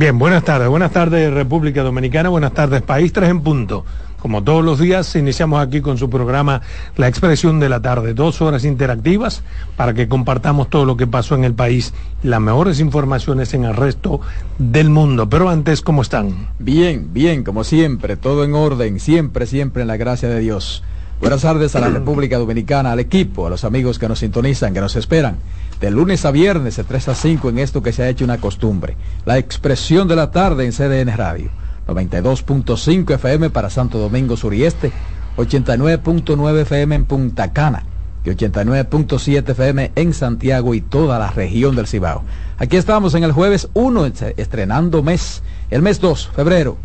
Bien, buenas tardes. Buenas tardes República Dominicana, buenas tardes País 3 en punto. Como todos los días, iniciamos aquí con su programa La Expresión de la Tarde, dos horas interactivas para que compartamos todo lo que pasó en el país, las mejores informaciones en el resto del mundo. Pero antes, ¿cómo están? Bien, bien, como siempre, todo en orden, siempre, siempre en la gracia de Dios. Buenas tardes a la República Dominicana, al equipo, a los amigos que nos sintonizan, que nos esperan de lunes a viernes de 3 a 5 en esto que se ha hecho una costumbre. La expresión de la tarde en CDN Radio. 92.5 FM para Santo Domingo Sur y Este, 89.9 FM en Punta Cana y 89.7 FM en Santiago y toda la región del Cibao. Aquí estamos en el jueves 1, estrenando mes, el mes 2, febrero.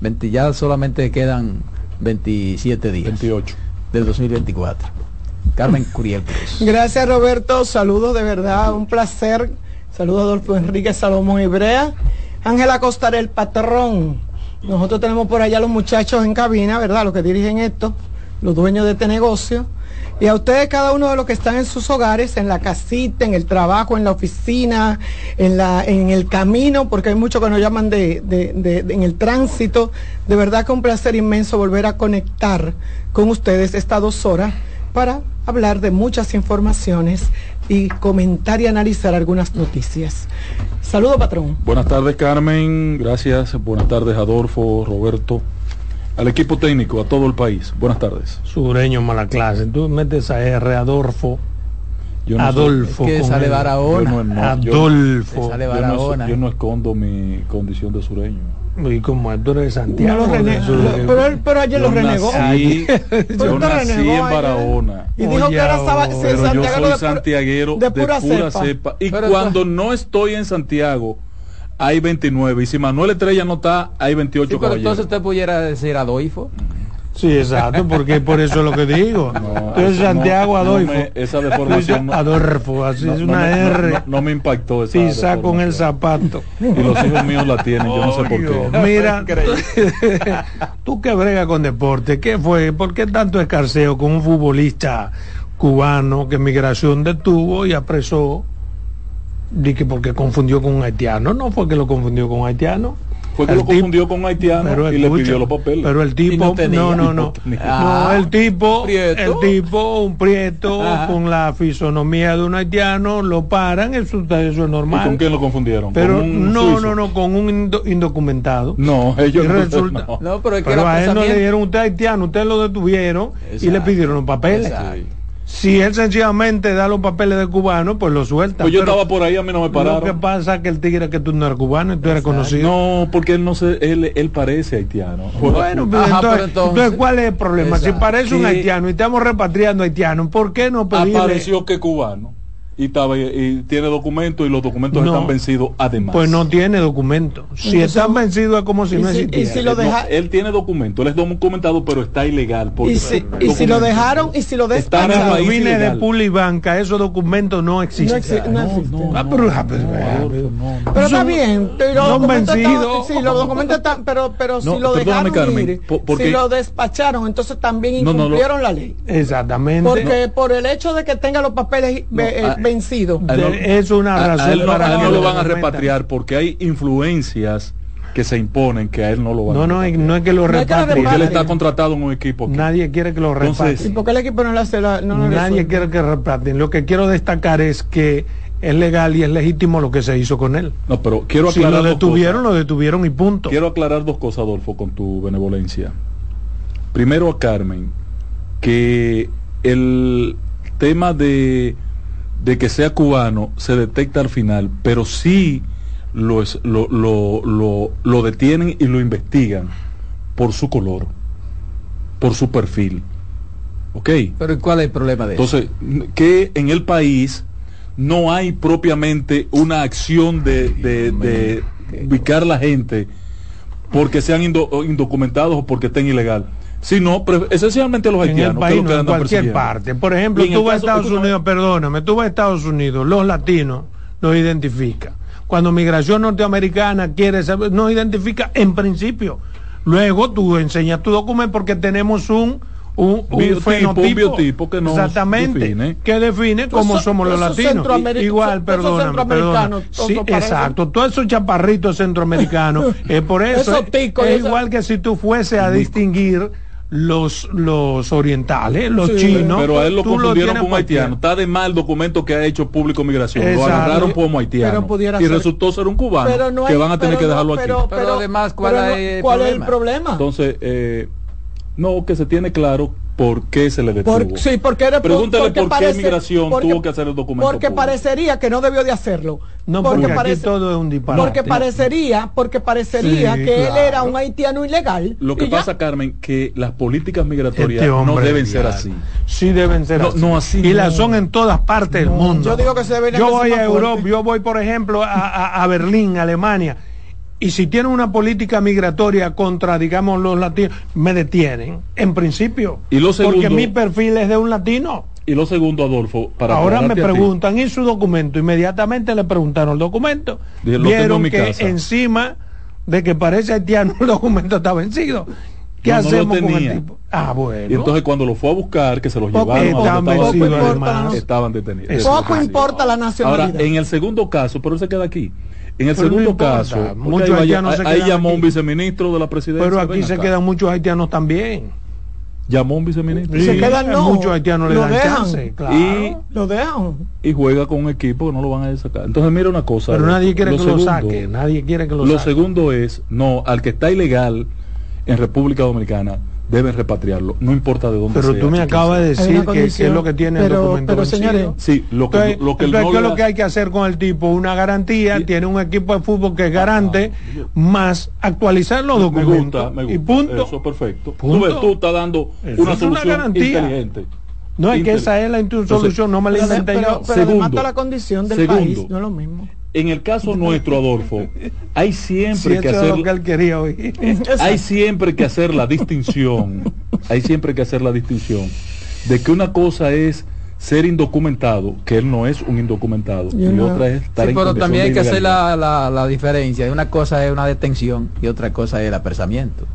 20, ya solamente quedan 27 días. 28. Del 2024. Carmen Curiel Gracias Roberto, saludos de verdad, un placer. Saludos a Adolfo Enrique Salomón Ibrea. Ángela Costar, el patrón. Nosotros tenemos por allá los muchachos en cabina, ¿verdad? Los que dirigen esto, los dueños de este negocio. Y a ustedes, cada uno de los que están en sus hogares, en la casita, en el trabajo, en la oficina, en, la, en el camino, porque hay muchos que nos llaman de, en el tránsito. De verdad que un placer inmenso volver a conectar con ustedes estas dos horas para hablar de muchas informaciones y comentar y analizar algunas noticias. Saludo, patrón. Buenas tardes, Carmen. Gracias. Buenas tardes, Adolfo, Roberto. Al equipo técnico, a todo el país. Buenas tardes. Sureño, mala clase. Tú metes a R, Adolfo. Adolfo. que sale Barahona. Adolfo. yo no escondo mi condición de sureño. Y como tú eres de Santiago. pero, él, pero ayer lo renegó. Sí, yo nací en Barahona. Y dijo que ahora estaba en Santiago yo soy santiaguero de pura, cepa. Y cuando no estoy en Santiago, hay 29. Y si Manuel Estrella no está, hay 28 sí, pero entonces usted pudiera decir Adolfo. Sí, exacto, porque por eso es lo que digo. Entonces Santiago Adolfo. esa deformación. Adolfo, así es una R. No, me impactó esa Pisa con el zapato. Y los hijos míos la tienen, yo no sé por qué. Mira, tú que brega con deporte, ¿qué fue? ¿Por qué tanto escarceo con un futbolista cubano que migración detuvo y apresó? Dije porque confundió con un haitiano. No fue que lo confundió con un haitiano fue que lo confundió con haitiano y le pidió los papeles. Pero el tipo, no, no, no, no, el tipo, el tipo, un prieto con la fisonomía de un haitiano, lo paran, eso, eso es normal. ¿Y con quién lo confundieron? Pero no, no, no, con un indocumentado. No, ellos resulta, no. pero, es que a él no le dieron usted haitiano, usted lo detuvieron y le pidieron los papeles. Si él sencillamente da los papeles de cubano, pues lo suelta. Pues yo estaba por ahí, a mí no me pararon. Lo que pasa es que el tigre es que tú no eres cubano y tú eres conocido. No, porque él no se, él, él parece haitiano. Bueno, pues entonces, ¿cuál es el problema? Si parece un haitiano y estamos repatriando haitianos, ¿por qué no pedirle? Apareció que cubano y, estaba, y tiene documentos y los documentos están vencidos además. Pues no tiene documentos. Si están vencidos es como si no existiera. Si lo deja... él tiene documento, él es documentado, pero está ilegal. Y si, y si lo dejaron y si lo despacharon. Vine de Pulibanca, esos documentos no existen. No, existe, ah, pero, pero está bien. Pero los documentos sí, los documentos están, pero, pero si lo dejaron ir, si lo despacharon, entonces también incumplieron la ley. Exactamente. Porque por el hecho de que tenga los papeles vencido. es una razón para no lo van a repatriar porque hay influencias que se imponen que a él no lo van no, a no, no es que lo repatrien. Porque él está contratado en un equipo. Nadie quiere que lo repatrien. porque el equipo no lo hace la, no Nadie quiere que repatrien. Lo que quiero destacar es que es legal y es legítimo lo que se hizo con él. No, pero quiero aclarar. Si lo detuvieron, lo detuvieron y punto. Quiero aclarar dos cosas, Adolfo, con tu benevolencia. Primero a Carmen, que el tema de de que sea cubano se detecta al final, pero sí lo, lo, lo, detienen y lo investigan por su color, por su perfil. ¿Ok? Pero ¿cuál es el problema de eso? Entonces, que en el país no hay propiamente una acción de, de, ubicar la gente porque sean indocumentados o porque estén ilegal sino esencialmente los haitianos. En el país, en cualquier parte. Por ejemplo, tú vas a Estados Unidos, perdóname, tú vas a Estados Unidos, los latinos los identifica. Cuando migración norteamericana quiere saber, nos identifica en principio. Luego tú enseñas tu documento porque tenemos un un, un Biotipo, fenotipo un biotipo que nos exactamente define. que define cómo somos los latinos igual perdóname centroamericanos, perdóname. sí exacto todos esos chaparritos centroamericanos es por eso Esos es, ticos y es esos- igual que si tú fuese a distinguir los los orientales los Sí, chinos pero a él lo confundieron un por haitiano. Está de mal el documento que ha hecho público migración. Lo agarraron como haitiano. Pero y ser- resultó ser un cubano pero no que hay- van a tener pero que no- dejarlo aquí. pero, Pero además, ¿cuál pero el cuál es el problema? problema? Entonces, eh, no, que se tiene claro por qué se le detuvo. Por- sí, porque era Pregúntale porque por parece- qué migración porque- tuvo que hacer el documento. Porque público. parecería que no debió de hacerlo. no porque, aquí todo es un disparate porque parecería, porque parecería Sí, que él era un haitiano ilegal. Lo que ya. pasa, Carmen, que las políticas migratorias Este no deben ser así. Sí deben ser No, así. no, así y no. las son en todas partes del mundo. yo digo que se Yo voy a Europa, yo voy por ejemplo a, a- a Berlín, Alemania, y si tienen una política migratoria contra, digamos, los latinos, me detienen, en principio. Y lo segundo- porque mi perfil es de un latino. Y lo segundo, Adolfo, para Ahora me preguntan, ¿y su documento? Inmediatamente le preguntaron el documento. Dije, "Lo tengo en Vieron que casa". encima de que parece haitiano el documento está vencido. ¿Qué No, no lo hacemos con el tipo? Ah, bueno. Y entonces cuando lo fue a buscar, que se los Poco llevaron estaban ¿no? estaban detenidos. Poco importa la Ahora, nacionalidad. en el segundo caso, pero él se queda aquí. En el Pero segundo caso, muchos haitianos se ahí quedan llamó aquí. un viceministro de la presidencia. Pero aquí se acá. quedan muchos haitianos también. Llamó un viceministro. Y se quedan, no, Muchos haitianos le lo dan dejan. chance, claro. Y- Lo dejan. y juega con un equipo que no lo van a sacar. Entonces, mira una cosa. Pero nadie quiere que segundo- lo saque. Nadie quiere que lo, Lo saque. segundo es, no, al que está ilegal en República Dominicana, deben repatriarlo, no importa de dónde Pero sea, tú me acabas de decir una que, que es lo que tiene el pero- documento pero, vencido. señores, Sí, lo que, Entonces, lo que entonces, no ¿qué es lo que hay que hacer con el tipo? Una garantía, Y- tiene un equipo de fútbol que es garante, más actualizar los me documentos. gusta, me gusta. Y punto. Eso, perfecto. Punto. Tú, ves, tú estás dando Eso una es una solución garantía. inteligente. no es que esa es la solución, no me la Pero, inventé pero, yo. pero Segundo. además está la condición del Segundo. país, no es lo mismo. En el caso nuestro, Adolfo, hay Si siempre que hacer lo que él quería oír. hay siempre que hacer la distinción, hay siempre que hacer la distinción de que una cosa es ser indocumentado, que él no es un indocumentado, y no. otra es estar Sí, en pero también hay que hacer la, la, la diferencia. Una cosa es una detención y otra cosa es el apresamiento.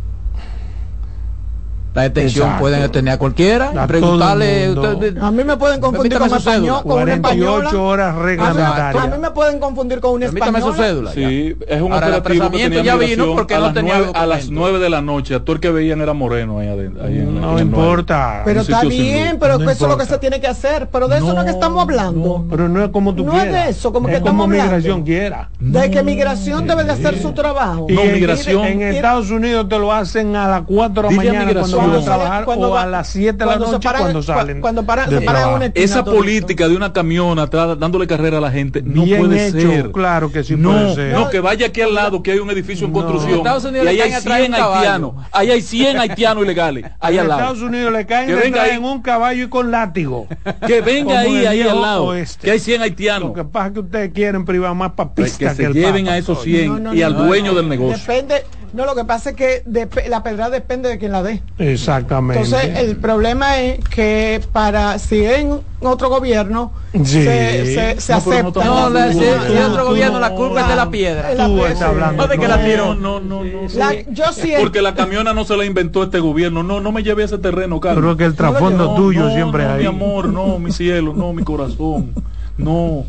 La detención Exacto. pueden detener a cualquiera, A preguntarle. usted- A mí me pueden confundir con, su cédula. español, con una española. 48 horas A mí, reglamentarias. a mí me pueden confundir con una Permítame su española. cédula. ya. Sí, es un Ahora, el que tenía ya vino porque a no las tenía nueve- a las documento. 9 de la noche, a todo el que veían era moreno ahí adentro. ahí en la- No importa. Pero está bien, pero No eso es lo que se tiene que hacer. Pero de eso no es que estamos hablando. Pero no es como tú No es quieras. de eso, como que es estamos hablando. migración quiera. de que migración debe de hacer su trabajo. Y No, en, migración- en Estados Unidos te lo hacen a las 4 de la mañana. Cuando a Cuando trabajar cuando o va- a las 7 de la noche paran- cuando cu- salen. cuando paran- de una Esa política de una camiona atrás, dándole carrera a la gente no Bien puede hecho, ser. claro que sí no, puede ser. No, que vaya aquí al lado, que hay un edificio en construcción. En Estados Unidos y ahí hay caen atrás 100 un caballo. haitianos. Ahí hay 100 haitianos ilegales. Ahí al lado. Estados Unidos le caen Que detrás venga ahí. en un caballo y con látigo. Que venga ahí, al lado. oeste. Que hay 100 Lo haitianos. que pasa es que ustedes quieren privar más Pues papista que que, se lleven Papa. a esos 100 No, no, y al dueño del negocio. Depende, no, lo que pasa es que dep- la pedrada depende de quien la dé. Exactamente. Entonces, el problema es que para si en otro gobierno Sí. se, se, se No, pero no acepta. No, la, si, Tú- otro gobierno, la culpa es de la piedra. la Tú piedra. estás hablando. No de que la no, tiró. No, no, no. La- yo siento Porque la camiona no se la inventó este gobierno. No, no me lleve a ese terreno, Carlos. Creo que el trasfondo No, tuyo no, siempre no, ahí. Mi amor, no, mi cielo, no, mi corazón. No.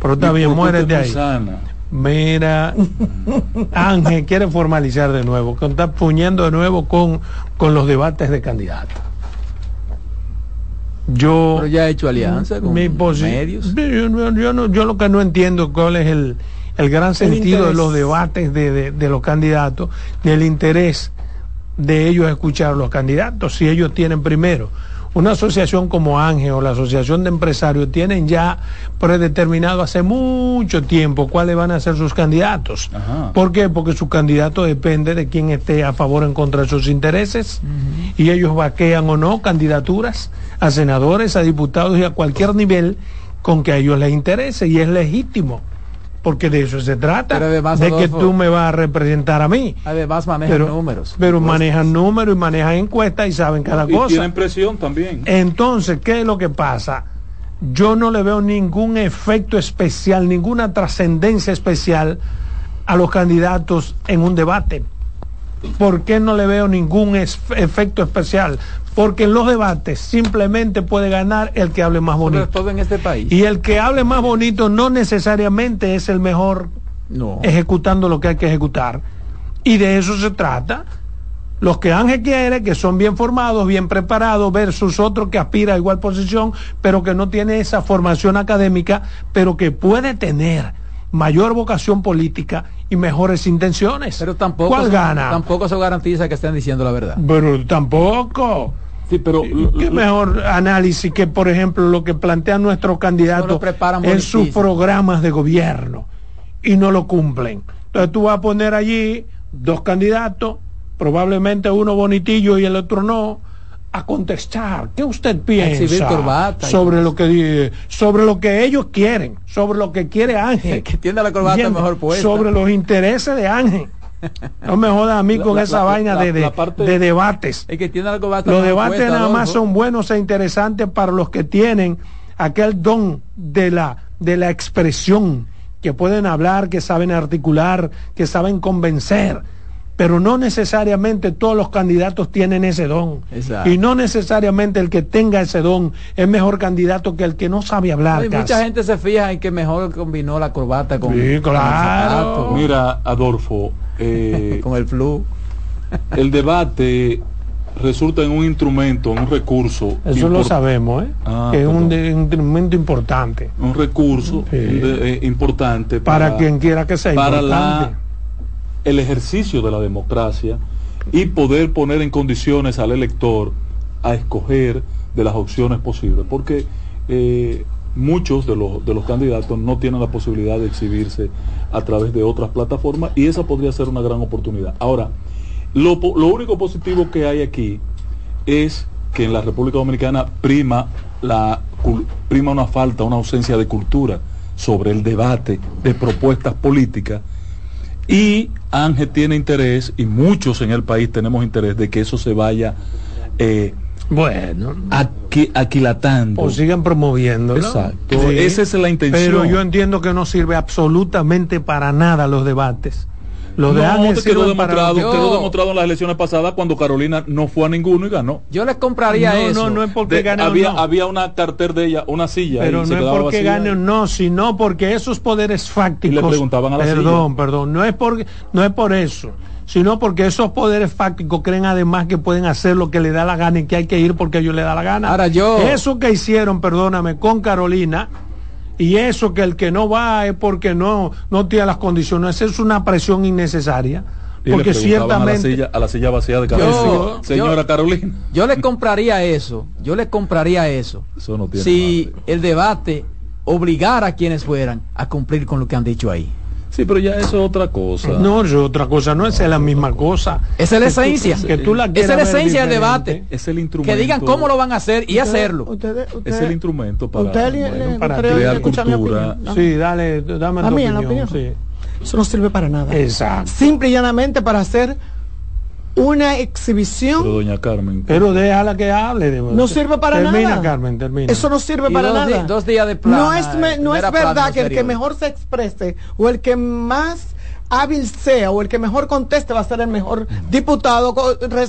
Pero está bien, muérete ahí. sana. Mira, Ángel quiere formalizar de nuevo, que está puñendo de nuevo con, con los debates de candidatos. Yo, Pero ya ha hecho alianza con mi medios. Yo, yo- yo no- yo lo que no entiendo cuál es el, el gran sentido de los debates de, de- de los candidatos, del interés de ellos escuchar a los candidatos, si ellos tienen primero. Una asociación como Ángel o la Asociación de Empresarios tienen ya predeterminado hace mucho tiempo cuáles van a ser sus candidatos. Ajá. ¿Por qué? Porque su candidato depende de quién esté a favor o en contra de sus intereses. Y ellos vaquean o no candidaturas a senadores, a diputados y a cualquier nivel con que a ellos les interese. Y es legítimo. Porque de eso se trata. Pero además, de que tú me vas a representar a mí. Además manejan Pero, números. pero Encuestas. manejan números y manejan encuestas y saben cada Y cosa. tienen presión también. Entonces, ¿qué es lo que pasa? Yo no le veo ningún efecto especial, ninguna trascendencia especial a los candidatos en un debate. ¿Por qué no le veo ningún es- efecto especial? Porque en los debates simplemente puede ganar el que hable más Sobre bonito. todo en este país. Y el que hable más bonito no necesariamente es el mejor no. ejecutando lo que hay que ejecutar. Y de eso se trata. Los que Ángel quiere, que son bien formados, bien preparados, versus otro que aspira a igual posición, pero que no tiene esa formación académica, pero que puede tener mayor vocación política y mejores intenciones. Pero tampoco, ¿Cuál se- gana? tampoco se garantiza que estén diciendo la verdad. Pero tampoco. Sí, pero ¿Qué mejor análisis que, por ejemplo, lo que plantean nuestros candidatos en sus programas de gobierno y no lo cumplen? Entonces tú vas a poner allí dos candidatos, probablemente uno bonitillo y el otro no, a contestar. ¿Qué usted piensa corbata sobre lo que sobre lo que ellos quieren, sobre lo que quiere Ángel? que tiene la corbata mejor puesta. Sobre los intereses de Ángel. No me jodas a mí La- con la- esa la- vaina de, de- la parte- de debates. El que tiene la corbata Los debates puesta, nada más son buenos e interesantes para los que tienen aquel don de la, de la expresión, que pueden hablar, que saben articular, que saben convencer. Pero no necesariamente todos los candidatos tienen ese don. Exacto. Y no necesariamente el que tenga ese don es mejor candidato que el que no sabe hablar. Y casi. mucha gente se fija en que mejor combinó la corbata con, Sí, con el claro. zapato, Mira, Adolfo, eh, con el flu. el debate resulta en un instrumento, en un recurso. Eso lo sabemos, ¿eh? Ah, que es un, perdón. de- un instrumento importante Un recurso Sí. de- eh, importante para, quien quiera que sea para importante. la, el ejercicio de la democracia y poder poner en condiciones al elector a escoger de las opciones posibles, porque eh, muchos de los, de los candidatos no tienen la posibilidad de exhibirse a través de otras plataformas y esa podría ser una gran oportunidad. Ahora, lo, lo único positivo que hay aquí es que en la República Dominicana prima la prima una falta, una ausencia de cultura sobre el debate de propuestas políticas y Ángel tiene interés y muchos en el país tenemos interés de que eso se vaya eh, Bueno, aqui- aquilatando. o sigan promoviendo. Exacto. Esa es la intención. Pero yo entiendo que no sirve absolutamente para nada los debates. Los de no, te quedó demostrado, lo quedó demostrado en las elecciones pasadas cuando Carolina no fue a ninguno y ganó. Yo les compraría No, eso. no, no es porque De- gane o había, no. había una carter de ella, una silla. Pero se no es porque vacía. gane o no, sino porque esos poderes fácticos. Y le preguntaban a la Perdón, silla. perdón. No es, por, no es por eso, sino porque esos poderes fácticos creen además que pueden hacer lo que le da la gana y que hay que ir porque a ellos le da la gana. Ahora yo- Eso que hicieron, perdóname, con Carolina. Y eso que el que no va es porque no, no tiene las condiciones. Es una presión innecesaria. Y le porque preguntaban a la, ciertamente. silla, a la silla vacía de Carolina. Yo- Señora yo- Carolina. Yo les compraría eso. Yo les compraría eso. Eso no tiene si madre. el debate obligara a quienes fueran a cumplir con lo que han dicho ahí. Sí, pero ya eso es otra cosa. No, es otra cosa, no es la misma cosa. Esa es la Que tú- esencia. que tú la Esa es la esencia del debate. Es el instrumento. Que digan cómo lo van a hacer y hacerlo. Ustedes, Es el instrumento para, ustedes le- bueno, le para crear mi cultura. opinión, ¿no? Sí, dale, dame A tu mí, en la opinión. opinión. sí. Eso no sirve para nada. Exacto. Simple y llanamente para hacer una exhibición. Pero doña Carmen. Pero déjala que hable. de- No sirve para termina, nada. Carmen, termina. Eso no sirve Y para dos di- nada. dos días de plana, no es, me- eh, no es verdad que el que mejor se exprese o el que más hábil sea o el que mejor conteste va a ser el mejor diputado,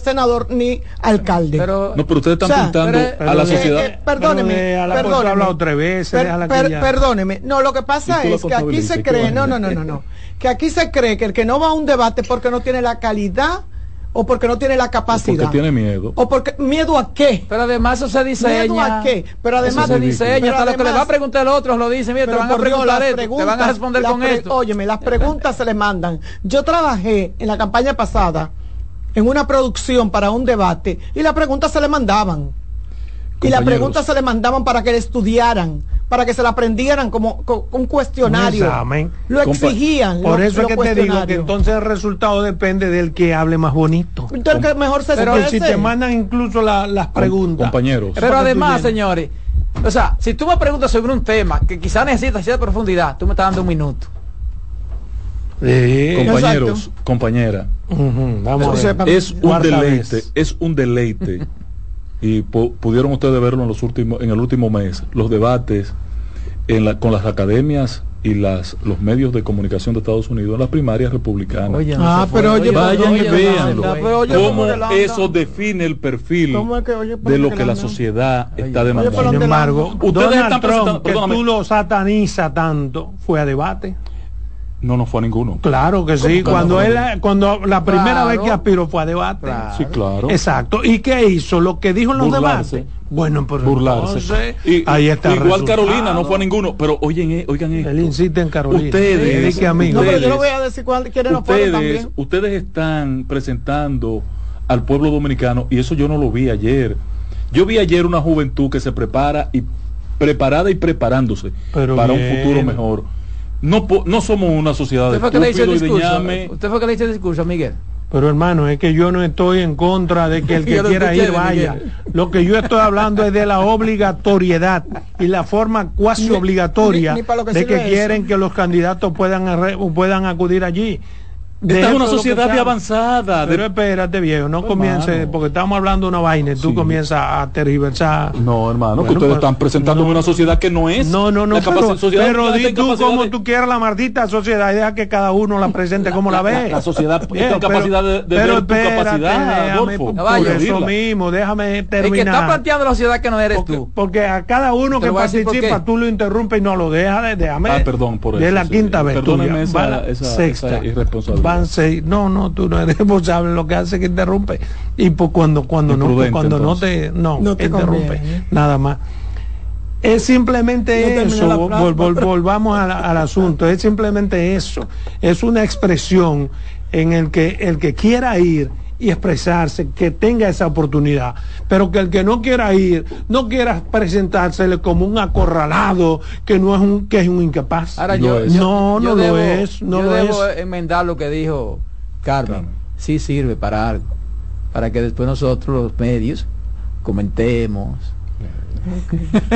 senador ni alcalde. Pero No, pero ustedes están O sea, pintando pero- a la pero- sociedad. Eh, eh, perdóneme, porque perdóneme. ha hablado tres veces, Per- déjala que per- ya- Perdóneme. No, lo que pasa es que aquí se cree, no, no, no, no, no, que aquí se cree que el que no va a un debate porque no tiene la calidad o porque no tiene la capacidad. porque tiene miedo. O porque miedo a qué? Pero además eso se diseña. ¿Miedo a qué? Pero además eso se diseña. Hasta lo que le va a preguntar el otro lo dice. Mira, te van a Dios, preguntar esto. Te van a responder con pre- esto. Óyeme, las preguntas se le mandan. Yo trabajé en la campaña pasada en una producción para un debate y las preguntas se le mandaban. Y las preguntas se le mandaban para que le estudiaran, para que se la aprendieran como, co- un cuestionario. Un examen. Lo Compa- exigían. Por eso es que te digo que entonces el resultado depende del que hable más bonito. Entonces, que mejor se Pero si te mandan incluso la- las Com- preguntas. compañeros. Pero además, señores, o sea, si tú me preguntas sobre un tema que quizás necesita cierta profundidad, tú me estás dando un minuto. Sí. Compañeros, Exacto. compañera. Vamos Eso ver. sepa- Es un deleite, es un deleite. Y pu- pudieron ustedes verlo en los últimos, en el último mes, los debates en la- con las academias y las, los medios de comunicación de Estados Unidos en las primarias republicanas. Oye, no Ah, pero oye, Vayan y oye, pero oye, Cómo eso define el perfil ¿Cómo es que oye, por de lo que la sociedad Oye, está demandando. Sin embargo, Ustedes Donald están Trump, que tú lo satanizas tanto, fue a debate. No, no fue a ninguno. Claro que sí. no? Cuando él, cuando la primera Claro. vez que aspiró fue a debate. Claro. Sí, claro. Exacto. ¿Y qué hizo? Lo que dijo en los Burlarse. debates. Bueno, pues Burlarse. entonces, Y- ahí está. igual Carolina, no fue a ninguno. Pero oigan, eh, oigan esto. Él insiste en Carolina. Ustedes- Dice que amigo. No, pero yo Ustedes- lo voy a decir cuál quieren ustedes, también. ustedes están presentando al pueblo dominicano y eso yo no lo vi ayer. Yo vi ayer una juventud que se prepara y preparada y preparándose Pero para bien. un futuro mejor. No, po- no somos una sociedad de ¿Usted fue y de discurso? ñame. ¿Usted fue que le hizo el discurso, Miguel? Pero hermano, es que yo no estoy en contra de que el que quiera ir de vaya. Miguel. Lo que yo estoy hablando es de la obligatoriedad y la forma cuasi obligatoria ni- ni para lo que de que eso. quieren que los candidatos puedan puedan acudir allí. De Esta es una que sociedad de avanzada. de- Pero espérate, viejo, no Hermano. comience, porque estamos hablando de una vaina y tú Sí. comienzas a tergiversar. No, hermano, que Bueno, ustedes pero- están presentando no. una sociedad que no es. No, no, no, la pero, sociedad pero di tú como de- tú quieras la maldita sociedad y deja que cada uno la presente como la ve. La sociedad está en Viejo, capacidad de- de pero ver tu espérate, capacidad, déjame, por- por eso mismo, déjame El que está terminar. planteando la sociedad que no eres Porque, tú. porque a cada uno que participa tú lo interrumpes y no lo dejas, de- déjame. Ah, perdón por De eso, la sí. quinta vez. La sexta. esa irresponsabilidad. Van seis. No, no, tú no eres responsable. Lo que hace es que interrumpe. Y pues cuando, cuando no, cuando no te, no, No te interrumpe. conviene. Nada más. Es simplemente No eso, vol- vol- volvamos al, al asunto, es simplemente eso, es una expresión en el que el que quiera ir y expresarse, que tenga esa oportunidad, pero que el que no quiera ir, no quiera presentársele como un acorralado, que no es un, que es un incapaz. Ahora yo, es. yo- No, yo no lo debo- es, no yo lo debo es. enmendar lo que dijo Carmen. Carmen. Sí sirve para algo. Para que después nosotros, los medios, comentemos.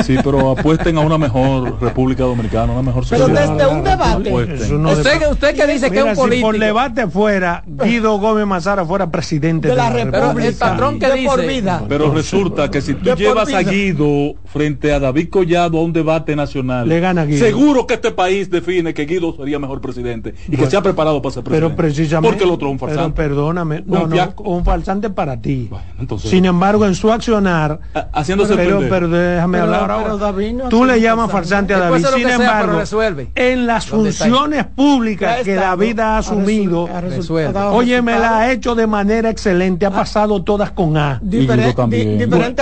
Sí, pero apuesten a una mejor República Dominicana, una mejor Pero sociedad. desde un debate. No usted, que dice que es un si político. por debate fuera, Guido Gómez Mazara fuera presidente De la Pero el República. patrón que de por dice- vida. Pero resulta que si tú De por llevas a. Guido frente a David Collado a un debate nacional, Le gana Guido. seguro que este país define que Guido sería mejor presidente y que se ha preparado para ser presidente. Pero precisamente. Porque el otro es un Pero farsante. perdóname. No, Un no, un falsante para ti. Bueno, entonces- Sin embargo, en su accionar. Ha- haciéndose pero, pero déjame Pero- hablar pero ahora. David no Tú le llamas farsante. a David. Sin embargo, resuelve. en las funciones públicas que David ha asumido, oye, me la ha hecho de manera excelente. Ha pasado todas con A. Diferente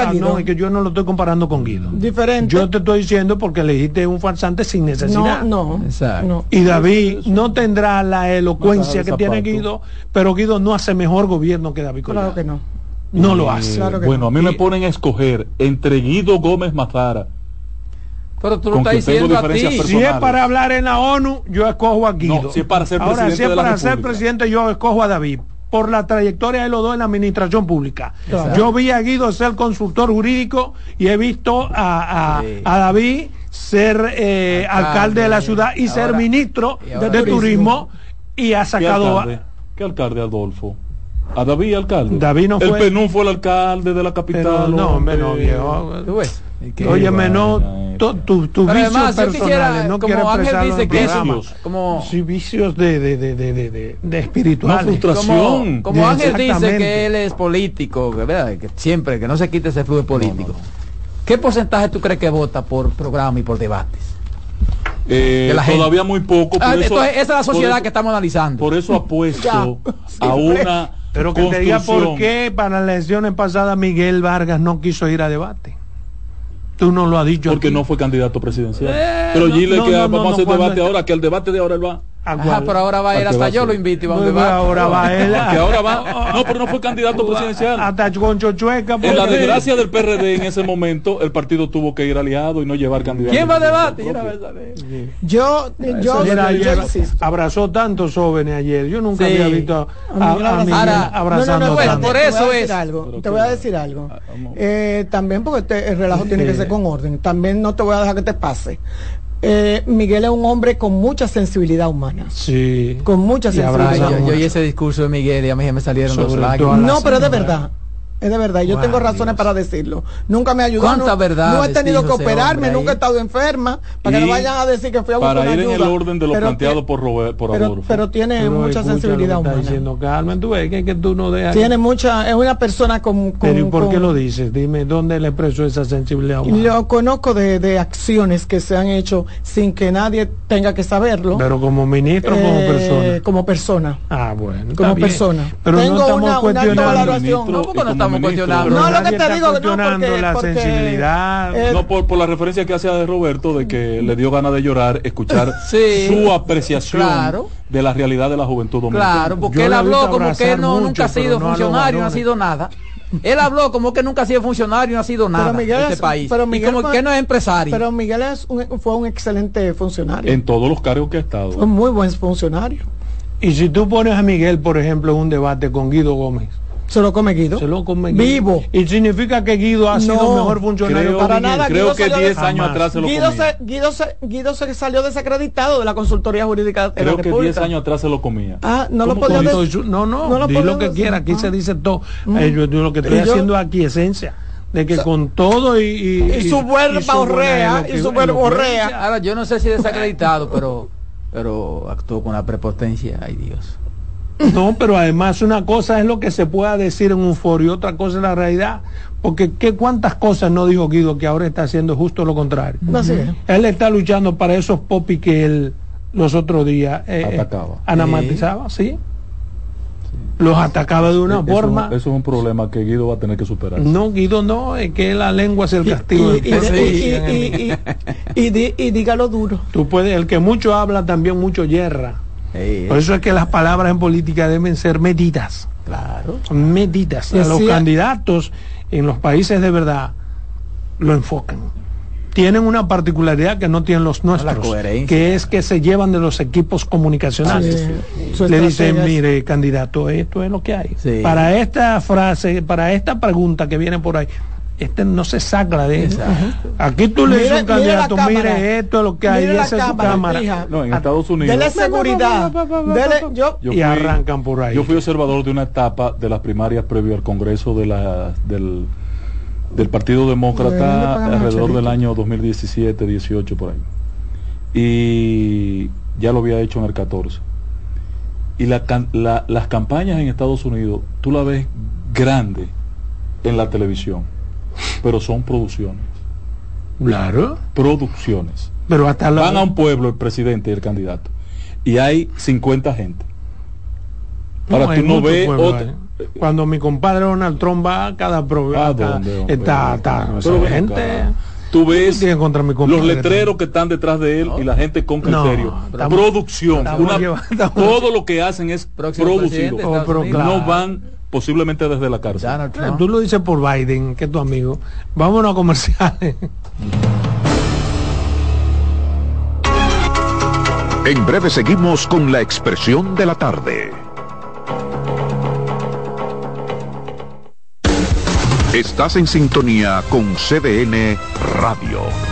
Ah, a Guido. no, es que yo no lo estoy comparando con Guido. Diferente. Yo te estoy diciendo porque elegiste un farsante sin necesidad. no, no. Exacto. Y David no tendrá la elocuencia que tiene. Guido, pero Guido no hace mejor gobierno que David Collado. Claro que no. No lo Eh, hace. Claro que bueno, no. a mí me ponen a escoger entre Guido Gómez Mazara. Pero tú lo estás diciendo a ti. Si es para hablar en la ONU, yo escojo a Guido. No, si es para ser Ahora, presidente si es de la para ser República. presidente, yo escojo a David. Por la trayectoria de los dos en la administración pública. Yo vi a Guido ser consultor jurídico y he visto a, a- Sí. a David ser eh, alcalde, Alcalde. de la ciudad y ser ministro y de turismo. turismo y ha ¿Qué sacado... alcalde? ¿Qué alcalde, Adolfo? ¿A David alcalde? David no el fue- Penún fue el alcalde de la capital. Pero no, hombre, no, viejo. ¿Tú ves? Óyeme, no, tu, tu, tus Pero vicios personales, quisiera, no como quiero Ángel expresarlo dice que como, vicios de, de, de, de, de, espirituales. Frustración. como, como Ángel dice que él es político, que, ¿verdad? que siempre, que no se quite ese flujo político. ¿Qué porcentaje tú crees que vota por programa y por debates? Eh, de la gente. todavía muy poco. por Ah, eso- entonces, esa es la sociedad eso- que estamos analizando. Por eso apuesto a una. Pero que te diga por qué para las elecciones pasadas Miguel Vargas no quiso ir a debate. Tú no lo has dicho. Porque aquí. no fue candidato presidencial. Eh, pero no, dile no, que no, vamos a hacer debate ahora, que el debate de ahora él va. ¿A Ajá, pero ahora va a ir ¿A hasta va a yo lo invito y va a un Pues, debate. ahora va él. Que ahora va. No, pero no fue candidato presidencial. Hasta con Chochueca. En la desgracia del PRD en ese momento, el partido tuvo que ir aliado y no llevar candidato. ¿Quién va a debate? Yo, yo, yo ayer abrazó tantos jóvenes ayer. Yo nunca Sí. había visto a, A a Miguel Ahora- abrazando no, no, no, bueno, por te eso voy a decir es. algo, te voy a decir algo. Ah. Eh, también porque te- el relajo tiene que ser con orden. También no te voy a dejar que te pase. Eh, Miguel es un hombre con mucha sensibilidad humana. Sí. Con mucha sensibilidad. Abraza yo, oí ese discurso de Miguel y a mí se me salieron dos Sobre lágrimas. a la No, pero de verdad. Es de verdad, yo tengo razones para decirlo. Nunca me ayudó. ¿Cuánta no, verdad? No he tenido que operarme, nunca he estado enferma. Para que no vayan a decir que fui a buscar Para ir ayuda. en el orden de lo Pero planteado que- por, Robert, por pero, Adolfo. pero tiene Pero mucha escucha lo sensibilidad está humana. diciendo Carmen, tú ves que, que tú no dejas. Tiene mucha, es una persona con... con Pero ¿y por qué lo dices? Dime, ¿dónde le expresó esa sensibilidad humana? Yo conozco de, de acciones que se han hecho sin que nadie tenga que saberlo. Pero como ministro o como Eh, persona. Como persona. Ah, bueno. como bien. persona. Pero Tengo no estamos una- una y como estamos ministro, cuestionando. Pero No, lo que te digo, no, porque- la porque, sensibilidad. eh, No, por, por la referencia que hacía de Roberto, de que le dio ganas de llorar, escuchar Sí. su apreciación Claro. de la realidad de la juventud dominicana. Claro, porque Yo él habló como que no, mucho, nunca ha sido no funcionario, no ha sido nada. Él habló como que nunca ha sido funcionario, no ha sido nada en este es- país. pero y Miguel como fue- que no es empresario. Pero Miguel es un- fue un excelente funcionario. En todos los cargos que ha estado. Fue muy buen funcionario. Y si tú pones a Miguel, por ejemplo, en un debate con Guido Gómez, Se lo come Guido. se lo come Guido. Vivo. Y significa que Guido ha sido No, mejor funcionario Creo, que para nada, creo Guido que salió de- 10 años atrás se lo Guido comía. se, Guido, se, Guido se salió desacreditado de la consultoría jurídica de Creo la que República. 10 años atrás se lo comía. Ah, no lo ¿Cómo podía decir. No, no, No lo di lo que decir. quiera, aquí Ah. se dice todo. Mm. Eh, yo, yo lo que estoy yo- haciendo aquí esencia de que con todo y, y, Y su su buena y su verborrea. elocuencia. Ahora, yo no sé si desacreditado, pero, pero actuó con la prepotencia. Ay, Dios. No, pero además una cosa es lo que se pueda decir en un foro y otra cosa es la realidad. Porque ¿qué, cuántas cosas no dijo Guido que ahora está haciendo justo lo contrario. Así es. Él está luchando para esos popis que él los otros días eh, eh, Atacaba. anamatizaba, ¿sí? Los atacaba de una Eso- forma. Eso, es un problema que Guido va a tener que superar. No, Guido no, es que la lengua es el Y, castigo. y dígalo duro. Tú puedes, el que mucho habla también mucho yerra. Por eso es que las palabras en política deben ser medidas. claro. medidas. A los candidatos en los países de verdad lo enfocan. Tienen una particularidad que no tienen los nuestros, que es que se llevan de los equipos comunicacionales. Sí, Le dicen, mire, candidato, esto es lo que hay. Sí. Para esta frase, para esta pregunta que viene por ahí, este no se saca de eso. Exacto. Aquí tú le dices a un candidato, mire esto es lo que hay, esa es su cámara, hija. No, en Ah, Estados Unidos. Dele seguridad. Dele, yo, Yo y arrancan por ahí. Yo fui observador de una etapa de las primarias previo al Congreso de la, del, del Partido Demócrata alrededor chelito. del año 2017, 18 por ahí. Y ya lo había hecho en el 14. Y la, can- la- las campañas en Estados Unidos, tú la ves grande en la televisión, pero son producciones. Claro. Producciones. Pero hasta la... Van a un pueblo el presidente y el candidato. Y hay 50 gente. Ahora hay tú no ves otra-. Cuando mi compadre Donald Trump va a cada programa, ¿A dónde, hombre? está, está, gente. acá. Tú ves contra mi los letreros que están detrás de él y la gente con No, criterio. estamos- Producción. estamos una- llevando- estamos- todo lo que hacen es producido. Oh, pero claro. No van posiblemente desde la cárcel. Donald Eh, Trump. Tú lo dices por Biden, que es tu amigo. Vámonos a comerciales. En breve seguimos con la expresión de la tarde. Estás en sintonía con CDN Radio.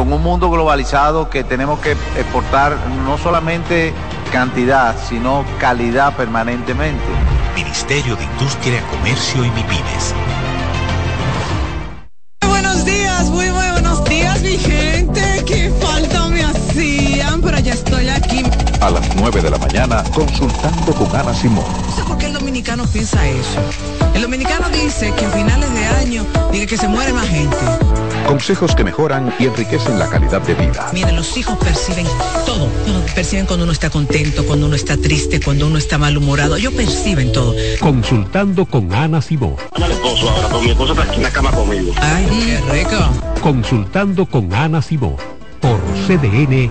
con un mundo globalizado que tenemos que exportar no solamente cantidad, sino calidad permanentemente. Ministerio de Industria, Comercio y MIPIMES. Buenos días, muy, muy buenos días, mi gente. Qué falta me pero ya estoy aquí. A las 9 de la mañana, consultando con Ana Simón. Dominicano dominicano piensa eso. El dominicano dice que a finales de año dice que se muere más gente. Consejos que mejoran y enriquecen la calidad de vida. Miren, los hijos perciben todo. Perciben cuando uno está contento, cuando uno está triste, cuando uno está malhumorado. Ellos perciben todo. Consultando con Ana Cibó. Al esposo ahora, con mi esposo está aquí en la cama conmigo. Ay, qué rico. Consultando con Ana Cibó. Por CDN.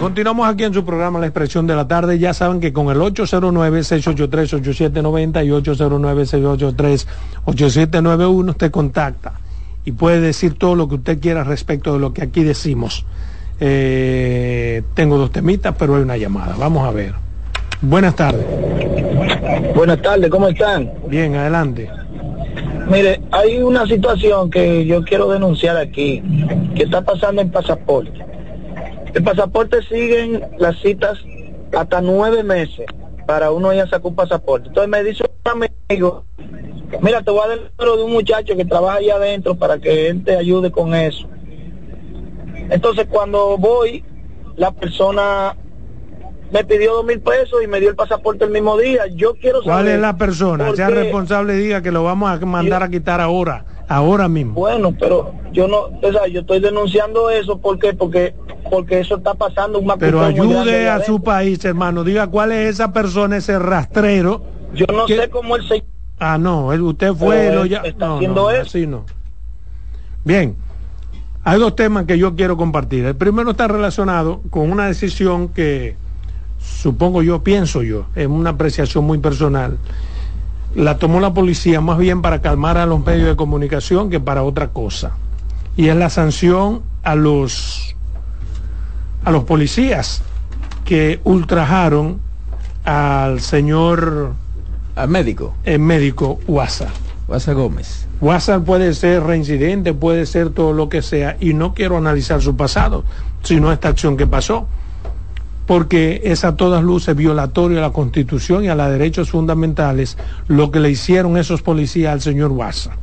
continuamos aquí en su programa La Expresión de la Tarde. Ya saben que con el 809-683-8790 y 809-683-8791 usted contacta y puede decir todo lo que usted quiera respecto de lo que aquí decimos. Eh, tengo dos temitas, pero hay una llamada. Vamos a ver. Buenas tardes. Buenas tardes, ¿cómo están? Bien, adelante. Mire, hay una situación que yo quiero denunciar aquí, que está pasando en pasaporte. El pasaporte siguen las citas hasta nueve meses para uno ir a sacar un pasaporte. Entonces me dice un amigo, mira, te voy a dar el número de un muchacho que trabaja allá adentro para que él te ayude con eso. Entonces cuando voy, la persona me pidió dos mil pesos y me dio el pasaporte el mismo día. Yo quiero saber... ¿Cuál es la persona? Sea responsable y diga que lo vamos a mandar a quitar ahora, ahora mismo. Bueno, pero yo no, o sea, yo estoy denunciando eso, ¿por qué? Porque, porque eso está pasando un Pero ayude a su país, hermano. Diga cuál es esa persona, ese rastrero. Yo no sé cómo él se... Ah, no, usted fue lo ya... está no, haciendo no, eso. así no. Bien, hay dos temas que yo quiero compartir. El primero está relacionado con una decisión que supongo yo, pienso yo, es una apreciación muy personal. La tomó la policía más bien para calmar a los medios de comunicación que para otra cosa. Y es la sanción a los a los policías que ultrajaron al señor al médico. el médico Guasa Guasa Gómez. Guasa puede ser reincidente puede ser todo lo que sea y no quiero analizar su pasado sino esta acción que pasó porque es a todas luces violatorio a la constitución y a los derechos fundamentales lo que le hicieron esos policías al señor Guasa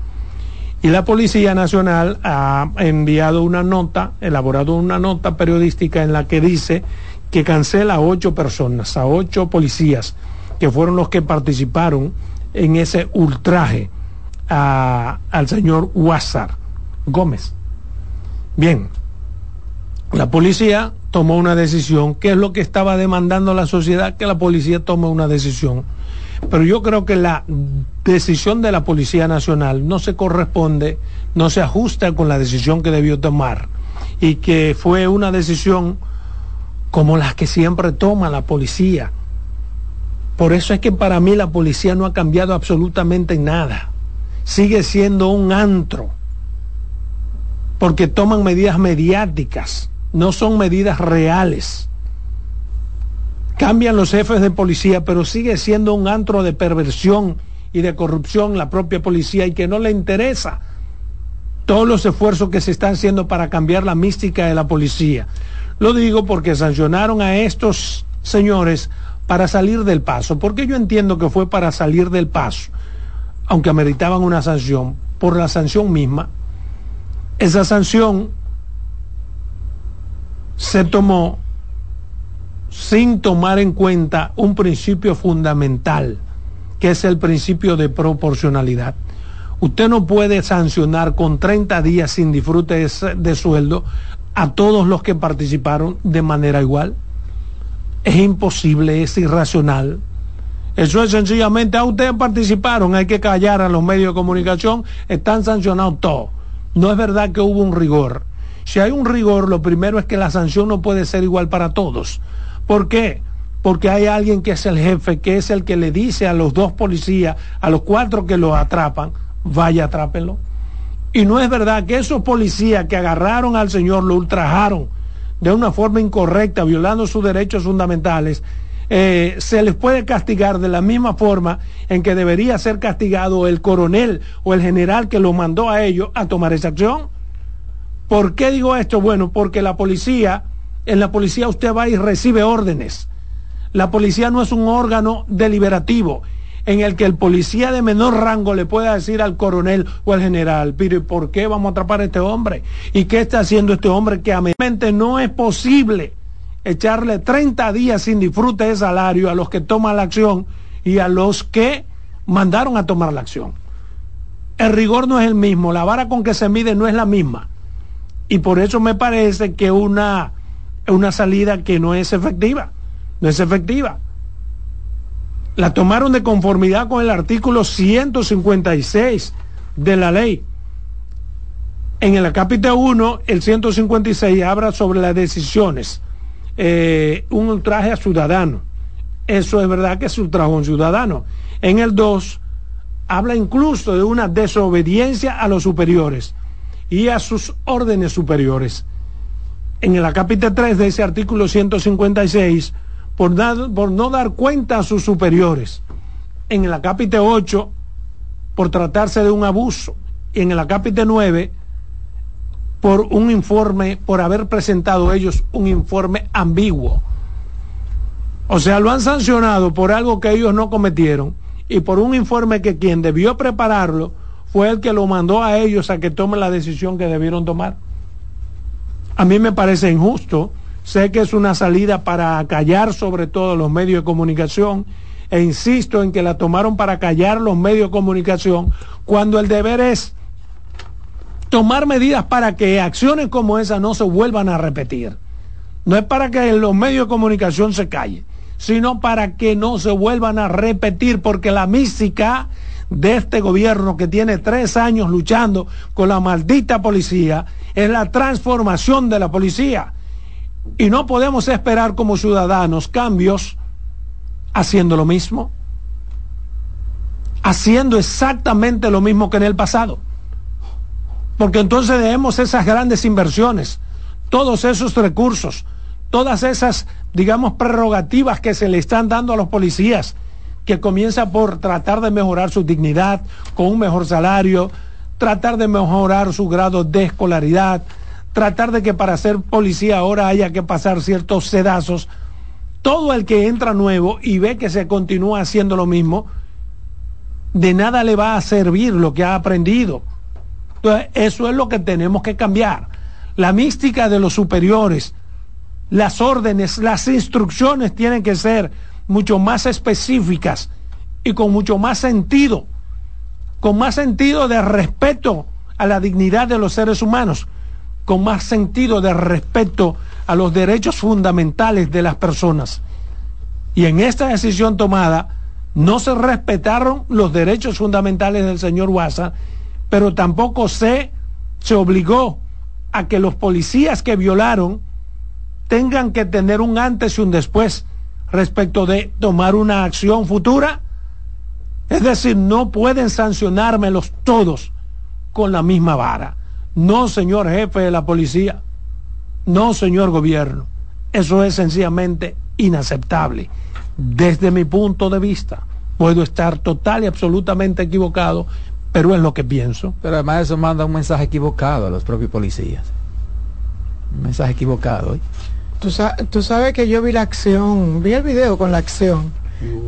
y la Policía Nacional ha enviado una nota, elaborado una nota periodística en la que dice que cancela a ocho personas, a ocho policías que fueron los que participaron en ese ultraje al señor Huázar Gómez. Bien, la policía tomó una decisión, que es lo que estaba demandando la sociedad, que la policía tome una decisión. Pero yo creo que la decisión de la Policía Nacional no se corresponde, no se ajusta con la decisión que debió tomar y que fue una decisión como la que siempre toma la policía. Por eso es que para mí la policía no ha cambiado absolutamente nada. Sigue siendo un antro. Porque toman medidas mediáticas, no son medidas reales. Cambian los jefes de policía, pero sigue siendo un antro de perversión y de corrupción la propia policía y que no le interesa todos los esfuerzos que se están haciendo para cambiar la mística de la policía. Lo digo porque sancionaron a estos señores para salir del paso, porque yo entiendo que fue para salir del paso, aunque ameritaban una sanción, por la sanción misma. Esa sanción se tomó sin tomar en cuenta un principio fundamental, que es el principio de proporcionalidad. Usted no puede sancionar con 30 días sin disfrute de, sueldo a todos los que participaron de manera igual. Es imposible, es irracional. Eso es sencillamente, a ustedes participaron, hay que callar a los medios de comunicación, están sancionados todos. No es verdad que hubo un rigor. Si hay un rigor, lo primero es que la sanción no puede ser igual para todos. ¿Por qué? Porque hay alguien que es el jefe, que es el que le dice a los dos policías, a los cuatro que los atrapan, vaya, atrápenlo. Y no es verdad que esos policías que agarraron al señor lo ultrajaron de una forma incorrecta, violando sus derechos fundamentales, eh, se les puede castigar de la misma forma en que debería ser castigado el coronel o el general que lo mandó a ellos a tomar esa acción. ¿Por qué digo esto? Bueno, porque la policía, en la policía usted va y recibe órdenes. La policía no es un órgano deliberativo en el que el policía de menor rango le pueda decir al coronel o al general, pero ¿por qué vamos a atrapar a este hombre? ¿Y qué está haciendo este hombre que a mente no es posible echarle 30 días sin disfrute de salario a los que toman la acción y a los que mandaron a tomar la acción? El rigor no es el mismo, la vara con que se mide no es la misma. Y por eso me parece que una, una salida que no es efectiva, no es efectiva la tomaron de conformidad con el artículo 156 de la ley. En el capítulo 1, el 156 habla sobre las decisiones, eh, un ultraje a ciudadano. Eso es verdad que es ultraje a un ciudadano. En el 2, habla incluso de una desobediencia a los superiores y a sus órdenes superiores. En el capítulo 3 de ese artículo 156, por, por no dar cuenta a sus superiores. En el acápite 8, por tratarse de un abuso. Y en el acápite 9, por un informe, por haber presentado ellos un informe ambiguo. O sea, lo han sancionado por algo que ellos no cometieron y por un informe que quien debió prepararlo fue el que lo mandó a ellos a que tomen la decisión que debieron tomar. A mí me parece injusto Sé que es una salida para callar sobre todo los medios de comunicación e insisto en que la tomaron para callar los medios de comunicación cuando el deber es tomar medidas para que acciones como esa no se vuelvan a repetir. No es para que los medios de comunicación se callen, sino para que no se vuelvan a repetir, porque la mística de este gobierno que tiene tres años luchando con la maldita policía es la transformación de la policía y no podemos esperar como ciudadanos cambios haciendo lo mismo, haciendo exactamente lo mismo que en el pasado. Porque entonces debemos esas grandes inversiones, todos esos recursos, todas esas, digamos, prerrogativas que se le están dando a los policías, que comienza por tratar de mejorar su dignidad con un mejor salario, tratar de mejorar su grado de escolaridad, tratar de que para ser policía ahora haya que pasar ciertos sedazos. Todo el que entra nuevo y ve que se continúa haciendo lo mismo, de nada le va a servir lo que ha aprendido. Entonces, eso es lo que tenemos que cambiar. La mística de los superiores, las órdenes, las instrucciones tienen que ser mucho más específicas y con mucho más sentido, con más sentido de respeto a la dignidad de los seres humanos con más sentido de respeto a los derechos fundamentales de las personas. Y en esta decisión tomada no se respetaron los derechos fundamentales del señor Guasa, pero tampoco se, se obligó a que los policías que violaron tengan que tener un antes y un después respecto de tomar una acción futura. Es decir, no pueden sancionármelos todos con la misma vara. No, señor jefe de la policía. No, señor gobierno. Eso es sencillamente inaceptable. Desde mi punto de vista, puedo estar total y absolutamente equivocado, pero es lo que pienso. Pero además eso manda un mensaje equivocado a los propios policías. Un mensaje equivocado. ¿eh? Tú, sabes que yo vi la acción, vi el video con la acción.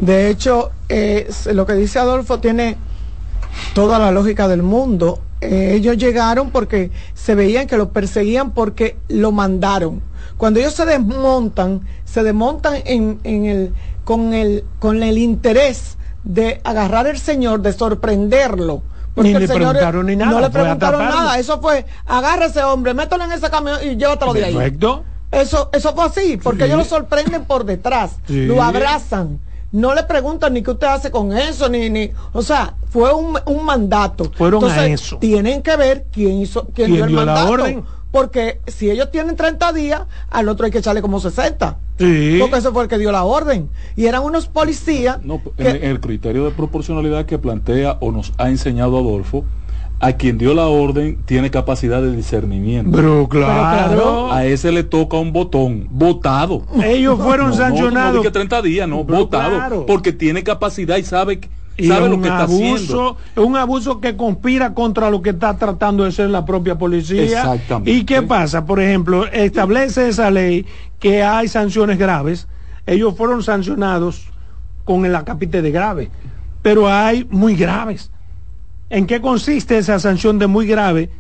De hecho, eh, lo que dice Adolfo tiene toda la lógica del mundo. Eh, ellos llegaron porque se veían que lo perseguían porque lo mandaron. Cuando ellos se desmontan, se desmontan en, el, con, el, con el interés de agarrar al Señor, de sorprenderlo. Porque ni le preguntaron ni nada. No le preguntaron nada. Eso fue, agarra ese hombre, mételo en ese camión y llévatelo de ahí. Eso, eso fue así, porque ellos lo sorprenden por detrás, lo abrazan no le preguntan ni qué usted hace con eso, ni, ni, o sea, fue un, un mandato. Fueron a eso. Tienen que ver quién hizo, quién, dio el mandato. La orden? Porque si ellos tienen 30 días, al otro hay que echarle como 60. Sí. Porque ese fue el que dio la orden. Y eran unos policías. No, en el criterio de proporcionalidad que plantea o nos ha enseñado Adolfo, a quien dio la orden tiene capacidad de discernimiento. Pero claro. A ese le toca un botón, votado. Ellos fueron No, sancionados. No, no, que 30 días, no, Pero votado. claro. Porque tiene capacidad y sabe, que- Y sabe lo que está abuso, haciendo. es un abuso que conspira contra lo que está tratando de ser la propia policía. Exactamente. ¿Y qué pasa? Por ejemplo, establece esa ley que hay sanciones graves. Ellos fueron sancionados con el acápite de grave, pero hay muy graves. ¿En qué consiste esa sanción de muy grave?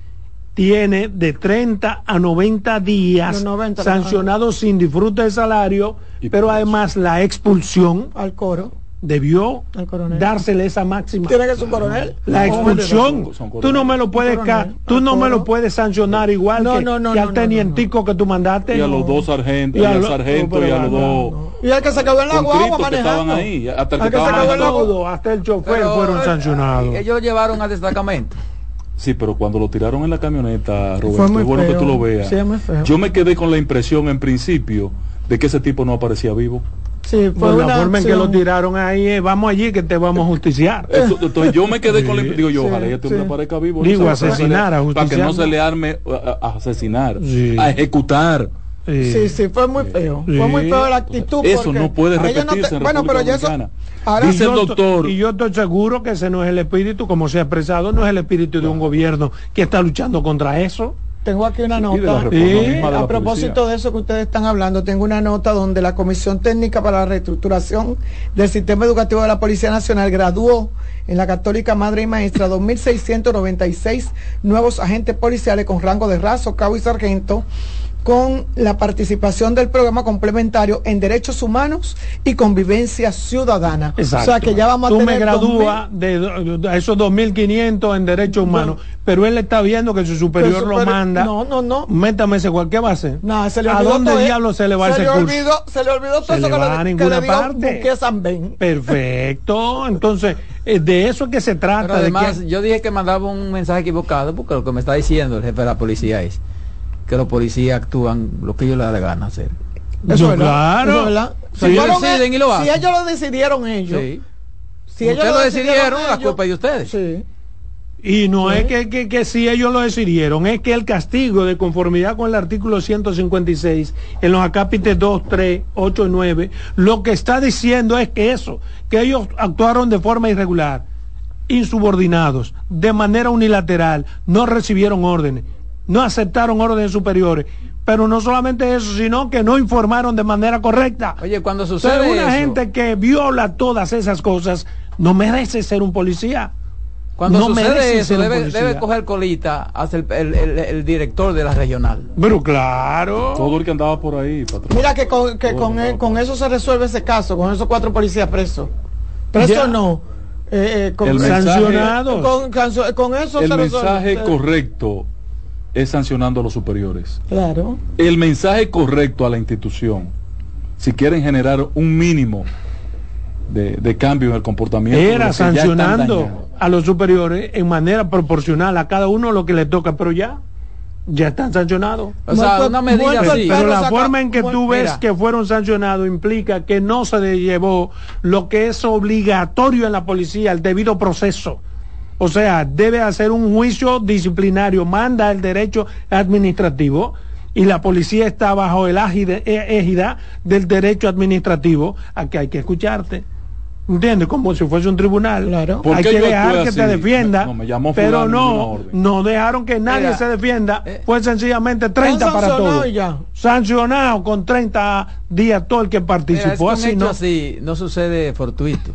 Tiene de 30 a 90 días Los 90, sancionado sin disfrute de salario, pero además la expulsión al coro. Debió Al dársele esa máxima. Tiene que ser un coronel. La expulsión. Tú no me lo puedes tú no me lo puedes sancionar igual No, que, no, no, que al no, tenientico que tú mandaste. Y a los dos sargentos, Y al lo- sargento y a los dos. Y el que se quedó en la guagua manejando. estaban ahí, hasta el que Al que se estaban quedó en la manejando. Todo, hasta el chofer Pero, fueron eh, sancionados. Ellos lo llevaron al destacamento. Sí, pero cuando lo tiraron en la camioneta, Fue Roberto, muy es bueno feo. que tú lo veas. Yo me quedé con la impresión en principio de que ese tipo no aparecía vivo. Sí, fue Por la una forma en que lo tiraron ahí, eh, vamos allí que te vamos a justiciar. Eso- entonces yo me quedé con la digo yo, sí, ojalá este hombre sí. aparezca vivo. Digo, ¿no? asesinar, que- Para que no se le arme a, a asesinar, Sí. a ejecutar. Sí. Sí, sí, fue muy feo. Sí. Fue muy feo la actitud. Eso no puede ellos no repetirse en Bueno, pero ya eso. Ahora, Dice el doctor. y yo estoy seguro que ese no es el espíritu, como se ha expresado, no es el espíritu de un gobierno que está luchando contra eso. Tengo aquí una Y nota. de A propósito de eso que ustedes están hablando, tengo una nota donde la Comisión Técnica para la Reestructuración del Sistema Educativo de la Policía Nacional graduó en la Católica Madre y Maestra 2.696 nuevos agentes policiales con rango de raso, cabo y sargento con la participación del programa complementario en derechos humanos y convivencia ciudadana. Exacto. O sea que ya vamos a Tú tener me gradúas de, de esos 2.500 en derechos humanos, pero él está viendo que su superior lo manda. No, no, no. Métame ese cual, ¿qué va a hacer? No, se le ¿A dónde todo, ¿eh? diablo se le va se ese le curso? olvidó, se le olvidó todo Se eso le que va a le, que ninguna le dio parte. Buque San Ben. Perfecto. Entonces, eh, de eso es que se trata. Pero de además, que- yo dije que mandaba un mensaje equivocado porque lo que me está diciendo el jefe de la policía es que los policías actúan lo que ellos les da la gana hacer. Eso No, es verdad, claro. eso es verdad. Si Si, ellos fueron deciden y lo si hacen. ellos lo decidieron ellos. Sí. Si ellos lo decidieron, la culpa es de ustedes. Sí. Y no es que, que, que si ellos lo decidieron, es que el castigo de conformidad con el artículo 156 en los acápites 2, 3, 8 y 9, lo que está diciendo es que eso, que ellos actuaron de forma irregular, insubordinados, de manera unilateral, no recibieron órdenes, no aceptaron órdenes superiores. Pero no solamente eso, sino que no informaron de manera correcta. Oye, cuando Entonces, sucede una eso, gente que viola todas esas cosas no merece ser un policía. cuando no merece sucede eso, debe, coger colita hacia el, el- el- el director de la regional. Pero claro. Todo el que andaba por ahí, patrón. Mira que con, que Todo con, el e- con eso se resuelve ese caso, con esos cuatro policías presos. Presos Ya. no. Eh, eh, con, El mensaje- sancionados. con, canso- con eso El se resuelve. mensaje Eh, correcto es sancionando a los superiores. Claro. El mensaje correcto a la institución, si quieren generar un mínimo de, de cambio en el comportamiento, Era sancionando a los superiores en manera proporcional a cada uno lo que le toca, pero ya, ya están sancionados. O sea, Muerto- una medida muerto el así. Pero la saca- forma en que tú ves Mira. que fueron sancionados implica que no se le llevó lo que es obligatorio en la policía, el debido proceso. O sea, debe hacer un juicio disciplinario, manda el derecho administrativo y la policía está bajo el eh, égida del derecho administrativo a que hay que escucharte. ¿Entiendes? Como si fuese un tribunal. Claro. ¿Por Hay que dejar que te defienda. No, me llamó pero no, no dejaron que nadie se defienda. eh, fue sencillamente 30 para sancionado todos. ya. Sancionado con 30 días todo el que Mira, participó. es que un así no. así no sucede fortuito.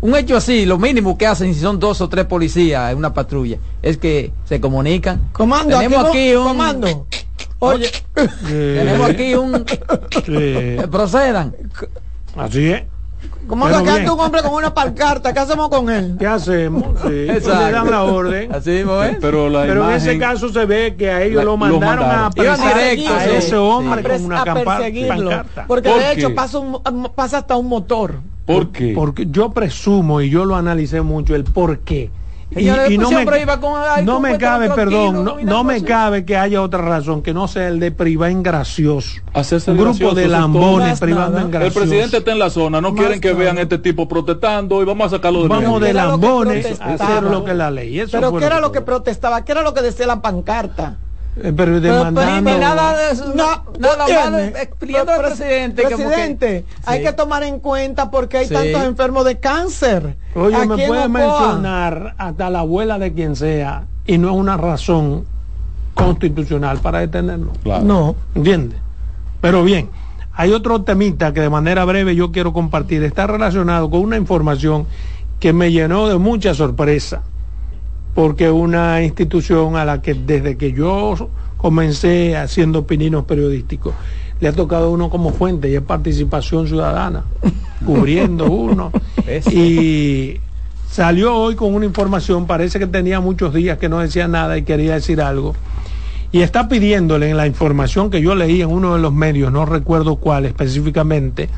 Un hecho así, lo mínimo que hacen si son dos o tres policías en una patrulla es que se comunican. Comando, tenemos aquí, no- un comando. Oye, tenemos aquí un Sí, eh, procedan. así es. bien. anda un hombre con una pancarta. ¿Qué hacemos con él? ¿Qué hacemos? Sí, le Exacto. dan la orden. Así mismo es. Pero la Pero en ese caso se ve que a ellos La- lo lo mandaron, a mandaron. Apresar directo, a ese hombre A con una a perseguirlo. pancarta. Porque ¿Por de hecho pasa, un- pasa hasta un motor. ¿Por qué? Porque yo presumo y yo lo analicé mucho el por qué. Y, y no me, siempre iba con- ay, no me cabe, perdón, no, me así. cabe que haya otra razón que no sea el de privar en gracioso. Hacerse Un el grupo gracioso, de lambones privando en El gracioso. presidente está en la zona, no Más quieren que nada. vean este tipo protestando y vamos a sacarlo de Vamos de lambones a hacer lo que es la ley. Eso Pero ¿qué era lo que protestaba? ¿Qué era lo que decía la pancarta? Eh, Pero Pero, demandando. pero nada de eso, No, nada ¿tú más al Pero, presidente. que- presidente, hay Sí. que tomar en cuenta porque hay Sí. tantos enfermos de cáncer. Oye, Aquí me en puede mencionar hasta la abuela de quien sea y no es una razón constitucional para detenerlo. Claro. No. ¿Entiendes? Pero bien, hay otro temita que de manera breve yo quiero compartir. Está relacionado con una información que me llenó de mucha sorpresa, porque una institución a la que desde que yo comencé haciendo pininos periodísticos, le ha tocado uno como fuente y es participación ciudadana, cubriendo uno. Y salió hoy con una información, parece que tenía muchos días que no decía nada y quería decir algo y está pidiéndole en la información que yo leí en uno de los medios, no recuerdo cuál específicamente,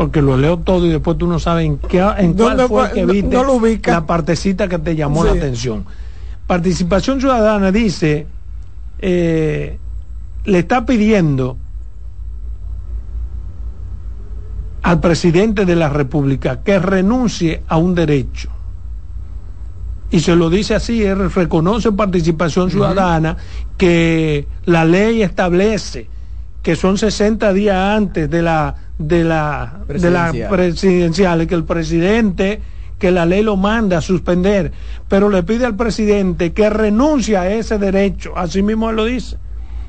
porque lo leo todo y después tú no sabes en, qué, en cuál ¿Dónde fue que No- viste no lo ubica. la partecita que te llamó la atención. Participación Ciudadana dice, eh, le está pidiendo al presidente de la República que renuncie a un derecho y se lo dice así, él reconoce participación ciudadana, que la ley establece que son 60 días antes de la de la de la Presidencial. presidencial, que el presidente que la ley lo manda a suspender, pero le pide al presidente que renuncie a ese derecho, así mismo él lo dice.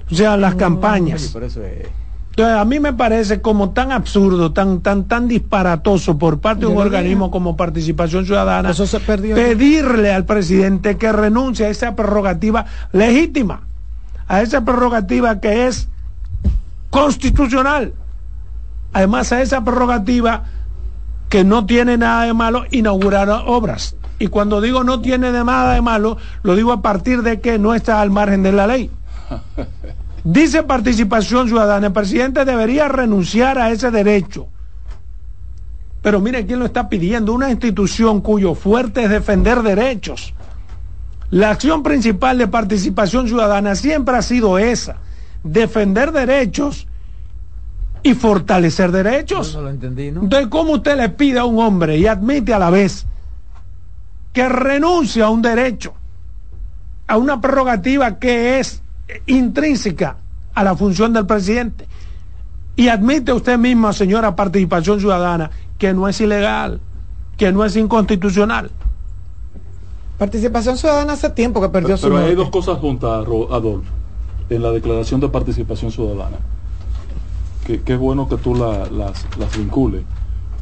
O sea, las campañas. Oye, por eso es- Entonces, a mí me parece como tan absurdo, tan, tan, tan disparatoso por parte de un organismo dije. como Participación Ciudadana Eso se perdió. pedirle al presidente que renuncie a esa prerrogativa legítima, a esa prerrogativa que es constitucional. Además, a esa prerrogativa que no tiene nada de malo inaugurar obras. Y cuando digo no tiene de nada de malo, lo digo a partir de que no está al margen de la ley. Dice participación ciudadana, el presidente debería renunciar a ese derecho. Pero mire quién lo está pidiendo, una institución cuyo fuerte es defender derechos. La acción principal de participación ciudadana siempre ha sido esa, defender derechos y fortalecer derechos. No lo entendí, ¿no? Entonces, ¿cómo usted le pide a un hombre y admite a la vez que renuncie a un derecho, a una prerrogativa que es intrínseca a la función del presidente? Y admite usted misma, señora Participación Ciudadana, que no es ilegal, que no es inconstitucional. Participación Ciudadana hace tiempo que perdió su Pero hay dos cosas juntas, Adolfo, en la declaración de participación ciudadana. Que, que es bueno que tú la- las, las vincules.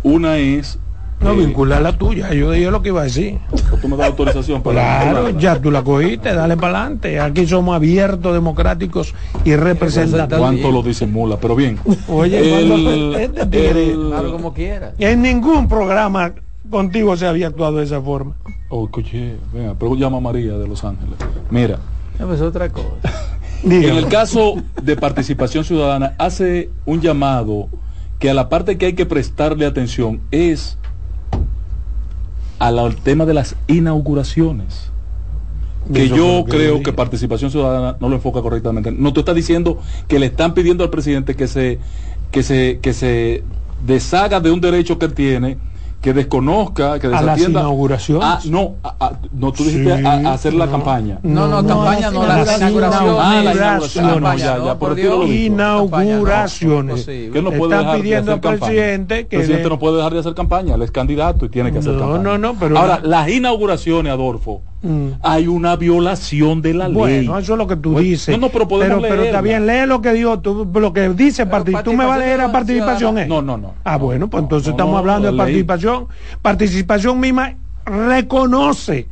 Una es... No eh, vincular la tuya, yo dije lo que iba a decir. Tú me das autorización para... Claro, ya tú la cogiste, dale para adelante. Aquí somos abiertos, democráticos y representativos. ¿Cuánto lo disimula? Pero bien. Oye, El- este tigre- el- Claro, como quiera. En ningún programa contigo se había actuado de esa forma. Oh, escuché, venga, pero llama a María de Los Ángeles. Mira, pues otra cosa. en el caso de participación ciudadana, hace un llamado que a la parte que hay que prestarle atención es al tema de las inauguraciones. Que Eso yo que creo que participación ciudadana no lo enfoca correctamente. No, tú estás diciendo que le están pidiendo al presidente que se, que se, que se deshaga de un derecho que él tiene, que desconozca, que A las desatienda. inauguraciones. Ah, no, a- a- no, tú dijiste Sí, a, a hacer la no. campaña. No, no, No, campaña no, la las inauguración. Ah, la inauguración. inauguración. Ah, no, ya, no, ya, por Dios. Inauguraciones. No, no puede están dejar de pidiendo hacer al campaña. presidente El que presidente dé- no puede dejar de hacer campaña, él es candidato y tiene que hacer No, campaña. no, no, pero Ahora, la- las inauguraciones, Adolfo, Mm. hay una violación de la ley. Bueno, eso es lo que tú Bueno, dices. No, no, pero podemos pero, pero está bien, lee lo que dijo, tú, lo que dice participación. ¿Tú me vas a leer la participación? participación eh? No, no, no. Ah, bueno, pues No, entonces no, estamos no, hablando de ley. Participación. Participación misma reconoce,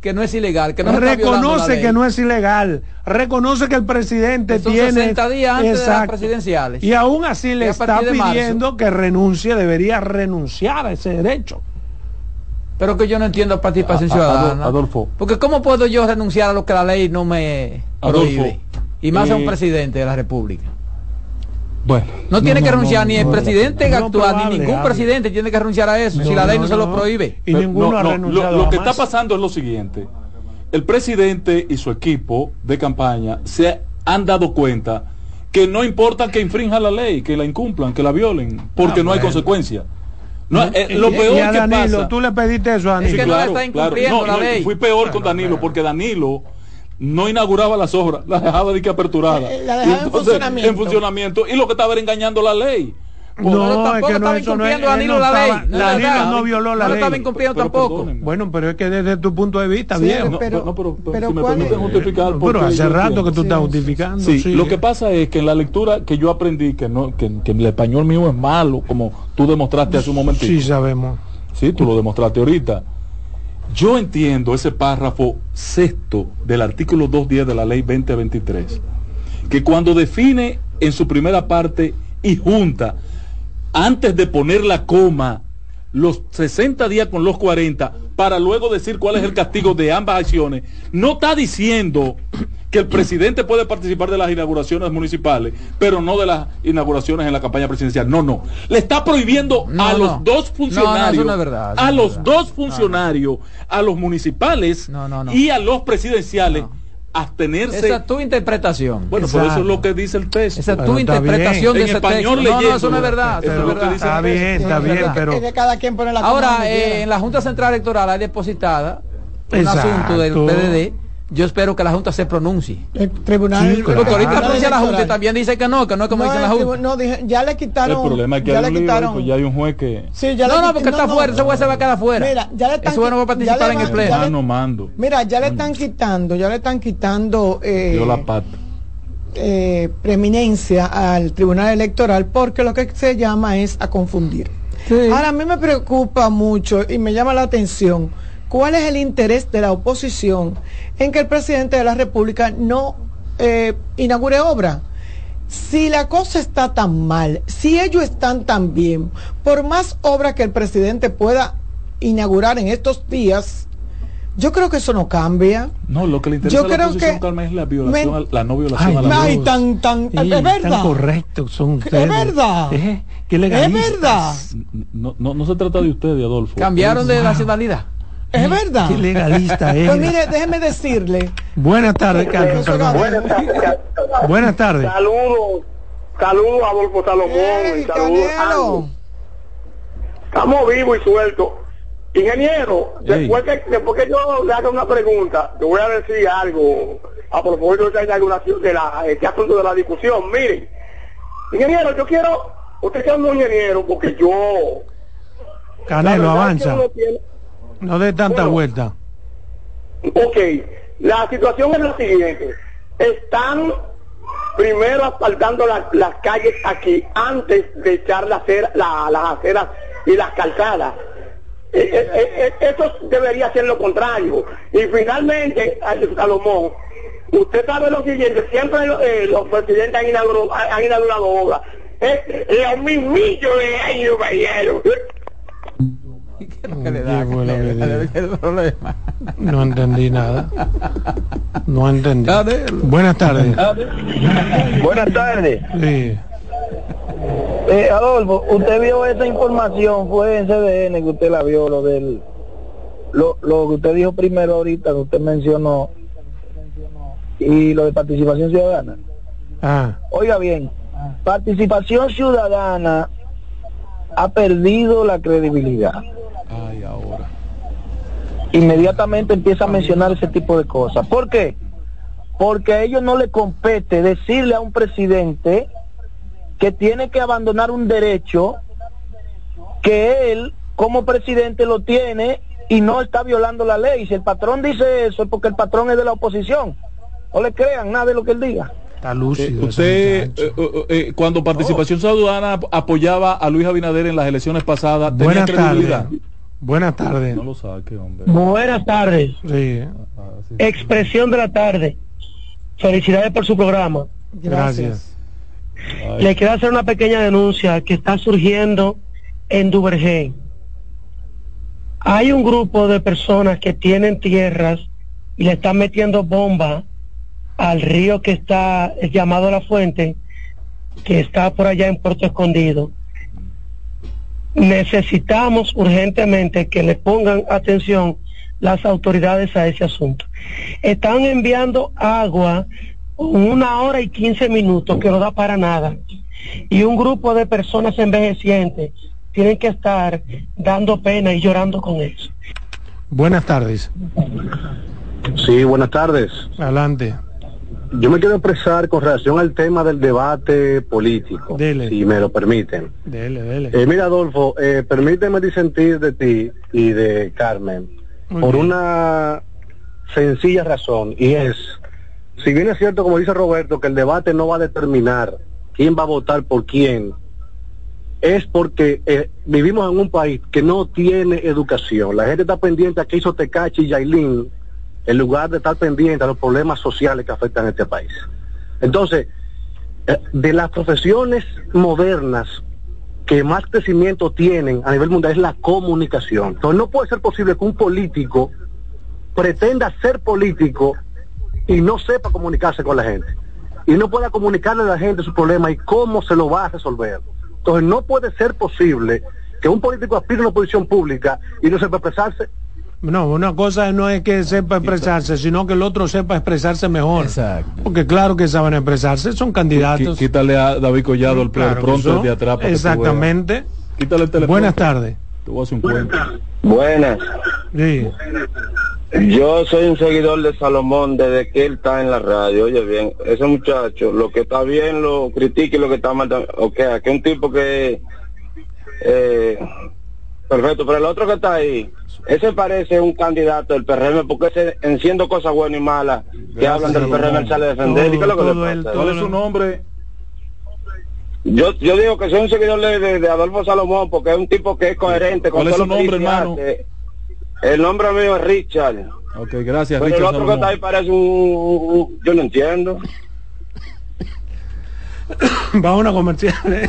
Que no es ilegal, que no reconoce ley. que no es ilegal, reconoce que el presidente tiene 60 días antes de las presidenciales. Y aún así le está marzo. pidiendo que renuncie, debería renunciar a ese derecho. Pero que yo no entiendo participación A- a- ciudadana. Adolfo. Porque ¿cómo puedo yo renunciar a lo que la ley no me Adolfo, prohíbe? Y más a un eh, presidente de la República. Bueno. No, tiene que renunciar ni el presidente no, actual, ni ningún hable. presidente tiene que renunciar a eso, si la ley no, no, se lo prohíbe. Y Pero ninguno no, ha no, renunciado lo, lo que está pasando es lo siguiente. el presidente y su equipo de campaña se han dado cuenta que no importa que infrinja la ley, que la incumplan, que la violen, porque Ah, no hay bueno. consecuencia. No, eh, lo peor y a que Danilo, pasa, tú le pediste eso a Danilo. Sí, claro, claro. No, no, Fui peor con Danilo, porque Danilo no inauguraba las obras, las dejaba de que aperturadas. Eh, la dejaba Y en funcionamiento. en funcionamiento, Y lo que estaba era engañando la ley. No, es que no, eso no es, él no estaba- Danilo no violó la ley. Bueno, pero es que desde tu punto de vista, Sí, bien. no, pero- no, pero- pero si me ¿cuál permiten justificar, Pero hace rato entiendo. que tú estás justificando. Sí, sí. lo que pasa es que en la lectura que yo aprendí, que no que, que el español mío es malo, como tú demostraste hace un momentito. Sí, sabemos. Sí, tú lo demostraste ahorita. Yo entiendo ese párrafo sexto del artículo 210 de la ley 2023, que cuando define en su primera parte y junta, antes de poner la coma, los 60 días con los 40, para luego decir cuál es el castigo de ambas acciones, no está diciendo que el presidente puede participar de las inauguraciones municipales, pero no de las inauguraciones en la campaña presidencial. No, no. Le está prohibiendo No, a no. los dos funcionarios, no, verdad, a los verdad. dos funcionarios, a los municipales y a los presidenciales, abstenerse. Esa es tu interpretación. Bueno, pero eso es lo que dice el texto. Esa es tu interpretación de en ese español texto. No, no, eso no es verdad. Eso eso es no lo es que verdad. el texto. está bien, pero- Es que cada quien pone la Ahora, eh, en la Junta Central Electoral hay depositada un Exacto. asunto del PDD. Yo espero que la Junta se pronuncie. El tribunal. Sí, porque ahorita pronuncia la Junta y también dice que no, que no es como No, dice la Junta. no, dije, ya le quitaron. El problema es que ya hay le quitaron. pues ya hay un juez que Sí, ya No, le no, porque está fuera, ese juez se va a quedar fuera. Mira, ya le están Ese juez no va a participar en el pleno. ya le- mano mando. Mira, ya le están quitando, ya le están quitando eh, Dio la pata. eh, preeminencia al Tribunal Electoral porque lo que se llama es a confundir. Ahora a mí me preocupa mucho y me llama la atención cuál es el interés de la oposición en que el presidente de la República no eh, inaugure obra. Si la cosa está tan mal, si ellos están tan bien, por más obra que el presidente pueda inaugurar en estos días, yo creo que eso no cambia. No, lo que le interesa Yo a la creo oposición, que- Carmen, es la violación, me- a- la no violación Ay, a la Ay, ley. tan, tan, Sí, es verdad. tan correctos son Es ustedes. verdad. ¿Eh? Qué Es legalistas. verdad. No, no, no se trata de ustedes, Adolfo. Cambiaron de nacionalidad. Es verdad. Qué legalista es. Pues mire, déjeme decirle. Buenas tardes, perdón. Buenas tardes. Buenas tardes. Saludos. Saludos a Adolfo Salomón. Saludos. Estamos vivos y sueltos. Ingeniero, Ey. después que, después que yo le haga una pregunta, te voy a decir algo a propósito de esta inauguración, de la, este asunto de la discusión. Miren, ingeniero, yo quiero, usted que es un ingeniero, porque yo... la Canelo, verdad es que avanza. tiene- No dé tanta Bueno. vuelta. Ok, la situación es la siguiente. Están primero asfaltando la- las calles aquí antes de echar la acera- la- las aceras y las calzadas. Eh, eh, eh, eso debería ser lo contrario. Y finalmente, Salomón, usted sabe lo siguiente, siempre los presidentes han inaugurado, han inaugurado obras. Es lo mismillo de año, caballero. No entendí nada. No entendí. Buenas tardes. Buenas tardes. Sí. Eh, Adolfo, usted vio esa información, fue en CDN que usted la vio, lo del, lo, lo que usted dijo primero ahorita, que usted mencionó, y lo de participación ciudadana. Ah, Oiga bien, participación ciudadana ha perdido la credibilidad. Ay, ahora. Inmediatamente empieza a mencionar ese tipo de cosas. ¿Por qué? Porque a ellos no le compete decirle a un presidente que tiene que abandonar un derecho que él como presidente lo tiene y no está violando la ley. Si el patrón dice eso es porque el patrón es de la oposición. No le crean nada de lo que él diga. está Eh, lúcido. ese usted, eh, eh, eh, cuando Participación Ciudadana ap- apoyaba a Luis Abinader en las elecciones pasadas, tenía Buenas credibilidad. Buenas tardes. No lo saque, hombre. Buenas tardes. Sí, Ah, sí. Expresión de la tarde. Felicidades por su programa. gracias. Le quiero hacer una pequeña denuncia que está surgiendo en Duvergé. Hay un grupo de personas que tienen tierras y le están metiendo bombas al río que está es llamado La Fuente, que está por allá en Puerto Escondido. Necesitamos urgentemente que le pongan atención las autoridades a ese asunto. Están enviando agua una hora y quince minutos que no da para nada. Y un grupo de personas envejecientes tienen que estar dando pena y llorando con eso. Buenas tardes. Sí, buenas tardes. Adelante. Yo me quiero expresar con relación al tema del debate político, si me lo permiten. Dele, dele. Eh, mira, Adolfo, eh, permíteme disentir de ti y de Carmen por una sencilla razón, y es, si bien es cierto, como dice Roberto, que el debate no va a determinar quién va a votar por quién, es porque eh, vivimos en un país que no tiene educación. La gente está pendiente a qué hizo Tecachi y Yailin en lugar de estar pendiente a los problemas sociales que afectan a este país. Entonces, eh, de las profesiones modernas que más crecimiento tienen a nivel mundial es la comunicación. Entonces no puede ser posible que un político pretenda ser político y no sepa comunicarse con la gente. Y no pueda comunicarle a la gente su problema y cómo se lo va a resolver. Entonces no puede ser posible que un político aspire a una posición pública y no sepa expresarse no, una cosa no es que sepa expresarse, sino que el otro sepa expresarse mejor. Exacto. Porque claro que saben expresarse, son candidatos. Quítale a David Collado el pronto de atrás. Exactamente. Quítale el teléfono. Buenas tardes. Buenas. Sí. Yo soy un seguidor de Salomón desde que él está en la radio. Oye, bien, ese muchacho, lo que está bien lo critique y lo que está mal. Ok, aquí un tipo que. Eh, perfecto, pero el otro que está ahí ese parece un candidato del PRM porque ese enciendo cosas buenas y malas que hablan del PRM él sale a defender. ¿Y qué es lo que le pasa? ¿Cuál es su nombre? Yo, yo digo que soy un seguidor de, de, Adolfo Salomón porque es un tipo que es coherente con ¿Cuál es su nombre, hermano? El nombre mío es Richard. Ok, gracias, Pero el otro que está ahí parece un... Yo no entiendo. Vamos a comercial. ¿eh?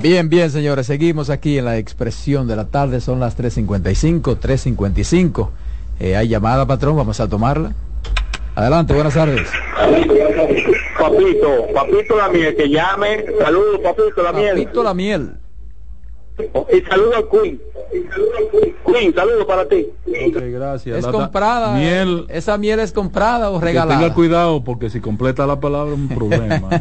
Bien, bien, señores, seguimos aquí en la expresión de la tarde, son las 3.55, 3.55. Eh, hay llamada, patrón, vamos a tomarla. Adelante, buenas tardes. Papito, papito la miel, que llame. Saludos, papito la miel. Papito la miel. Y saludo al Queen. Queen, saludos para ti. gracias. Es La- comprada. Miel. eh, ¿Esa miel es comprada o Que regalada? tenga cuidado porque si completa la palabra es un problema.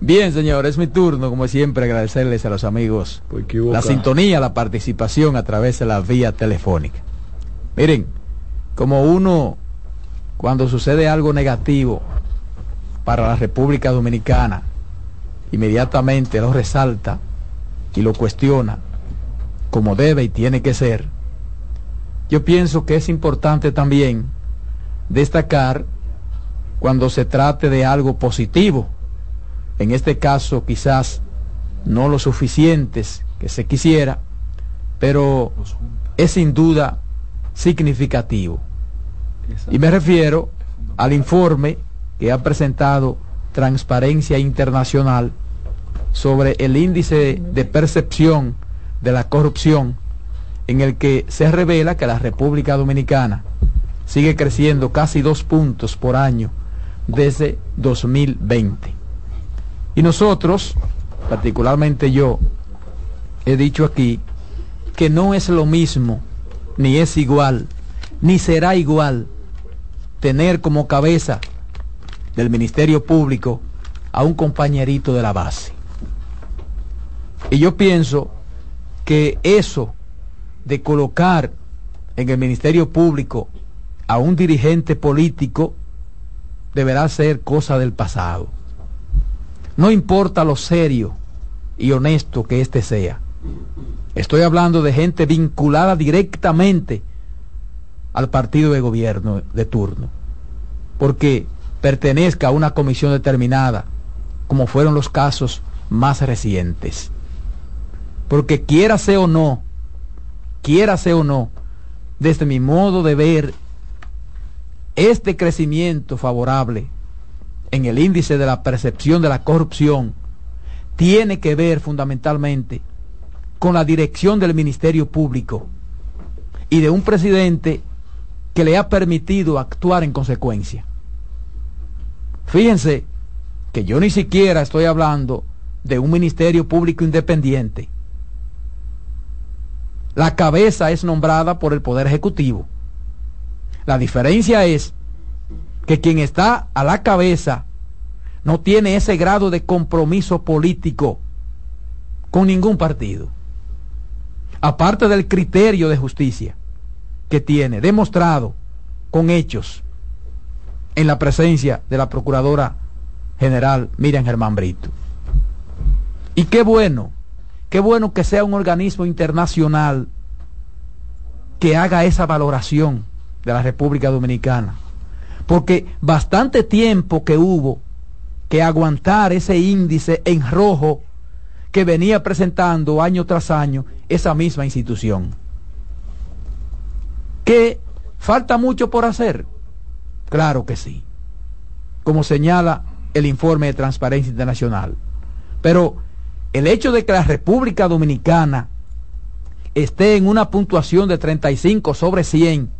Bien, señor, es mi turno, como siempre, agradecerles a los amigos la sintonía, la participación a través de la vía telefónica. Miren, como uno, cuando sucede algo negativo para la República Dominicana, inmediatamente lo resalta y lo cuestiona como debe y tiene que ser, yo pienso que es importante también destacar cuando se trate de algo positivo en este caso quizás no lo suficientes que se quisiera, pero es sin duda significativo. Y me refiero al informe que ha presentado Transparencia Internacional sobre el índice de percepción de la corrupción, en el que se revela que la República Dominicana sigue creciendo casi dos puntos por año desde 2020. Y nosotros, particularmente yo, he dicho aquí que no es lo mismo, ni es igual, ni será igual tener como cabeza del Ministerio Público a un compañerito de la base. Y yo pienso que eso de colocar en el Ministerio Público a un dirigente político deberá ser cosa del pasado. No importa lo serio y honesto que éste sea. Estoy hablando de gente vinculada directamente al partido de gobierno de turno. Porque pertenezca a una comisión determinada, como fueron los casos más recientes. Porque quiera sea o no, quiera sea o no, desde mi modo de ver, este crecimiento favorable en el índice de la percepción de la corrupción tiene que ver fundamentalmente con la dirección del Ministerio Público y de un presidente que le ha permitido actuar en consecuencia. Fíjense que yo ni siquiera estoy hablando de un Ministerio Público independiente. La cabeza es nombrada por el Poder Ejecutivo. La diferencia es que quien está a la cabeza no tiene ese grado de compromiso político con ningún partido. Aparte del criterio de justicia que tiene demostrado con hechos en la presencia de la Procuradora General Miriam Germán Brito. Y qué bueno, qué bueno que sea un organismo internacional que haga esa valoración de la República Dominicana. Porque bastante tiempo que hubo que aguantar ese índice en rojo que venía presentando año tras año esa misma institución. ¿Que falta mucho por hacer? Claro que sí, como señala el informe de Transparencia Internacional. Pero el hecho de que la República Dominicana esté en una puntuación de 35 sobre 100,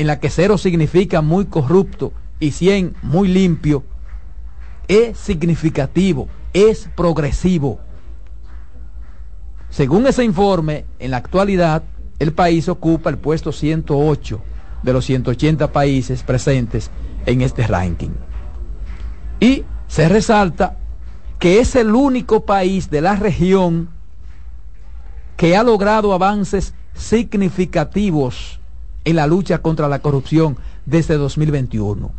en la que cero significa muy corrupto y 100 muy limpio, es significativo, es progresivo. Según ese informe, en la actualidad el país ocupa el puesto 108 de los 180 países presentes en este ranking. Y se resalta que es el único país de la región que ha logrado avances significativos en la lucha contra la corrupción desde 2021,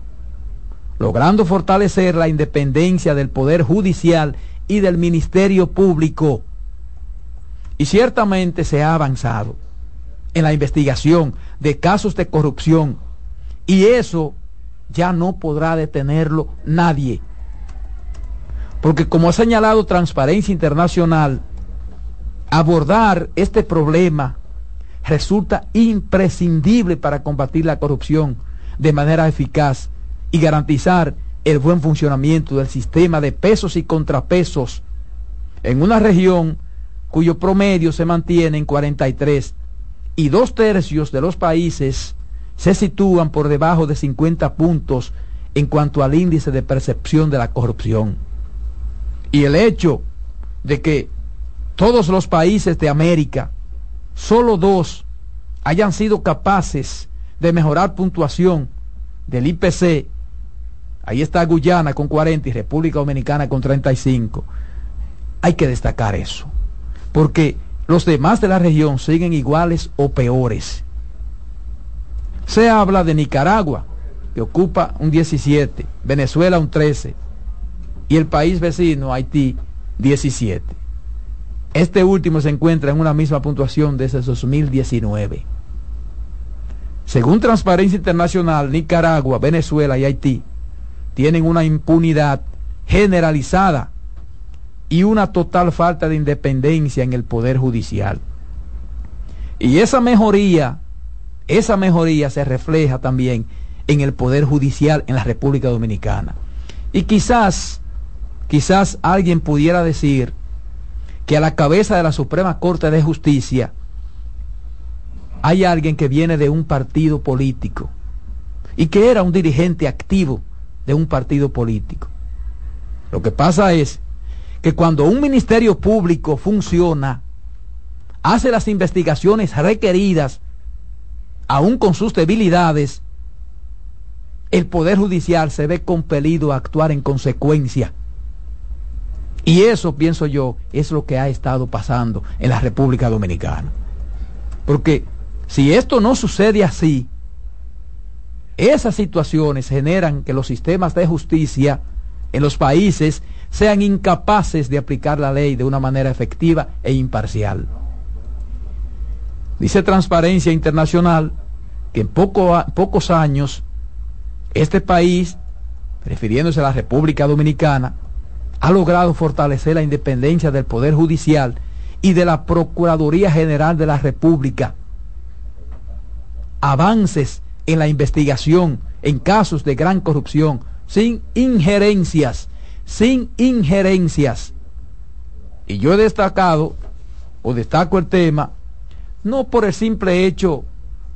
logrando fortalecer la independencia del Poder Judicial y del Ministerio Público. Y ciertamente se ha avanzado en la investigación de casos de corrupción. Y eso ya no podrá detenerlo nadie. Porque como ha señalado Transparencia Internacional, abordar este problema resulta imprescindible para combatir la corrupción de manera eficaz y garantizar el buen funcionamiento del sistema de pesos y contrapesos en una región cuyo promedio se mantiene en 43 y dos tercios de los países se sitúan por debajo de 50 puntos en cuanto al índice de percepción de la corrupción. Y el hecho de que todos los países de América, solo dos, hayan sido capaces de mejorar puntuación del IPC, ahí está Guyana con 40 y República Dominicana con 35, hay que destacar eso, porque los demás de la región siguen iguales o peores. Se habla de Nicaragua, que ocupa un 17, Venezuela un 13 y el país vecino, Haití, 17. Este último se encuentra en una misma puntuación desde 2019. Según Transparencia Internacional, Nicaragua, Venezuela y Haití tienen una impunidad generalizada y una total falta de independencia en el Poder Judicial. Y esa mejoría, esa mejoría se refleja también en el Poder Judicial en la República Dominicana. Y quizás, quizás alguien pudiera decir que a la cabeza de la Suprema Corte de Justicia hay alguien que viene de un partido político y que era un dirigente activo de un partido político. Lo que pasa es que cuando un ministerio público funciona, hace las investigaciones requeridas, aún con sus debilidades, el Poder Judicial se ve compelido a actuar en consecuencia. Y eso, pienso yo, es lo que ha estado pasando en la República Dominicana. Porque si esto no sucede así, esas situaciones generan que los sistemas de justicia en los países sean incapaces de aplicar la ley de una manera efectiva e imparcial. Dice Transparencia Internacional que en pocos años este país, refiriéndose a la República Dominicana, ha logrado fortalecer la independencia del Poder Judicial y de la Procuraduría General de la República. Avances en la investigación en casos de gran corrupción, sin injerencias sin injerencias. Y yo he destacado, o destaco el tema, no por el simple hecho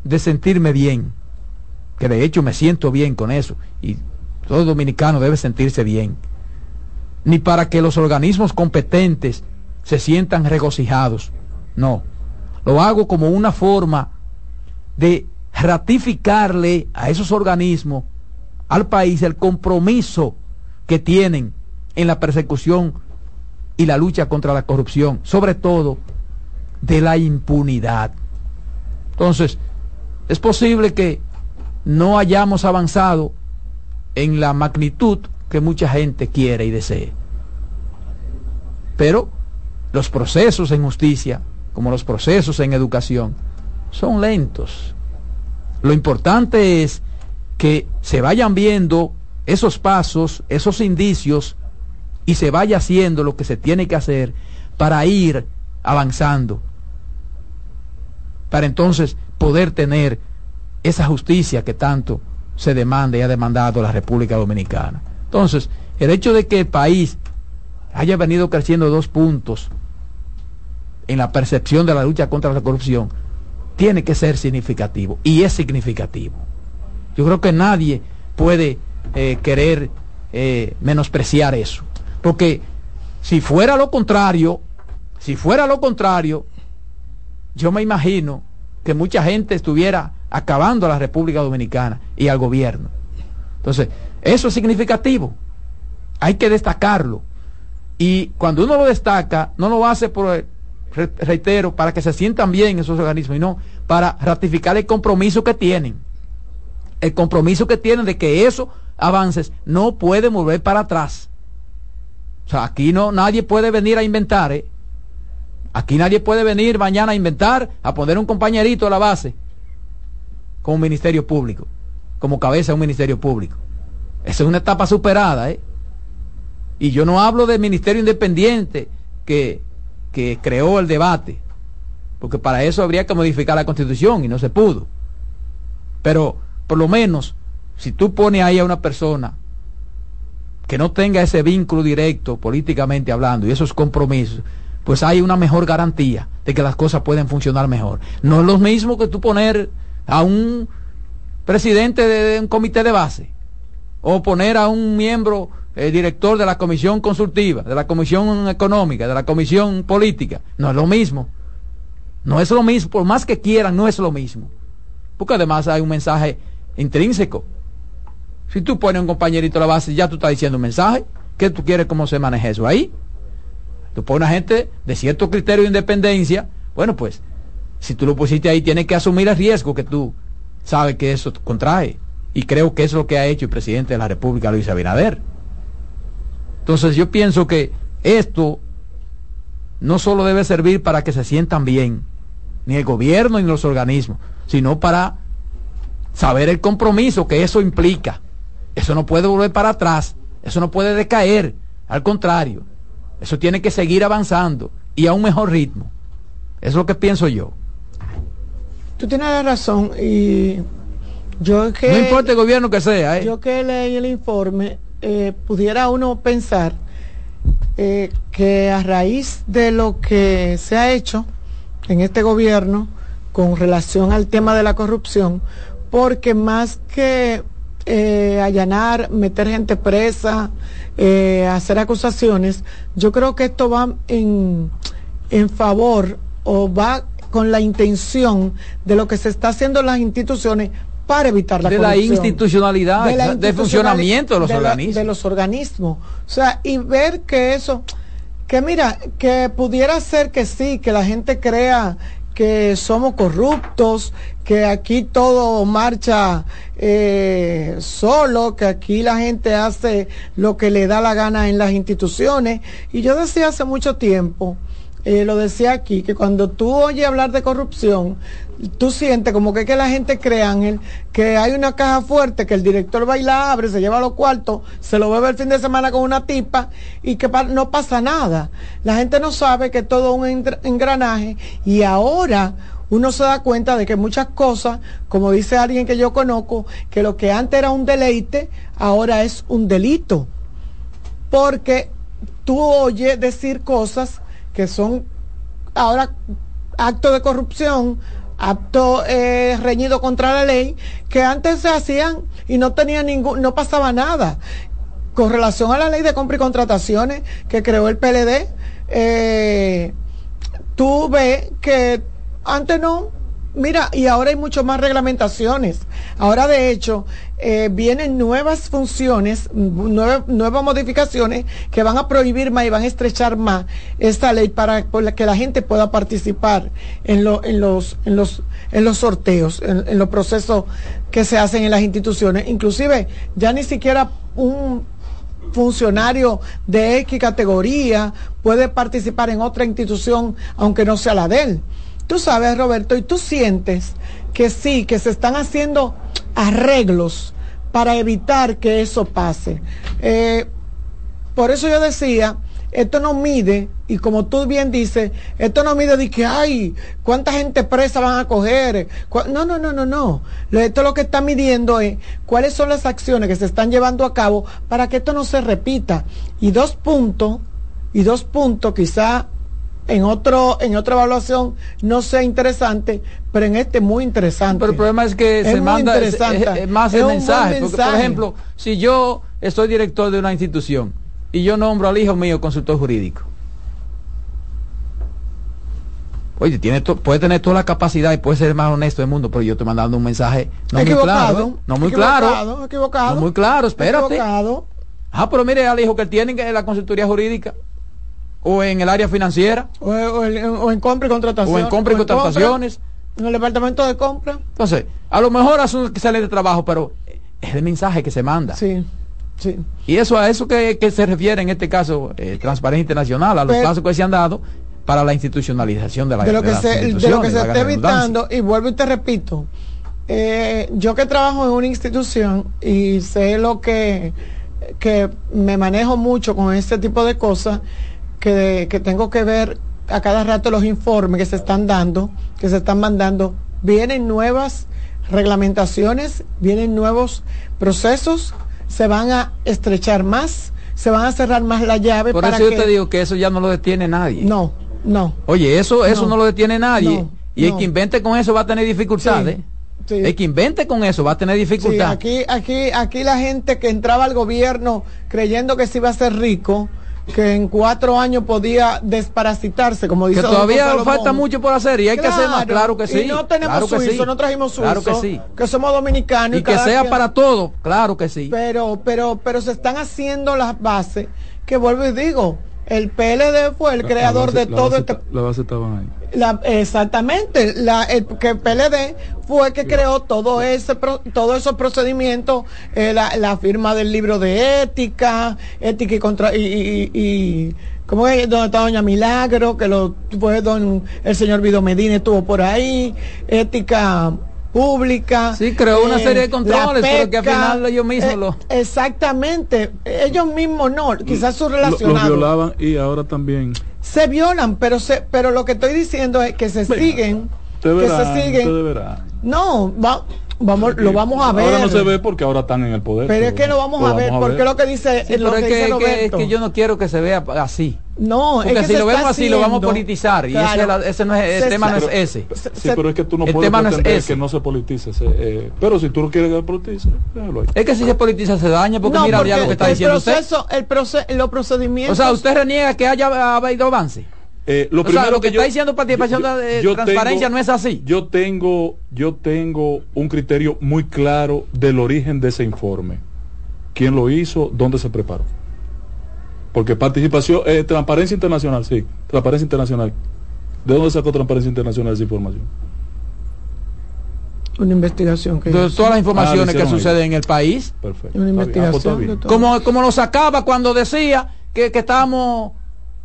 de sentirme bien, que de hecho me siento bien con eso, y todo dominicano debe sentirse bien, ni para que los organismos competentes se sientan regocijados, no, lo hago como una forma de ratificarle a esos organismos, al país, el compromiso que tienen en la persecución y la lucha contra la corrupción, sobre todo de la impunidad. Entonces, es posible que no hayamos avanzado en la magnitud que mucha gente quiere y desee. Pero los procesos en justicia, como los procesos en educación, son lentos. Lo importante es que se vayan viendo esos pasos, esos indicios, y se vaya haciendo lo que se tiene que hacer para ir avanzando, para entonces poder tener esa justicia que tanto se demanda y ha demandado la República Dominicana. Entonces, el hecho de que el país haya venido creciendo dos puntos en la percepción de la lucha contra la corrupción, tiene que ser significativo y es significativo. Yo creo que nadie puede eh, querer eh, menospreciar eso. Porque si fuera lo contrario, si fuera lo contrario, yo me imagino que mucha gente estuviera acabando a la República Dominicana y al gobierno. Entonces, eso es significativo. Hay que destacarlo. Y cuando uno lo destaca, no lo hace por, reitero, para que se sientan bien esos organismos, sino para ratificar el compromiso que tienen. El compromiso que tienen de que eso avances no puede mover para atrás. O sea, aquí no, nadie puede venir a inventar, ¿eh? Aquí nadie puede venir mañana a inventar, a poner un compañerito a la base. como ministerio público, como cabeza de un ministerio público. Esa es una etapa superada, ¿eh? Y yo no hablo del ministerio independiente que, que creó el debate, porque para eso habría que modificar la constitución y no se pudo. Pero por lo menos, si tú pones ahí a una persona que no tenga ese vínculo directo políticamente hablando y esos compromisos, pues hay una mejor garantía de que las cosas pueden funcionar mejor. No es lo mismo que tú poner a un presidente de, un comité de base o poner a un miembro eh, director de la comisión consultiva, de la comisión económica, de la comisión política. No es lo mismo. No es lo mismo, por más que quieran, no es lo mismo. Porque además hay un mensaje intrínseco. Si tú pones un compañerito a la base, ya tú estás diciendo un mensaje. ¿Qué tú quieres cómo se maneja eso ahí? Tú pones a gente de cierto criterio de independencia. Bueno, pues, si tú lo pusiste ahí, tienes que asumir el riesgo que tú sabes que eso contrae. Y creo que es lo que ha hecho el presidente de la República, Luis Abinader. Entonces yo pienso que esto no solo debe servir para que se sientan bien, ni el gobierno ni los organismos, sino para saber el compromiso que eso implica. Eso no puede volver para atrás, eso no puede decaer, al contrario, eso tiene que seguir avanzando y a un mejor ritmo. Es lo que pienso yo. Tú tienes la razón y yo que... No importa el gobierno que sea. ¿eh? Yo que leí el informe, eh, pudiera uno pensar eh, que a raíz de lo que se ha hecho en este gobierno con relación al tema de la corrupción, porque más que eh, allanar, meter gente presa, eh, hacer acusaciones, yo creo que esto va en, en favor o va con la intención de lo que se está haciendo en las instituciones para evitar la de la institucionalidad, de, funcionamiento de los organismos. de los organismos. O sea, y ver que eso, que mira, que pudiera ser que sí, que la gente crea que somos corruptos, que aquí todo marcha eh, solo, que aquí la gente hace lo que le da la gana en las instituciones. Y yo decía hace mucho tiempo, lo decía aquí, que cuando tú oyes hablar de corrupción, tú sientes como que, que la gente cree, Ángel, que hay una caja fuerte, que el director va y la abre, se lleva los cuartos, se lo bebe el fin de semana con una tipa y que no pasa nada. La gente no sabe que todo un engranaje y ahora uno se da cuenta de que muchas cosas, como dice alguien que yo conozco, que lo que antes era un deleite, ahora es un delito. Porque tú oyes decir cosas que son ahora actos de corrupción, acto eh, reñido contra la ley que antes se hacían y no tenía ningún, no pasaba nada. Con relación a la ley de compra y contrataciones que creó el PLD, eh, tú ves que antes no, Mira, y ahora hay mucho más reglamentaciones. Ahora, de hecho, eh, vienen nuevas funciones, nuevas modificaciones que van a prohibir más y van a estrechar más esta ley para que la gente pueda participar en, en, los, en, los, en los sorteos, en, en los procesos que se hacen en las instituciones. Inclusive, ya ni siquiera un funcionario de X categoría puede participar en otra institución, aunque no sea la de él. Tú sabes, Roberto, y tú sientes que sí, que se están haciendo arreglos para evitar que eso pase. Eh, por eso yo decía, esto no mide, y como tú bien dices, esto no mide de que, ay, cuánta gente presa van a coger. No, no, no, no, no. Esto lo que está midiendo es cuáles son las acciones que se están llevando a cabo para que esto no se repita. Y dos puntos, y dos puntos quizá en otro en otra evaluación no sea interesante, pero en este muy interesante. Pero el problema es que se manda más el mensaje, por ejemplo, si yo estoy director de una institución y yo nombro al hijo mío consultor jurídico. Oye, tiene puede tener toda la capacidad y puede ser el más honesto del mundo, pero yo estoy mandando un mensaje no muy claro. No muy claro. Equivocado. No muy claro, espérate. Ah, pero mire al hijo que tiene en la consultoría jurídica o en el área financiera. O, en compra y contrataciones. O en compra y contrataciones. En el departamento de compra. Entonces, a lo mejor hace que sale de trabajo, pero es el mensaje que se manda. Sí. Sí. Y eso a eso que, se refiere en este caso eh, Transparencia Internacional, a los casos que se han dado para la institucionalización de la De lo que se, de lo que se está evitando, y vuelvo y te repito, Eh, yo que trabajo en una institución y sé lo que, que me manejo mucho con este tipo de cosas, que, que tengo que ver a cada rato los informes que se están dando, que se están mandando, vienen nuevas reglamentaciones, vienen nuevos procesos, se van a estrechar más, se van a cerrar más la llave. Por para eso yo te digo que eso ya no lo detiene nadie. No, no. Oye, eso, eso no, No. lo detiene nadie. No, y el no. que invente con eso va a tener dificultades. Sí. El que invente con eso va a tener Sí, dificultades. aquí, aquí, aquí la gente que entraba al gobierno creyendo que se iba a ser rico, que en cuatro años podía desparasitarse, como dice que todavía falta mucho por hacer y hay que hacer más, claro que sí. Y no tenemos claro que suizo, sí. no trajimos suizo, Claro que sí. que somos dominicanos. Y que sea quien- para todo, claro que sí. Pero, pero, pero se están haciendo las bases, que vuelvo y digo, el PLD fue el La- creador la base- de todo base este ta- La base estaban ahí. Exactamente, la, el, que el PLD fue que creó todo ese todos esos procedimientos, eh, la, la firma del libro de ética, ética y contra y, y, y- ¿cómo es? donde está doña Milagro, que lo fue don el señor Vido Medina estuvo por ahí, ética pública. Sí, creó una serie de controles, pero que al pesca, final ellos mismos eh, lo- Exactamente, ellos mismos no, quizás sus Los relacionados violaban y ahora también. se violan, pero se, pero lo que estoy diciendo es que se siguen, Usted que se siguen. No, va- vamos, lo vamos a ver. Ahora no se ve porque ahora están en el poder. pero es que lo vamos a ver, porque lo que dice, Sí, lo pero que es dice que, Roberto. que yo no quiero que se vea así. no, Porque es que si lo vemos así, lo vamos a politizar. Y ese, es la- ese no es, el Se- tema no es se- ese. Sí, pero es que tú no el puedes tema no es que no se politice. se- eh, pero si tú no quieres que se politice, déjalo ahí. Es que si se politiza se daña, porque No, mira porque ya lo que está el diciendo usted. proceso, el proce- los procedimientos. O sea, usted reniega que haya habido avance. Eh, lo O sea, lo que yo- está diciendo participación yo- de yo transparencia tengo- no es así. Yo tengo, yo tengo un criterio muy claro del origen de ese informe. ¿Quién lo hizo? ¿Dónde se preparó? Porque participación, eh, transparencia internacional, sí, transparencia internacional. ¿De dónde sacó transparencia internacional esa información? una investigación que De todas las informaciones Ah, que lo hicieron suceden en el país. Perfecto. una bien. Ah, pues investigación. Como, como lo sacaba cuando decía que, que estábamos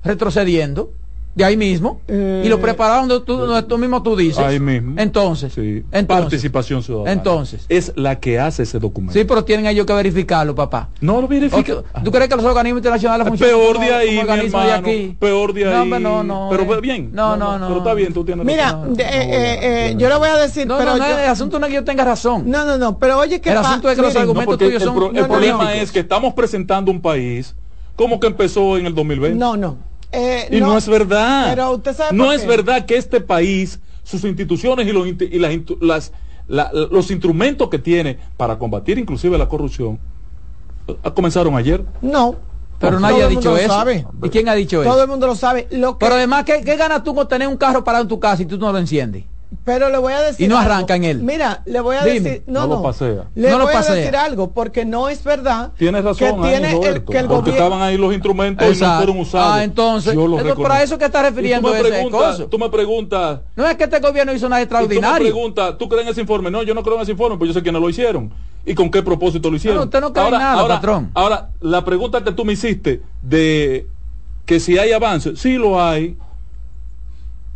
retrocediendo de ahí mismo Eh, y lo prepararon donde tú, donde tú mismo tú dices. Ahí mismo. Entonces, Sí. entonces Participación ciudadana. Entonces. Es la que hace ese documento. sí, pero tienen ellos que verificarlo, papá. No lo verifica. Ok, ¿Tú crees que los organismos internacionales funcionan Peor como- de ahí, como mi de aquí? Peor de ahí. No, no, no, Pero eh. bien. No, no, no. Pero está bien, tú tienes Mira, razón. de- eh, eh, eh, yo le voy a decir, No, pero no, no, yo- el asunto no es que yo tenga razón. no, no, no, pero oye que El asunto es que los argumentos tuyos el, son el problema es que estamos presentando un país como que empezó en el 2020. No, no. Eh, y no, es verdad. Pero usted sabe no es verdad que este país, sus instituciones y los, y las, intu- las- la- los instrumentos que tiene para combatir inclusive la corrupción, eh, comenzaron ayer. No. Pero Todo nadie ha dicho eso. sabe. ¿Y quién ha dicho Todo eso? el mundo lo sabe. Lo que, Pero además, ¿qué, qué ganas tú con tener un carro parado en tu casa y tú no lo enciendes? Pero le voy a decir Y no algo. arranca en él. Mira, le voy a Dime. decir, no, No no, lo pasea. Le No lo voy a pasea. decir algo porque no es verdad. Tienes razón, que el, que el porque gobierno estaban ahí los instrumentos y no fueron usados. Ah, entonces, Yo lo entonces, reconozco. para eso que está Y tú refiriendo me ese coso. Tú me preguntas, No es que este gobierno hizo nada Y tú me extraordinario. preguntas, ¿tú crees en ese informe? No, yo no creo en ese informe, pero yo sé quiénes lo hicieron. ¿Y con qué propósito lo hicieron? No, usted no cree en nada, ahora, patrón. Ahora, la pregunta que tú me hiciste de que si hay avance, sí lo hay.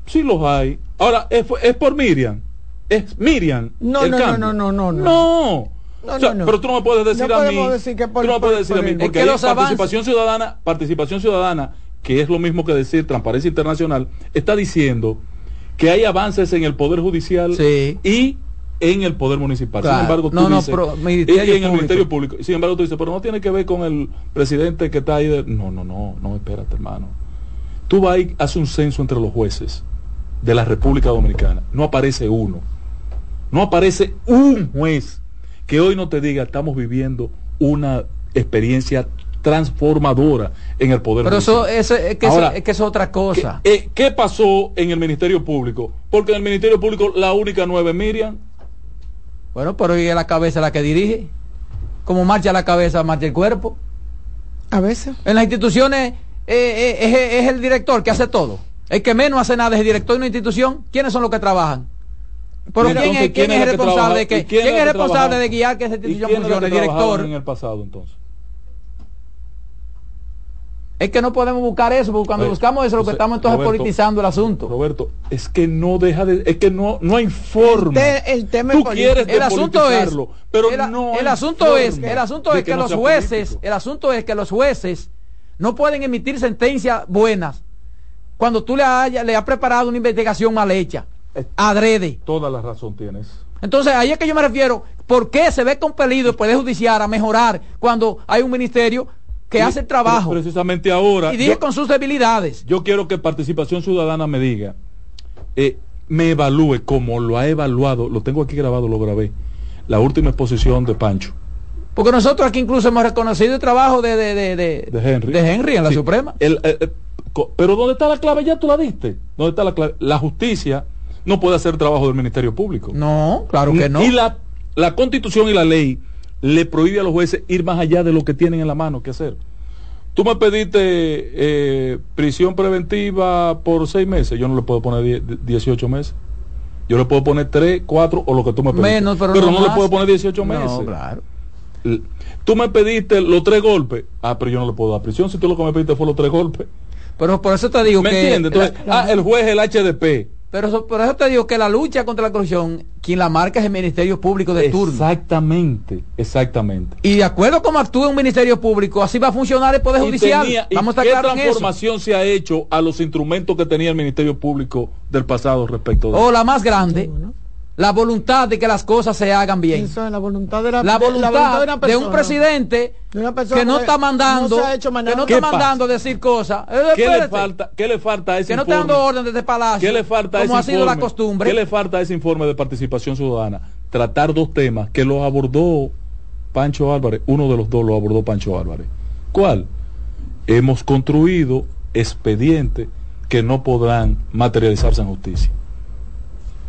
Sí los hay. Ahora, es, es por Miriam. Es Miriam. No, el no, no, no, no, no, no. No. No, O sea, no, no. Pero tú no me puedes decir No a mí. decir que por- tú no me puedes decir por a mí. el- Porque hay participación ciudadana, participación ciudadana, que es lo mismo que decir transparencia internacional, está diciendo que hay avances en el poder judicial Sí. y en el poder municipal. Claro. Sin embargo, tú No, no, dices, pero y- en el Público. Ministerio Público. Sin embargo, tú dices, pero no tiene que ver con el presidente que está ahí. de- No, no, no, no, espérate, hermano. Tú vas y haces un censo entre los jueces de la República Dominicana. No aparece uno. No aparece un juez que hoy no te diga, estamos viviendo una experiencia transformadora en el poder Pero eso, judicial". eso- es, que Ahora, eso, es que eso es otra cosa. ¿Qué, eh, qué pasó en el Ministerio Público? Porque en el Ministerio Público la única nueve es Miriam. Bueno, pero ¿y es la cabeza la que dirige? Como marcha la cabeza, marcha el cuerpo. A veces. En las instituciones eh, eh, es, es el director que hace todo. El que menos hace nada es el director de una institución. ¿Quiénes son los que trabajan? Pero ¿quién, entonces, quién ¿quién es responsable de que ¿Y quién es responsable de guiar que esa ¿Y institución funcione? El director. en el pasado entonces? Es que no podemos buscar eso, porque cuando buscamos eso, lo que entonces, estamos entonces Roberto, politizando el asunto. Roberto, es que no deja de, es que no, no hay forma. Te- el tema Tú quieres el asunto es, pero el, no el hay asunto es, el asunto es que, no los jueces, político. el asunto es que los jueces no pueden emitir sentencias buenas cuando tú le hayas le has preparado una investigación mal hecha, adrede. Toda la razón tienes. Entonces, ahí es que yo me refiero, ¿por qué se ve compelido el Poder Judicial a mejorar cuando hay un ministerio que hace el trabajo pre- Precisamente ahora. y dije con sus debilidades? Yo quiero que Participación Ciudadana me diga, eh, me evalúe como lo ha evaluado, lo tengo aquí grabado, lo grabé, la última exposición de Pancho, Porque nosotros aquí incluso hemos reconocido el trabajo de, de, de, de- de Henry. de Henry en la Sí, Suprema. el- eh, eh, pero ¿dónde está la clave? Ya tú la diste. ¿Dónde está la clave? La justicia no puede hacer trabajo del Ministerio Público. No, claro que no. Y la, la constitución y la ley le prohíbe a los jueces ir más allá de lo que tienen en la mano que hacer. Tú me pediste eh, prisión preventiva por seis meses, yo no le puedo poner die- 18 meses. Yo le puedo poner 3, 4 o lo que tú me pediste. Menos, pero no, no le puedo poner 18 No, meses. claro. L- Tú me pediste los tres golpes. Ah, pero yo no le puedo dar prisión si tú lo que me pediste fue los tres golpes. Pero por eso te digo ¿Me que... entiendes? Entonces, ah, el juez, el HDP. Pero eso- por eso te digo que la lucha contra la corrupción, quien la marca es el Ministerio Público de turno. Exactamente, exactamente. Y de acuerdo como actúa un Ministerio Público, así va a funcionar el Poder Y Judicial. tenía- y Vamos a ¿Qué estar en eso. transformación se ha hecho a los instrumentos que tenía el Ministerio Público del pasado respecto de O la más grande, la voluntad de que las cosas se hagan bien. Eso es la voluntad de la, La de- voluntad una de un presidente De una persona que no que está mandando, no hecho que no ¿Qué está mandando a decir cosas. Eh, ¿Qué le falta? ¿Qué le falta a ese Que no está informe? dando orden desde Palacio. ¿Qué le falta a como ese ha sido la informe? costumbre. ¿Qué le falta a ese informe de participación ciudadana? Tratar dos temas que los abordó Pancho Álvarez. Uno de los dos lo abordó Pancho Álvarez. ¿Cuál? Hemos construido expedientes que no podrán materializarse en justicia.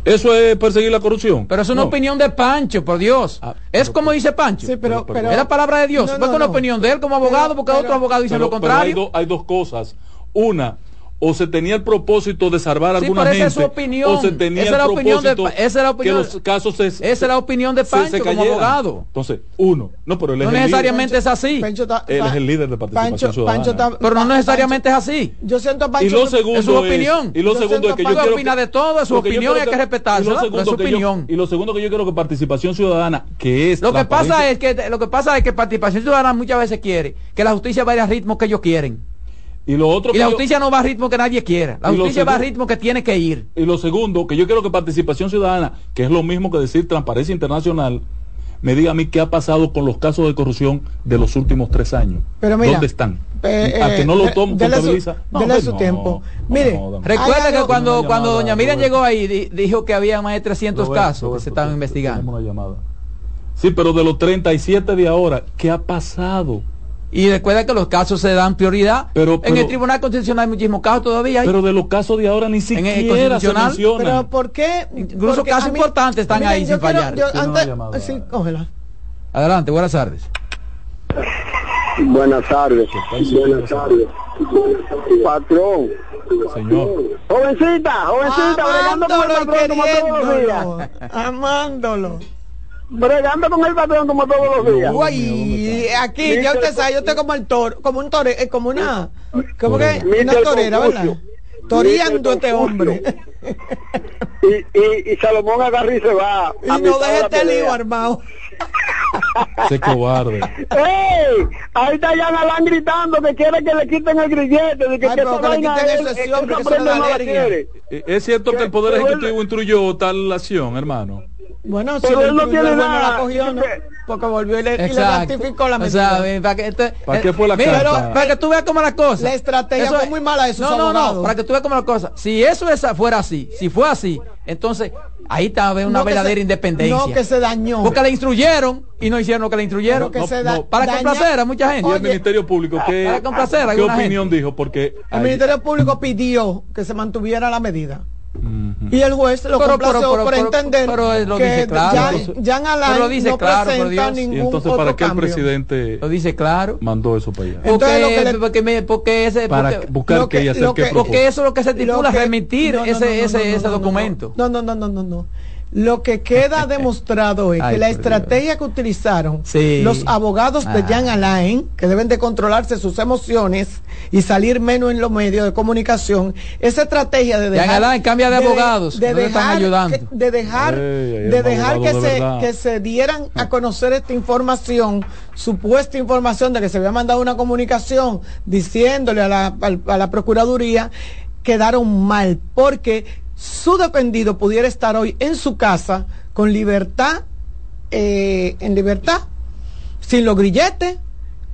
¿Eso es perseguir la corrupción? Pero es una No. opinión de Pancho, por Dios. es como dice Pancho. Sí, pero, pero- es la palabra de Dios. No, no, con la no. opinión de él como abogado, porque pero- otros abogados dicen Pero- lo pero hay, contrario. do- hay dos cosas. Una, o se tenía el propósito de salvar a Sí, alguna pero esa gente, es su opinión. o se tenía Esa el es la opinión de propósito Pa- esa es la opinión- que los casos se, Esa es la opinión de Pancho se como abogado. Entonces, uno, no, pero él No es necesariamente es así. Pancho Él es el líder de participación Pancho, ciudadana. Pero no necesariamente es así. Yo siento a Pancho. y lo que- segundo es su opinión. y lo Yo segundo es que yo quiero opina que- de todo, es su que opinión, creo hay que y segundo es su que yo- opinión. y lo segundo que yo quiero que participación ciudadana que es Lo que pasa es que lo que pasa es que participación ciudadana muchas veces quiere que la justicia vaya al ritmo que ellos quieren. Y lo otro Y la yo- justicia no va al ritmo que nadie quiera. La justicia va al segundo- ritmo que tiene que ir. Y lo segundo, que yo quiero que participación ciudadana, que es lo mismo que decir transparencia internacional, me diga a mí qué ha pasado con los casos de corrupción de los últimos tres años. Pero mira, ¿Dónde están? Eh, a que no eh, lo tomo, dele su- contabiliza. No, dele hombre, su no, tiempo. no, Mire, no. Recuerda que cuando, doña Miriam llegó ahí, di- dijo que había más de 300 Roberto, casos que se estaban investigando. tenemos una llamada. Sí, pero de los 37 de ahora, ¿qué ha pasado? Y recuerda que los casos se dan prioridad. Pero- en el Tribunal Constitucional hay muchísimos casos todavía. hay. Pero de los casos de ahora ni el siquiera se Constitucional, mencionan. Pero ¿por qué? Incluso Porque casos mí- importantes están miren, ahí yo sin quiero- fallar. yo antes- sí, cógela. Adelante, buenas tardes. Buenas tardes. Buenas tardes. Patrón. Señor. Jovencita, jovencita, el Amándolo y patrón como todos los días. queriéndolo. Amándolo. Bregando con el patrón como todos los días. Uy, aquí ya usted sabe, yo estoy como el toro, como un tore, eh, como una, como que una torera, ¿verdad? Toreando este hombre. Y, y, y Salomón agarra y se va. Y no deje este lío armado. Ese cobarde. ¡Ey! Ahí está Jan Alán gritando que quiere que le quiten el grillete. De que, Ay, que que le quiten esa hombre, que da no la quiere. Eh, ¿Es cierto que el Poder Ejecutivo instruyó tal acción, hermano? Bueno, si Pero el él no tiene bueno nada. la cogió, ¿no? Porque volvió y le, y le Exacto. ratificó la O sea, medida. eh, para que, este- ¿Para eh, qué fue la mira, carta? pero para que tú veas cómo las cosas. La estrategia fue muy mala de No, no, no, para que tú veas cómo las cosas. Si eso esa fuera así, si fue así, entonces ahí está una No verdadera se- independencia. No, que se dañó. Porque le instruyeron y no hicieron lo que le instruyeron. No, que No, se no, da- para daña- complacer a mucha gente. Y el Ministerio Público, ¿qué, Para complacer a ¿qué opinión dijo? Porque El ahí- Ministerio Público pidió que se mantuviera la medida. Y el juez lo Pero- complació pero- pero- por pero- entender pero él lo que dice claro. Jan, Entonces- Jan Alain Pero lo dice no claro, por presenta Dios. y ningún entonces, otro ¿para qué el presidente Lo dice claro. mandó eso para allá? Entonces, porque, lo que le- porque, me- porque ese Para porque- buscar que- qué que- propósito. porque eso es lo que se que- remitir ese ese documento. No, no, no, no, no, no. Lo que queda demostrado es Ay, que la estrategia que utilizaron Sí. los abogados de Ah. Jan Alain, que deben de controlarse sus emociones y salir menos en los medios de comunicación, esa estrategia de Jan dejar... Alain, cambia de abogados, De, no le están dejar, ayudando. que- de dejar, Ey, ahí de hay dejar que de se, que se dieran a conocer esta información, supuesta información de que se había mandado una comunicación diciéndole a la, a la Procuraduría, quedaron mal, porque su dependido pudiera estar hoy en su casa con libertad, eh, en libertad, sin los grilletes,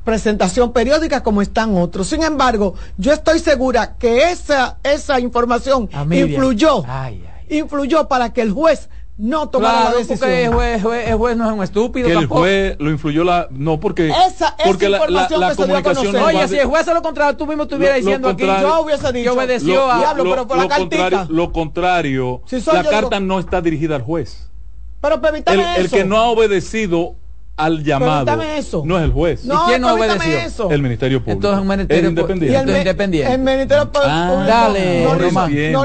presentación periódica como están otros. Sin embargo, yo estoy segura que esa, esa información A Miriam. influyó, Ay, influyó para que el juez no tomara Claro, la decisión. porque el juez, juez- el juez no es un estúpido que el tampoco. juez lo influyó la no porque Esa- esa porque la, la- información la que se dio a comunicación Oye, de- si el juez se lo contrario, tú mismo estuvieras Lo- lo diciendo aquí. contrario- Yo hubiese dicho, que obedeció lo, a. Diablo, pero por la contrario, cartica. lo contrario Si soy la carta digo- no está dirigida al juez Pero el, permítame el eso. que no ha obedecido al llamado Permítame eso. no es el juez No, quién no obedeció? eso. el ministerio público Entonces, un ministerio es independiente Y el, independiente. el Ministerio Público Ah, dale, no Román. no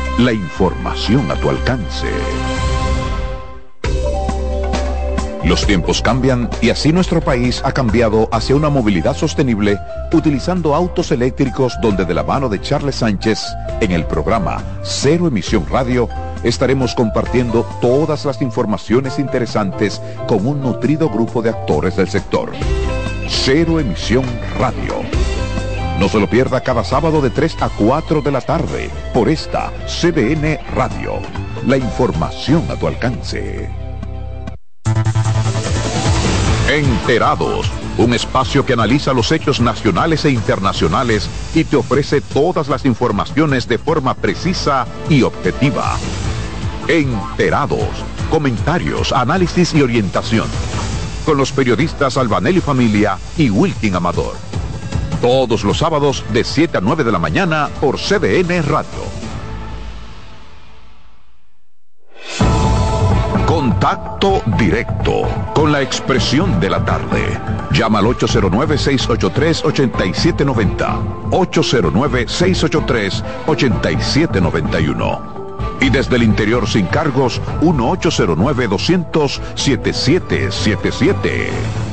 La información a tu alcance. Los tiempos cambian y así nuestro país ha cambiado hacia una movilidad sostenible utilizando autos eléctricos donde de la mano de Charles Sánchez en el programa Cero Emisión Radio estaremos compartiendo todas las informaciones interesantes con un nutrido grupo de actores del sector. Cero Emisión Radio. No se lo pierda cada sábado de 3 a 4 de la tarde por esta CDN Radio. La información a tu alcance. Enterados, un espacio que analiza los hechos nacionales e internacionales y te ofrece todas las informaciones de forma precisa y objetiva. Enterados, comentarios, análisis y orientación. Con los periodistas Albanelli Familia y Wilkin Amador. Todos los sábados de 7 a 9 de la mañana por CDN Radio. Contacto directo con la expresión de la tarde. Llama al 809-683-8790. 809-683-8791. Y desde el interior sin cargos, 1-809-200-7777.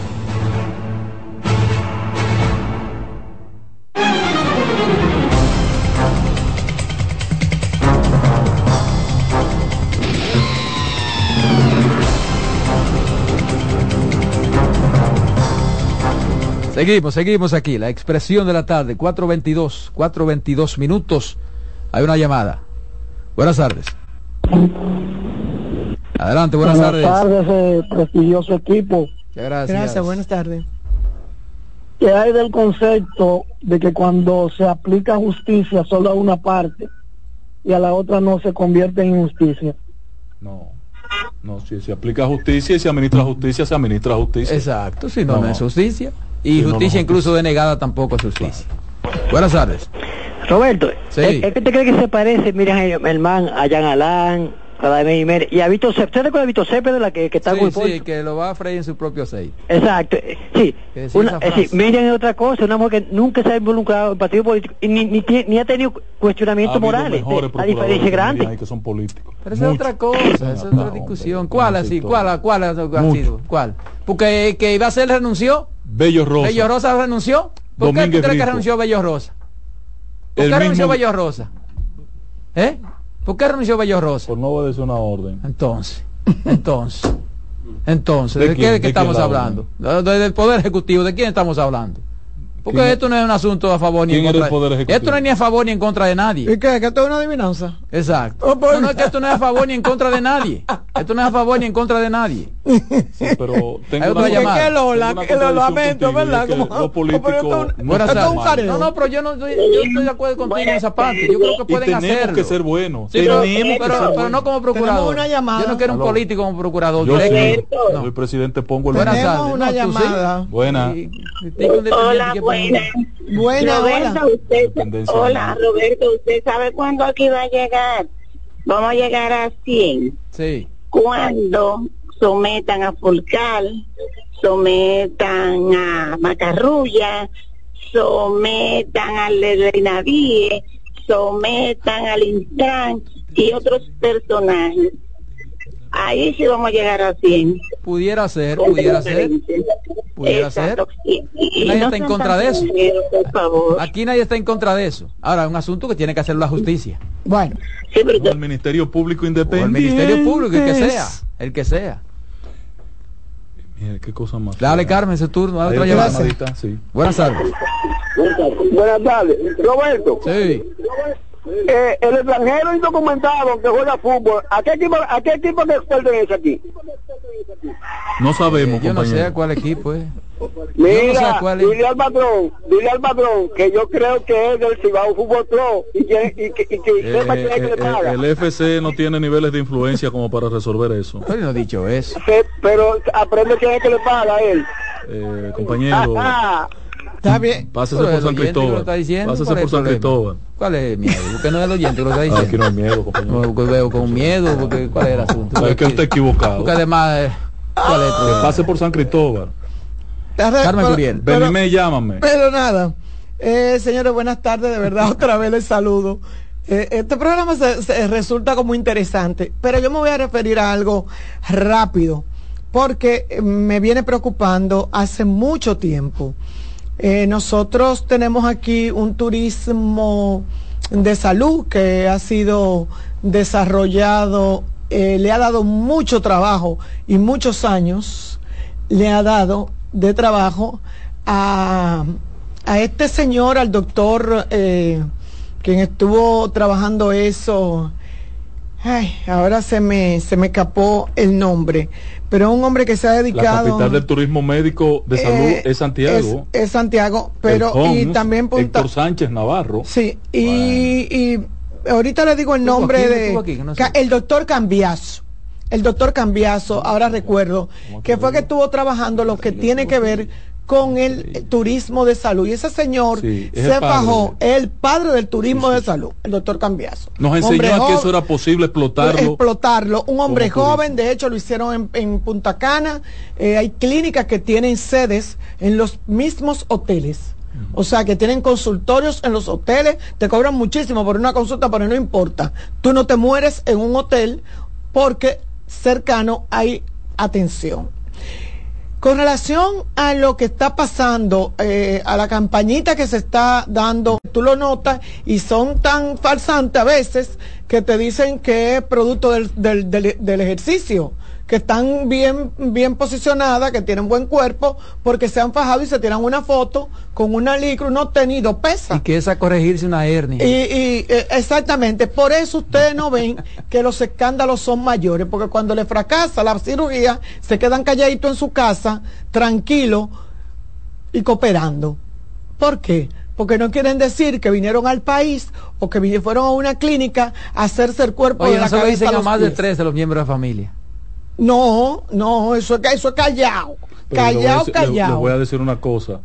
Seguimos, seguimos aquí. La expresión de la tarde, 4.22, 4.22 minutos. Hay una llamada. Buenas tardes. Adelante, buenas, tardes. tardes, eh, prestigioso equipo. Gracias. Gracias, buenas tardes. ¿Qué hay del concepto de que cuando se aplica justicia solo a una parte y a la otra no se convierte en injusticia? no no si se aplica justicia y se administra justicia se administra justicia Exacto, si no, no, No. es justicia. Y justicia no, incluso denegada tampoco es justicia. Buenas tardes. Roberto, Sí. ¿es, es que te crees que se parece, mira, el man a Jan Alán, a David Jiménez, y a Vito Cepeda, ¿usted recuerda a Vito Cepeda, la que, que está Sí, con sí, que lo va a freír en su propio aceite. Exacto, eh, sí. Una, es decir. Miriam es otra cosa, una mujer que nunca se ha involucrado en partido político y ni, ni, ni ha tenido cuestionamientos Ha morales. mejores La procuradores diferencia grande. Y que son políticos Pero esa es otra cosa, esa es otra discusión. hombre, ¿Cuál así? ¿Cuál, cuál ha sido? ¿Cuál? Porque que iba a ser renunció. Bello Rosa Bello Rosa renunció. ¿Por qué tú crees que renunció Bello Rosa? ¿Por El qué renunció Bello Rosa? ¿Eh? ¿Por qué renunció Bello Rosa? por no obedecer una orden Entonces, entonces, entonces, ¿De ¿de, quién? qué, de ¿De qué quién estamos la hablando? De- de- del Poder Ejecutivo, ¿de quién estamos hablando? Porque ¿Quién- esto no es un asunto a favor ni en contra. Ejecutivo? Esto no es ni a favor ni en contra de nadie. ¿Y qué? ¿Que esto es una adivinanza? Exacto. Oh, pues. No, no, es que esto no es a favor ni en contra de nadie. Esto no es a favor ni en contra de nadie. Sí, pero tengo Hay otra llamada. que Lola, tengo una que lo lamento, ¿verdad? es que Como- los políticos no Buenas es. No, no, pero yo no estoy, yo estoy de acuerdo contigo en esa parte. Yo creo que pueden tenemos hacerlo. que ser buenos. Sí, pero, tenemos que pero- ser pero buenos. no como procurador. Tenemos una llamada. Yo no quiero un político como procurador. Yo sí, directo. No. soy presidente, pongo el Buenas tardes. una llamada. Buena. Y- y tengo un dependiente Hola, que buena. Buena, Roberto, hola. usted, hola. Roberto, ¿usted sabe cuándo aquí va a llegar? Vamos a llegar a 100. Sí. Cuando sometan a Fulcal, sometan a Macarrulla, sometan al de Navíe, sometan al Intran y otros personajes. Ahí sí vamos a llegar a 100. Pudiera ser, pudiera ser. Pudiera ser. Exacto. Y- y Nadie no está en contra de eso. groseros, Por favor. Aquí nadie está en contra de eso. Ahora, es un asunto que tiene que hacer la justicia. Bueno, Sí, pero el Ministerio Público O el Independiente. Ministerio Público, el que sea. El que sea. Mira, qué cosa más. Dale, fea. Carmen, ese turno. Dale otra llamadita, sí. Buenas tardes. Buenas tardes. Roberto, Sí. Eh, el extranjero indocumentado que juega fútbol, ¿a qué equipo, a qué equipo que pertenece aquí? No sabemos, Yo no sé a compañero. cuál equipo es. Mira, no sé cuál es. dile al patrón, dile al patrón que yo creo que es del Cibao Fútbol Club y que, y que, y que Eh, sepa eh, quién es que le eh, paga. el FC no tiene niveles de influencia como para resolver eso. Pero no he dicho eso. Pero aprende quién es que le paga a él. Eh, compañero, Ah, está bien. pásese por San Cristóbal. Pásese ¿cuál es por el San? Cristóbal. ¿Cuál es el miedo? Porque no es el oyente que lo está Ah, diciendo. aquí no hay miedo, compañero. No, porque veo con miedo, porque ¿cuál es el asunto? Es que usted está equivocado. Porque además, eh, ¿cuál es el pase por San Cristóbal. Carmen Curiel. pero- Venime, llámame. Pero nada, eh, señores, buenas tardes, de verdad, otra vez les saludo. Eh, este programa se, se resulta como interesante, pero yo me voy a referir a algo rápido, porque me viene preocupando hace mucho tiempo. Eh, nosotros tenemos aquí un turismo de salud que ha sido desarrollado, eh, le ha dado mucho trabajo y muchos años le ha dado de trabajo a, a este señor, al doctor, eh, quien estuvo trabajando eso. Ay, ahora se me, se me escapó el nombre, pero un hombre que se ha La dedicado. capital del turismo médico de salud Eh, es Santiago. Es, es Santiago, pero y también Punta. Héctor Sánchez Navarro. Sí, y, y ahorita le digo el nombre aquí, de aquí, no sé. El doctor Cambiazo. El doctor Cambiazo, ahora recuerdo, que fue que estuvo trabajando lo que tiene que ver con el turismo de salud. Y ese señor Sí, es se fajó, el padre del turismo de salud, el doctor Cambiazo. Nos Hombre enseñó a que eso era posible explotarlo. explotarlo. Un hombre joven, de hecho lo hicieron en, en Punta Cana. Eh, hay clínicas que tienen sedes en los mismos hoteles. O sea, que tienen consultorios en los hoteles, te cobran muchísimo por una consulta, pero no importa. Tú no te mueres en un hotel porque cercano hay atención. Con relación a lo que está pasando, eh, a la campañita que se está dando, tú lo notas y son tan falsantes a veces que te dicen que es producto del- del ejercicio, que están bien, bien posicionadas, que tienen buen cuerpo, porque se han fajado y se tiran una foto con una licra, no tenido pesa. Y que es a corregirse una hernia. Y, y, eh, exactamente, por eso ustedes no ven que los escándalos son mayores, porque cuando le fracasa la cirugía, se quedan calladitos en su casa, tranquilos y cooperando. ¿Por qué? Porque no quieren decir que vinieron al país o que fueron a una clínica a hacerse el cuerpo Oye, de la no cabeza dicen a los más de tres de los miembros de familia. No, no, eso es, eso es callado. Pero Callado, decir- le- Le, callado. voy a decir una cosa.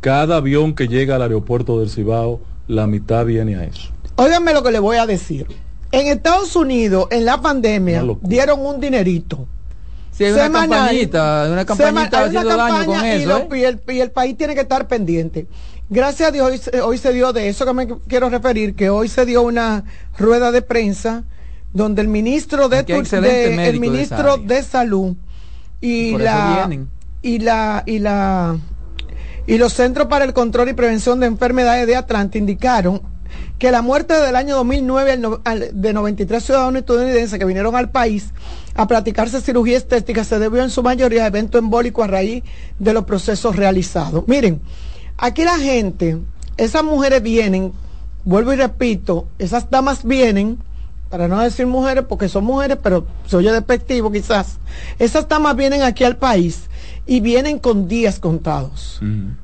Cada avión que llega al aeropuerto del Cibao, la mitad viene a eso. Óiganme lo que le voy a decir. En Estados Unidos, en la pandemia, dieron un dinerito. Sí, hay una Semanal. campañita, una Sema- campañita hay una daño con campaña y, eso, lo- ¿eh? y el, y el país tiene que estar pendiente. Gracias a Dios, hoy, se- hoy se dio de eso que me quiero referir, que hoy se dio una rueda de prensa donde el ministro de, el de ministro de salud y la y la y la y los Centros para el Control y Prevención de Enfermedades de Atlanta indicaron que la muerte del año 2009 al no- al- de 93 ciudadanos estadounidenses que vinieron al país a practicarse cirugía estética se debió en su mayoría a eventos embólicos a raíz de los procesos realizados. Miren, aquí la gente, esas mujeres vienen, vuelvo y repito, esas damas vienen para no decir mujeres, porque son mujeres, pero se oye despectivo quizás, esas damas vienen aquí al país y vienen con días contados.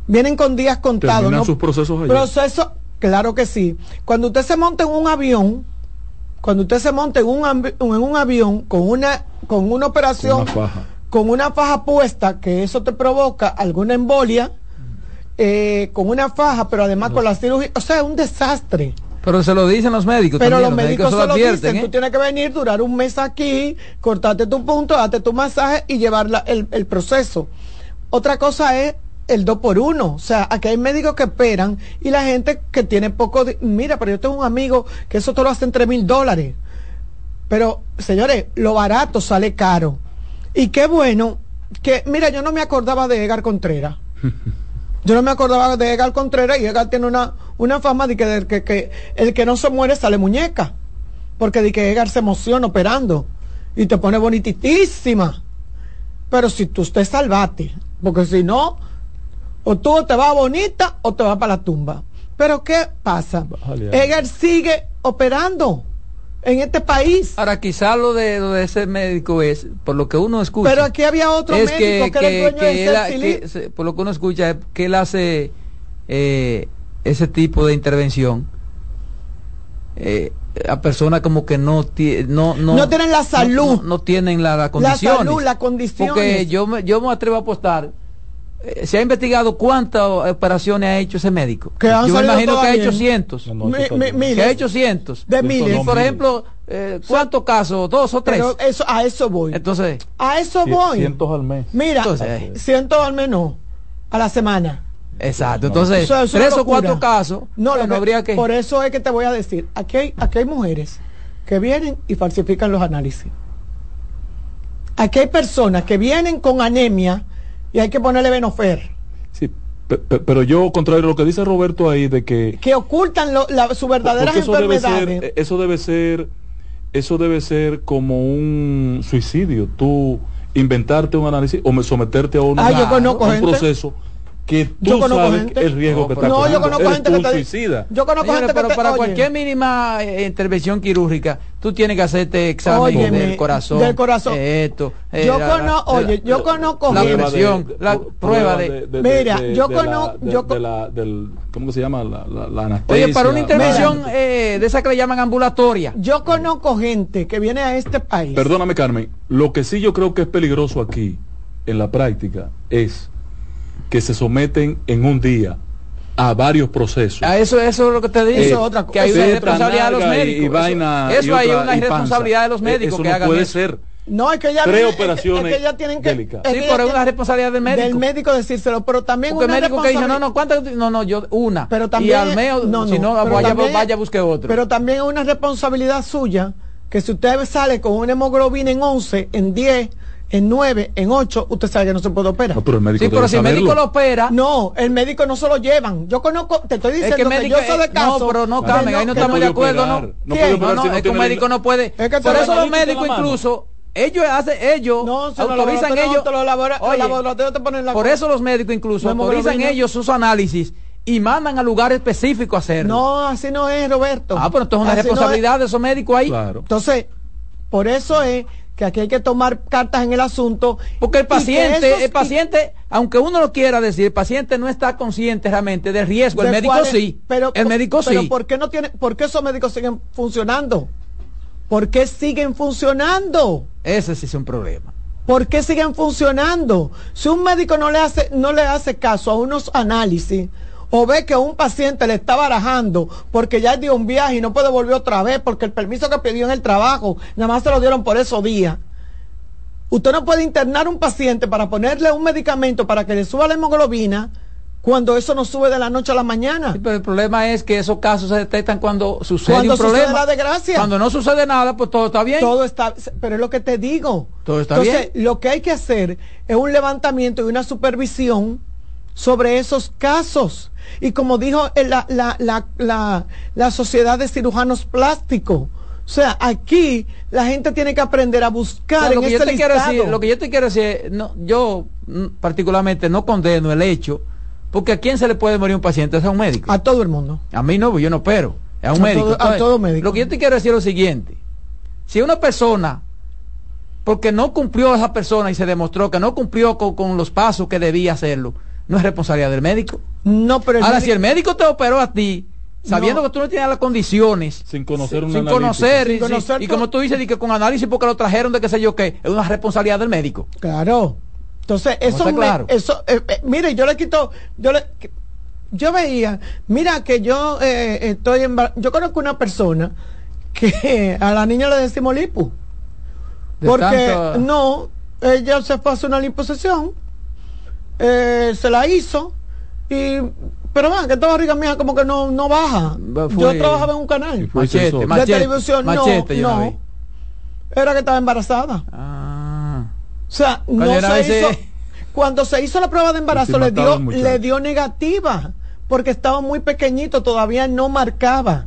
Vienen con días contados. Terminan ¿no? sus procesos allá. Proceso, claro que sí. Cuando usted se monta en un avión, cuando usted se monta en un, en un avión con una, con una operación, Una faja. con una faja puesta, que eso te provoca alguna embolia, eh, con una faja, pero además con la cirugía, o sea, es un desastre. Pero se lo dicen los médicos. Pero también, los médicos se se lo advierten, dicen, ¿eh? tú tienes que venir, durar un mes aquí, cortarte tu punto, darte tu masaje y llevar la- el, el proceso. Otra cosa es el 2 por 1 o sea, aquí hay médicos que esperan y la gente que tiene poco, mira, pero yo tengo un amigo que eso te lo hace en 3 mil dólares. Pero, señores, lo barato sale caro. Y qué bueno que, mira, yo no me acordaba de Edgar Contreras. Yo no me acordaba de Edgar Contreras y Edgar tiene una, una fama de que, del que, que el que no se muere sale muñeca. Porque de que Edgar se emociona operando y te pone bonititísima. Pero si tú te salvaste, porque si no, o tú te vas bonita o te vas para la tumba. Pero ¿qué pasa? Edgar sigue operando en este país. Ahora, quizá lo de, lo de ese médico es, por lo que uno escucha. Pero aquí había otro es médico que, era el dueño de él que por lo que uno escucha, es que él hace eh, ese tipo de intervención eh, a personas como que no, no, no, No tienen la salud. no, no tienen la, la La condición. salud, las condiciones. Porque yo me, yo me atrevo a apostar. Eh, ¿Se ha investigado cuántas operaciones ha hecho ese médico? Que han yo me imagino que ha hecho cientos. Mi- mi- miles. Que ha hecho cientos. De miles. Y, por ejemplo, eh, ¿cuántos casos? ¿Dos o tres? Pero eso, a eso voy. Entonces, A eso voy. Cientos al mes. Mira, Entonces, cientos al menos a la semana. exacto. Entonces, Eso- eso es tres o cuatro casos. No, lo que- habría que. Por eso es que te voy a decir, aquí hay, aquí hay mujeres que vienen y falsifican los análisis. Aquí hay personas que vienen con anemia y hay que ponerle venofer, Sí, pe- pe- pero yo, contrario a lo que dice Roberto ahí, de que que ocultan lo- la- sus verdaderas eso debe ser, eso debe ser, eso debe ser como un suicidio. Tú inventarte un análisis o me- someterte a un, Ah, conozco a un gente. proceso que Yo tú conozco sabes gente. el riesgo No, que está No, yo conozco gente que te suicida. Yo conozco Señores, gente pero que te- para oye, cualquier mínima eh, intervención quirúrgica, tú tienes que hacerte examen Óyeme, del corazón. del corazón. eh, esto, eh, Yo la- cono- la- oye, yo conozco la gente- presión, la prueba de, Mira, yo conozco- de- yo con- la- del, ¿cómo que se llama? La, la, la anestesia. Oye, para una intervención eh, de esa que le llaman ambulatoria. Yo conozco gente que viene a este país. Perdóname, Carmen. Lo que sí yo creo que es peligroso aquí, en la práctica, es que se someten en un día a varios procesos. A eso, eso es lo que te digo. Eh, Eso otra que hay cosa. una responsabilidad de los y- médicos. y Eso- vaina, eso, y hay otra- una y panza. responsabilidad de los Eh, médicos eso que no hagan puede eso. ser. No, es que ella Tres operaciones es que ella tienen que, Sí, que pero es una tiene- responsabilidad del médico. Del médico decírselo, pero también Porque el una médico que dice, no, no, ¿cuántas? No, no, yo una. Pero y también al medio, no, si no, pero vaya, también- vaya, busque otro. Pero también es una responsabilidad suya que si usted sale con una hemoglobina en 11, en 10, en 9, en 8, usted sabe que no se puede operar. No, pero el médico sí, pero si el médico lo opera, No, el médico no se lo llevan. Yo conozco, te estoy es diciendo que el que, médico. yo sé de casos. no, pero no, Carmen, ahí no estamos de acuerdo. ¿no? No No, operar no, si no es que un médico el- no puede. Es que Por eso lo los médicos incluso, ellos hacen, ellos No, autorizan ellos. te lo elabora- los Oye, laboratorios te ponen la por eso los médicos incluso autorizan ellos sus análisis y mandan a lugares específicos a hacerlo. No, así no es, Roberto. Ah, pero entonces es una Así no es. responsabilidad de esos médicos ahí. Claro. Entonces, por eso es que aquí hay que tomar cartas en el asunto. Porque el paciente, esos- el paciente, aunque uno lo quiera decir, el paciente no está consciente realmente del riesgo. El médico sí. Pero, el médico pero sí. ¿por qué no tiene, por qué esos médicos siguen funcionando? ¿Por qué siguen funcionando? Ese sí es un problema. ¿Por qué siguen funcionando? Si un médico no le hace, no le hace caso a unos análisis o ve que un paciente le está barajando porque ya dio un viaje y no puede volver otra vez porque el permiso que pidió en el trabajo nada más se lo dieron por esos días. Usted no puede internar un paciente para ponerle un medicamento para que le suba la hemoglobina cuando eso no sube de la noche a la mañana. Sí, pero el problema es que esos casos se detectan cuando sucede Cuando un sucede problema. la desgracia. Cuando no sucede nada, pues todo está bien. Todo está, pero es lo que te digo. Todo está Entonces, bien. lo que hay que hacer es un levantamiento y una supervisión sobre esos casos. Y como dijo eh, la, la, la, la, la Sociedad de Cirujanos Plásticos, o sea, aquí la gente tiene que aprender a O buscar sea, lo, en que yo ese te quiero decir, lo que yo te quiero decir, no, yo mm, particularmente no condeno el hecho, porque a quién se le puede morir un paciente, es a un médico. A todo el mundo. A mí no, yo no opero, es a un A médico. todo- a todo médico. Lo que yo te quiero decir es lo siguiente, Si una persona, porque no cumplió esa persona y se demostró que no cumplió con, con los pasos que debía hacerlo, no es responsabilidad del médico. No, pero Ahora, médico- si el médico te operó a ti, sabiendo No. que tú no tienes las condiciones, sin conocer una sin conocer, y, Sin conocer y como tú dices, y que con análisis porque lo trajeron de qué sé yo qué, es una responsabilidad del médico. Claro. Entonces, eso, me- claro. eso eh, eh, mire, yo le quito, yo le, yo veía, mira que yo eh, estoy en, yo conozco una persona que a la niña le decimos lipo. De Porque tanto- no, ella se fue a hacer una liposucción, eh, se la hizo y pero va, que esta barriga mía como que no, no baja. Fue- yo trabajaba en un canal Machete, machete, de televisión, machete, no, no. Era que estaba embarazada. Ah. O sea, no se ese- hizo. Cuando se hizo la prueba de embarazo, le dio, le dio negativa, porque estaba muy pequeñito, todavía no marcaba.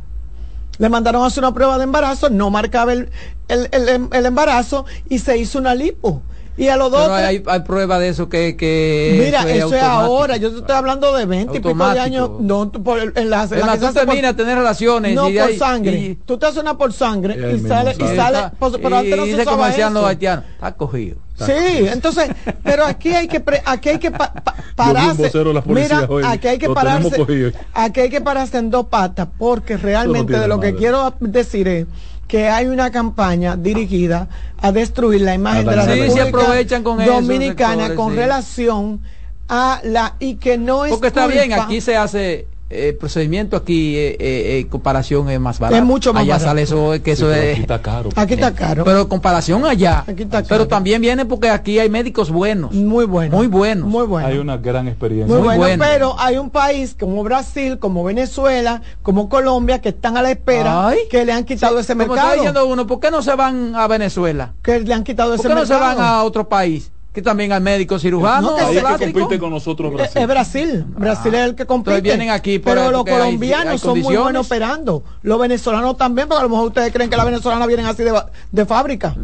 Le mandaron a hacer una prueba de embarazo, no marcaba el, el, el- el embarazo y se hizo una lipo. Y a los dos. Pero hay, hay prueba de eso que, que mira, eso es, ahora. Yo te estoy hablando de 20 y pico de años. No, tú por el- en la, en la tú por- tener relaciones no y por sangre. y- tú te haces una por sangre y mismo sale, y sale. está- pues, pero antes no y se dice como usaba decían los eso. haitianos, está cogido. Sí, entonces, pero aquí hay que pre- aquí hay que pa- pa- pararse. Mira, hoy, aquí hay que pararse. Aquí hay que pararse en dos patas porque realmente de lo que quiero decir es que hay una campaña dirigida a destruir la imagen A de la Sí, se República aprovechan con Dominicana sectores, con sí. relación a la y que no es Porque está bien, culpa- aquí se hace eh, procedimiento aquí eh, eh, eh, comparación es más barato. Es mucho más allá barato. sale eso que Sí, eso pero es aquí está caro. aquí está caro. pero comparación allá. Aquí está Pero caro. también viene porque aquí hay médicos buenos, muy bueno. muy buenos. Muy bueno. Hay una gran experiencia. Muy Muy bueno, bueno. pero hay un país como Brasil, como Venezuela, como Colombia, que están a la espera, Ay. que le han quitado ese Como está mercado. diciendo uno, ¿por qué no se van a Venezuela? que le han quitado ¿Por ese qué no se mercado. van a otro país? Que también hay médicos cirujanos, No, es que compite con nosotros Brasil. Es Brasil, Brasil es el que compite. Entonces vienen aquí pero los hay- colombianos hay son muy buenos operando. Los venezolanos también, porque a lo mejor ustedes creen que las venezolanas vienen así de, de fábrica.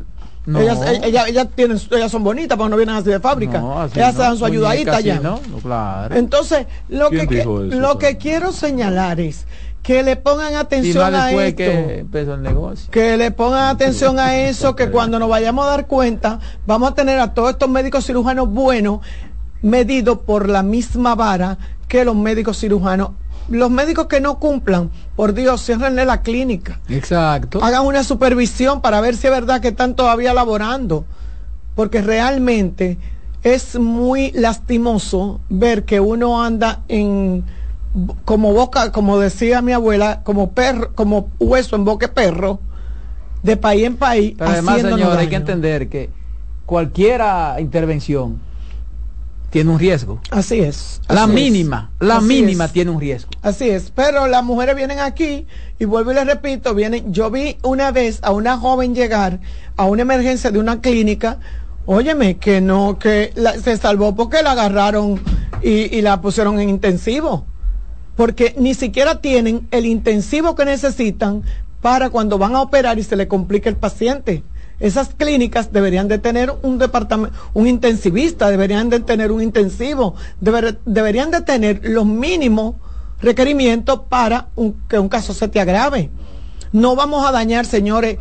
No. Ellas, eh, ellas, ellas tienen, ellas son bonitas, pero no vienen así de fábrica. No, así ellas dan su ayudadita ya. ¿no? No, claro. Entonces, lo ¿Quién que, eso, lo que quiero señalar es que le pongan y atención a esto. que empezó el negocio. Que le pongan atención a eso, que cuando nos vayamos a dar cuenta, vamos a tener a todos estos médicos cirujanos buenos medidos por la misma vara que los médicos cirujanos. Los médicos que no cumplan, por Dios, ciérrenle la clínica. Exacto. Hagan una supervisión para ver si es verdad que están todavía laborando. Porque realmente es muy lastimoso ver que uno anda en como boca, como decía mi abuela, como perro, como hueso en boca de perro, de país en país. Pero además, señor, hay que entender que cualquier ah, intervención tiene un riesgo. Así es. La es. mínima, la Así mínima es. tiene un riesgo. Así es, pero las mujeres vienen aquí y vuelvo y les repito, vienen, yo vi una vez a una joven llegar a una emergencia de una clínica, óyeme, que no, que la- se salvó porque la agarraron y, y la pusieron en intensivo, porque ni siquiera tienen el intensivo que necesitan para cuando van a operar y se le complica el paciente. Esas clínicas deberían de tener un departamento, un intensivista, deberían de tener un intensivo, deber- deberían de tener los mínimos requerimientos para que un caso se te agrave. No vamos a dañar, señores,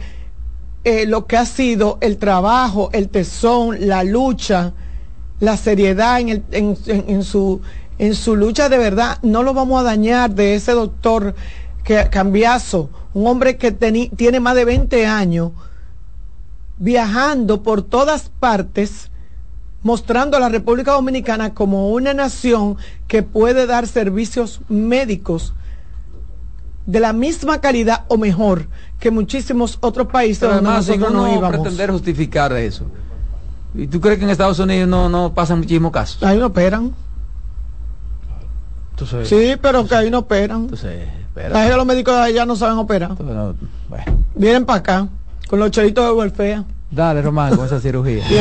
eh, lo que ha sido el trabajo, el tesón, la lucha, la seriedad en, el- en su, en su lucha de verdad. No lo vamos a dañar de ese doctor que Cambiazo, un hombre que teni- tiene más de 20 años viajando por todas partes, mostrando a la República Dominicana como una nación que puede dar servicios médicos de la misma calidad o mejor que muchísimos otros países Pero donde además, nosotros no íbamos. pretender justificar eso. ¿Y tú crees que en Estados Unidos no, no pasan muchísimos casos? Ahí no operan. Sí, pero que ahí no operan. La gente de los médicos de allá no saben operar. Bueno. Vienen para acá con los chelitos de welfare. Dale, Román, con esa cirugía.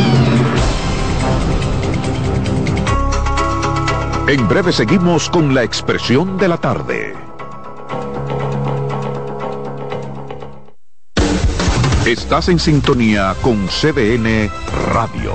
En breve seguimos con la expresión de la tarde. Estás en sintonía con CDN Radio.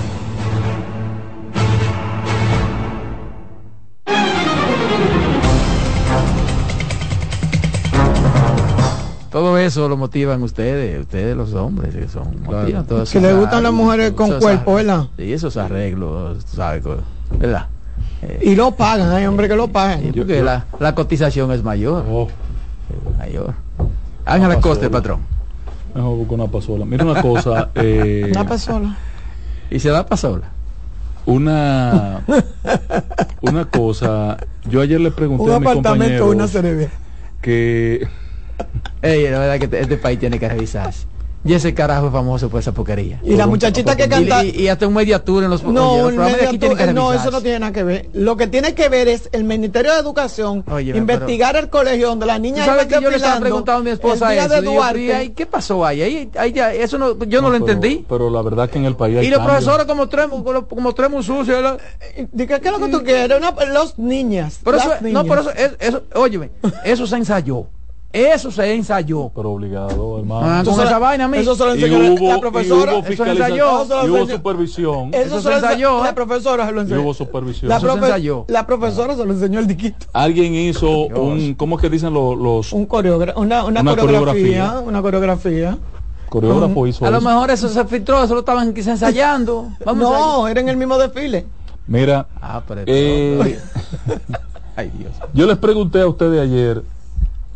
Todo eso lo motivan ustedes, ustedes los hombres, que son motivan eso. Que le gustan las mujeres con cuerpo, ¿verdad? Sí, esos arreglos, tú ¿sabes? ¿Verdad? Y lo pagan, hay hombres que lo pagan. Sí, porque la, la cotización es mayor. Es mayor. Ángela Costa, el pasola. patrón. Mejor busco una pasola. Mira una cosa. eh, Una persona. ¿Y se da pasola? Una, una cosa. Yo ayer le pregunté Un a mi apartamento, compañero una que Ey, la verdad que te- este país tiene que revisarse. Y ese carajo es famoso por esa porquería. Y la muchachita que canta- Y, hasta un media tour en los, No, que no, eso no tiene nada que ver. Lo que tiene que ver es el Ministerio de Educación investigar el colegio donde la niña ¿Tú sabes iba que yo le estaba preguntando a mi esposa el día eso? Duarte. "¿Y ahí ¿Qué pasó ahí? Ahí, ahí ya, eso no, yo no, lo pero- entendí. Pero la verdad que en el país hay Y los cambios. profesores como tres, como, muy sucios. ¿verdad? Dice, ¿qué es lo que tú quieres? Una, los niñas. Pero las eso, no, niñas. pero eso, es- eso, óyeme, eso se ensayó. Eso se ensayó. Pero obligado, hermano. Ah, con Eso esa se- vaina, a mí. Eso se lo y enseñó la- hubo, la y profesora. hubo Eso ensayó. Eso lo y hubo supervisión Eso, Eso se se lo ensayó. ¿eh? La profesora se lo y enseñó. hubo supervisión La, profe- ensayó. la profesora se lo enseñó el diquito. alguien hizo un cómo es que dicen los, los Un coreógrafo, una, una, Una coreografía, coreografía. una coreografía. coreógrafos hizo A lo eso? mejor eso se filtró, eso lo estaban quizá ensayando. Vamos no, era en el mismo desfile. mira. Ah, pero eh, Ay, Dios. yo les pregunté a ustedes ayer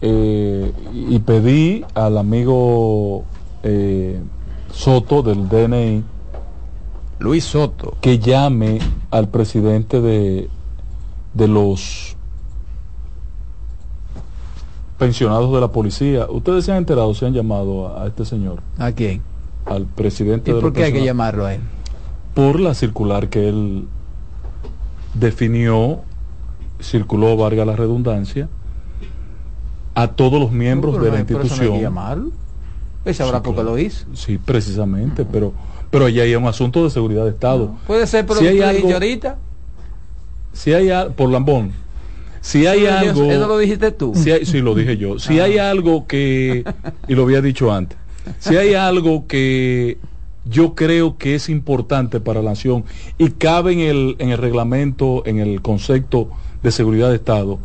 eh, y pedí al amigo eh, Soto del DNI Luis Soto. que llame al presidente de, de los pensionados de la policía. Ustedes se han enterado, se han llamado a, a este señor, ¿A quién? al presidente ¿Y de por qué hay que llamarlo a él? por la circular que él definió, circuló, valga la redundancia, a todos los miembros de la eso no institución. llamarlo. Él sabrá Sí, por qué claro. lo hizo. Sí, precisamente, pero pero allá hay un asunto de seguridad de Estado. Puede ser, pero Si hay algo- ahorita. Si hay al- por Lambón, si hay Eso algo, Eso lo dijiste tú. si hay- sí lo dije yo, si hay algo que y lo había dicho antes, si hay algo que yo creo que es importante para la nación y cabe en el en el reglamento, en el concepto de seguridad de Estado,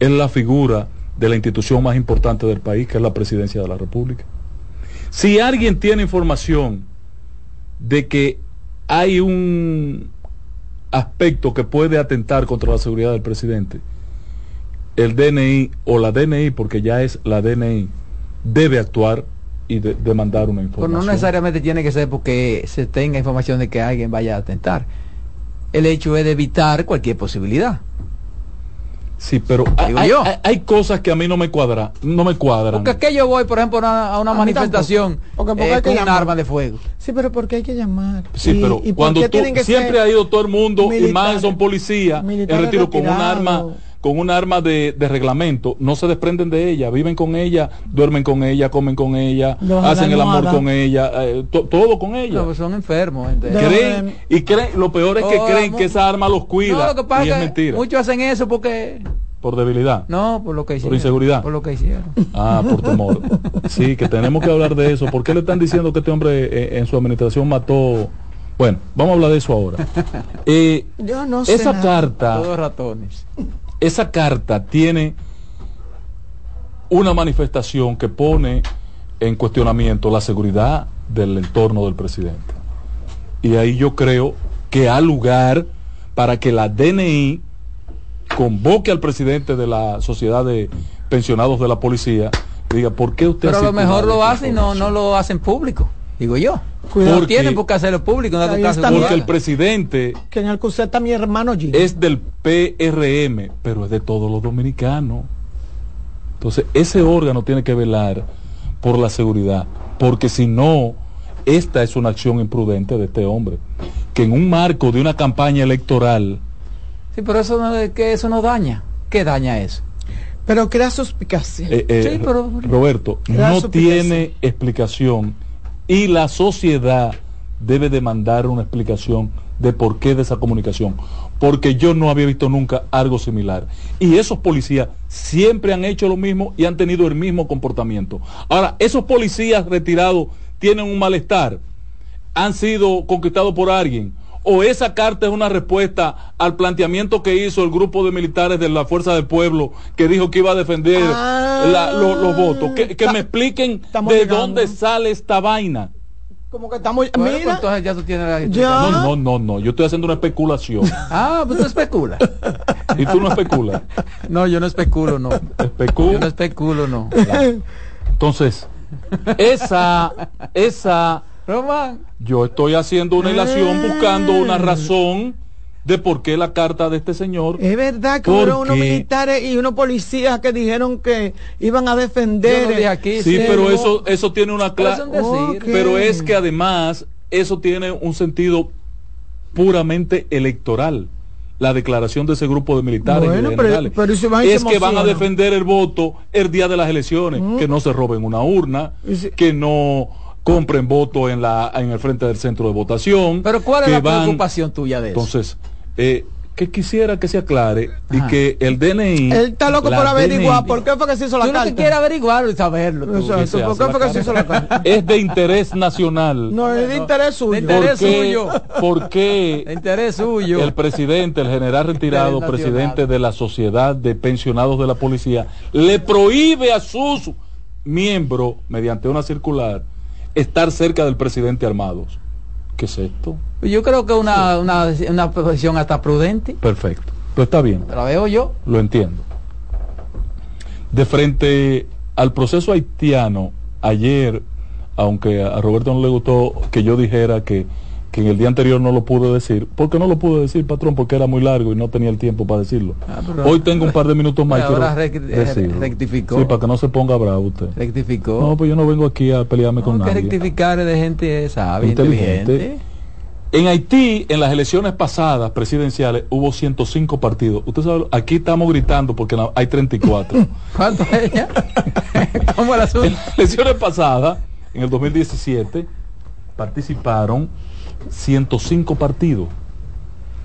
es la figura de la institución más importante del país, que es la presidencia de la República. Si alguien tiene información de que hay un aspecto que puede atentar contra la seguridad del presidente, el DNI o la DNI, porque ya es la DNI, debe actuar y de- demandar una Pero información. no necesariamente tiene que ser porque se tenga información de que alguien vaya a atentar. El hecho es de evitar cualquier posibilidad. Sí, pero hay, Digo hay- yo. hay- hay cosas que a mí no me cuadran, no me cuadran. Porque es que yo voy, por ejemplo, a una, a una A mí manifestación. Porque- porque eh, hay que con un arma de fuego. Sí, pero ¿por qué hay que llamar? Sí, ¿Y- pero y cuando tú siempre ha ido todo el mundo y más son policías en retiro con un arma con un arma de, de reglamento, no se desprenden de ella, viven con ella, duermen con ella, comen con ella, Los hacen el amor con ella, eh, to- todo con ella. No, pues son enfermos. De- creen y creen, lo peor es que Oh, creen que esa arma los cuida No, lo que pasa y es es que mentira. muchos hacen eso porque por debilidad. No, por lo que hicieron. Por inseguridad. Por lo que hicieron. Ah, por temor. Sí, que tenemos que hablar de eso. ¿Por qué le están diciendo que este hombre eh, en su administración mató? Bueno, vamos a hablar de eso ahora. Eh, Yo no sé esa nada. carta, Todos ratones. Esa carta tiene una manifestación que pone en cuestionamiento la seguridad del entorno del presidente. Y ahí yo creo que hay lugar para que la DNI convoque al presidente de la sociedad de pensionados de la policía y diga, ¿por qué usted Pero ha a lo mejor lo hacen y no, no lo hacen público, digo yo. Cuidado. No tienen por qué hacerlo público, que bien. Porque el presidente Que en el CUSET está mi hermano G. es del PRM, pero es de todos los dominicanos. Entonces, ese órgano tiene que velar por la seguridad, porque si no, esta es una acción imprudente de este hombre, que en un marco de una campaña electoral, Sí, pero eso no, que eso no daña. ¿Qué daña eso? Pero crea suspicacia. eh, eh, Sí, pero- Roberto, no tiene explicación y la sociedad debe demandar una explicación de por qué de esa comunicación. Porque yo no había visto nunca algo similar. Y esos policías siempre han hecho lo mismo y han tenido el mismo comportamiento. Ahora, esos policías retirados tienen un malestar, han sido conquistados por alguien. O esa carta es una respuesta al planteamiento que hizo el grupo de militares de la Fuerza del Pueblo que dijo que iba a defender la- lo- los votos. Que, que me expliquen de llegando. dónde sale esta vaina. Como que estamos. Bueno, pues mira, entonces ya tú tienes la Ya. No, no, no, no. Yo estoy haciendo una especulación. Ah, pues tú especulas. y tú no especulas. No, yo no especulo, no. Yo no Especulo. especulo, no. Entonces, esa, esa, Román, yo estoy haciendo una ilación buscando una razón de por qué la carta de este señor. es verdad que ¿Por hubo unos militares y unos policías que dijeron que iban a yo defender. no dije aquí. Sí, pero no. eso, eso tiene una clase. Pero es que además eso tiene un sentido puramente electoral. La declaración de ese grupo de militares y Bueno, de pero- generales. pero si van y se es que van a defender el voto el día de las elecciones, que no se roben una urna, si- que no compren votos en la en el frente del centro de votación. Pero ¿cuál es la van- preocupación tuya de eso? Entonces, eh, que quisiera que se aclare y que el DNI. Él está loco por averiguar DNI, por qué fue que se hizo la tú carta. que quieres averiguarlo y saberlo. tú. Exacto, se ¿por qué fue que se hizo la carta? es de interés nacional. No, es de interés suyo. De interés ¿Por qué- suyo. ¿Por qué De interés suyo. el presidente, el general retirado, presidente de la Sociedad de Pensionados de la Policía, le prohíbe a sus miembros, mediante una circular, estar cerca del presidente armados? ¿Qué es esto? Yo creo que una, una, una posición hasta prudente. Perfecto. Pues está bien. La veo yo. Lo entiendo. De frente al proceso haitiano, ayer, aunque a Roberto no le gustó que yo dijera que, que en el día anterior no lo pude decir, porque no lo pude decir, patrón, porque era muy largo y no tenía el tiempo para decirlo. Ah, pero- Hoy tengo un par de minutos más. Ahora quiero rec- eh, rectificó. Sí, para que no se ponga bravo usted. Rectificó. No, pues yo no vengo aquí a pelearme con que nadie. rectificar es de gente sabia, Inteligente. inteligente. En Haití, en las elecciones pasadas presidenciales, hubo 105 partidos. Usted sabe, aquí estamos gritando porque hay 34. ¿Cuánto es ella? ¿Cómo el asunto? En las elecciones pasadas, en el 2017, participaron 105 partidos.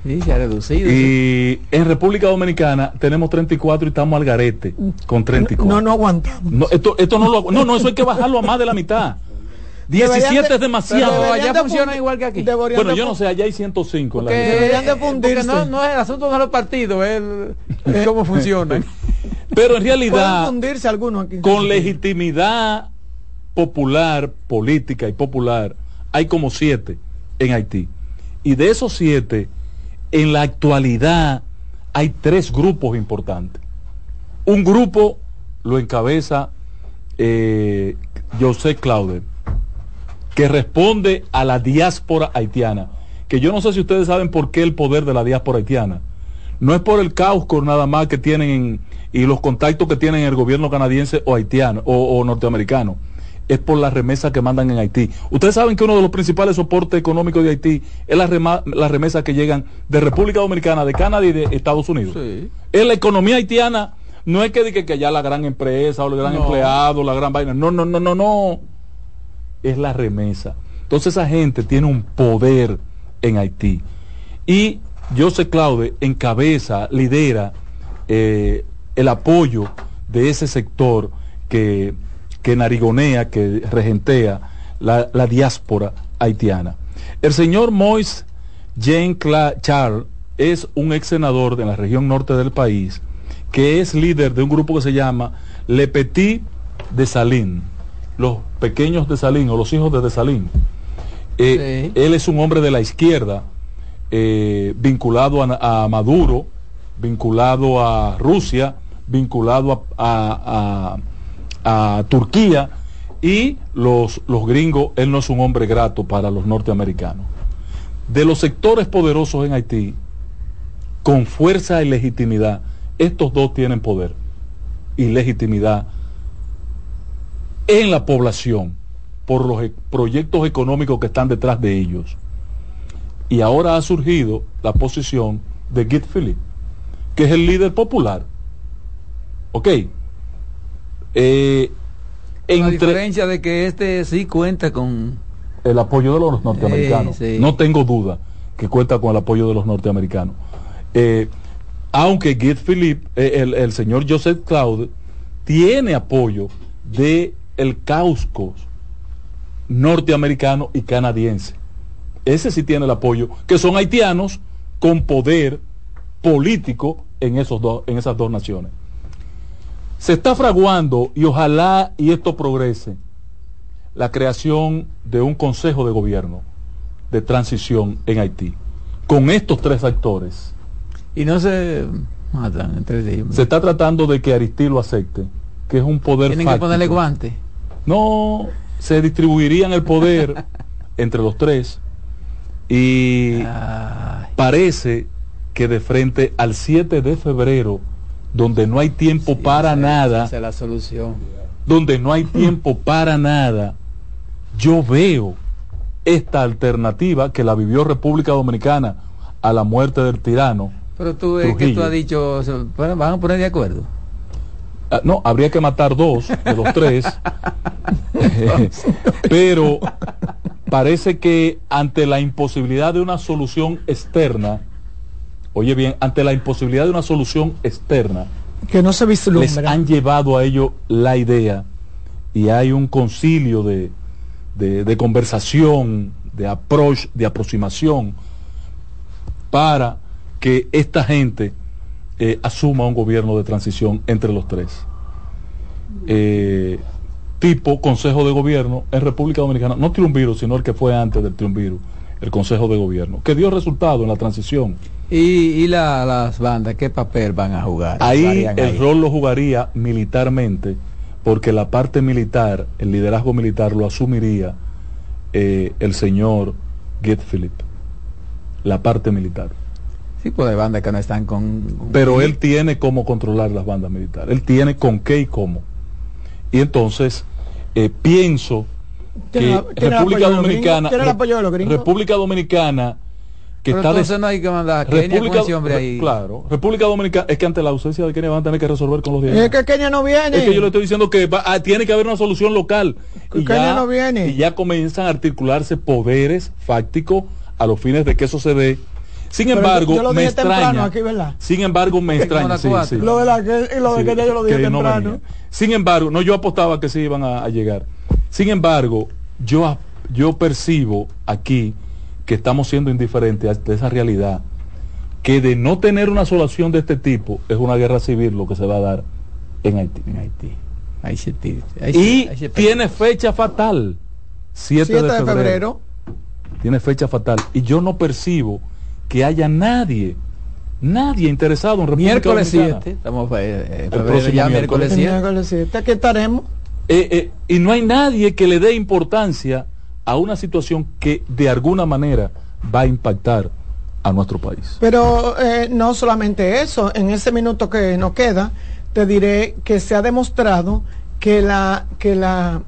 Sí, se ha reducido. Y en República Dominicana tenemos 34 y estamos al garete con 34. No, no aguantamos. No, esto, esto no lo no, no, eso hay que bajarlo a más de la mitad. 17 Deberían de- es demasiado. Pero allá de funciona fundir- igual que aquí. Bueno, de yo no sé, allá hay 105 en la. Deberían de fundirse. no, no es el asunto de los partidos, es cómo funcionan. Pero en realidad, fundirse algunos aquí. con legitimidad popular, política y popular, hay como siete en Haití. Y de esos siete, en la actualidad hay tres grupos importantes. Un grupo lo encabeza eh, José Claude, que responde a la diáspora haitiana. Que yo no sé si ustedes saben por qué el poder de la diáspora haitiana. No es por el caos nada más que tienen en- y los contactos que tienen el gobierno canadiense o haitiano o norteamericano. Es por las remesas que mandan en Haití. Ustedes saben que uno de los principales soportes económicos de Haití es la las remesas que llegan de República Dominicana, de Canadá y de Estados Unidos. Sí. Es la economía haitiana. No es que diga que ya la gran empresa o el gran No. empleado, la gran vaina. No, no, no, no, no es la remesa. Entonces esa gente tiene un poder en Haití. Y José Claude encabeza, lidera eh, el apoyo de ese sector que, que narigonea, que regentea la, la diáspora haitiana. El señor Mois Jean Charles es un ex senador de la región norte del país que es líder de un grupo que se llama Le Petit de Salín, los pequeños de Salín o los hijos de Desalín. Eh, Él es un hombre de la izquierda, eh, vinculado a, Maduro, vinculado a Rusia, vinculado a, a, Turquía y los, los gringos, él no es un hombre grato para los norteamericanos. De los sectores poderosos en Haití, con fuerza y legitimidad, estos dos tienen poder y legitimidad en la población por los e, proyectos económicos que están detrás de ellos. Y ahora ha surgido la posición de Git Philip, que es el líder popular. ¿Ok? Eh, la diferencia de que este sí cuenta con el apoyo de los norteamericanos. No tengo duda que cuenta con el apoyo de los norteamericanos. Eh, aunque Git Philip, eh, el, señor Joseph Claude, tiene apoyo de el causco norteamericano y canadiense. Ese sí tiene el apoyo, que son haitianos con poder político en, esos dos, en esas dos naciones. Se está fraguando, y ojalá y esto progrese, la creación de un consejo de gobierno de transición en Haití, con estos tres actores y no se matan entre sí. Se está tratando de que Aristí lo acepte, que es un poder Tienen que ponerle guante. No, se distribuirían el poder entre los tres y parece que de frente al 7 de febrero, donde no hay tiempo para nada, esa es la solución. Donde no hay tiempo para nada, yo veo esta alternativa que la vivió República Dominicana a la muerte del tirano pero tú es que tú has dicho, van a poner de acuerdo. Ah, no, habría que matar dos de los tres. pero parece que ante la imposibilidad de una solución externa, oye bien, ante la imposibilidad de una solución externa, que no se les han llevado a ello la idea y hay un concilio de, de, de conversación, de approach, de aproximación para que esta gente eh, asuma un gobierno de transición entre los tres. Eh, tipo Consejo de Gobierno en República Dominicana, no triunviro, sino el que fue antes del triunviro, el Consejo de Gobierno, que dio resultado en la transición. ¿Y, las bandas qué papel van a jugar? Ahí el rol lo jugaría militarmente, porque la parte militar, el liderazgo militar lo asumiría eh, el señor Get Philip, la parte militar tipo de bandas que no están con... Pero él tiene cómo controlar las bandas militares, él tiene con qué y cómo. Y entonces eh, pienso que República Dominicana... República Dominicana que está entonces no hay que mandar a Kenia República, con ese hombre ahí. Claro, República Dominicana es que ante la ausencia de Kenia van a tener que resolver con los días. Es que Kenia no viene. Es que yo le estoy diciendo que ah, tiene que haber una solución local. y Kenia ya, no viene. Y ya comienzan a articularse poderes fácticos a los fines de que eso se dé sin embargo, me extraña. sin embargo, me extraña. Lo de la que, lo de que yo lo dije temprano. sin embargo, no, yo apostaba que sí iban a, llegar. Sin embargo, yo, yo percibo aquí que estamos siendo indiferentes de esa realidad, que de no tener una solución de este tipo es una guerra civil lo que se va a dar en Haití. En Haití. y tiene fecha fatal. 7, de febrero. Tiene fecha fatal. Y yo no percibo que haya nadie, nadie interesado en República miércoles 7, estamos eh, eh ya miércoles 7. Aquí estaremos. Eh, eh, y no hay nadie que le dé importancia a una situación que de alguna manera va a impactar a nuestro país. Pero no solamente eso, en ese minuto que nos queda, te diré que se ha demostrado que la, que la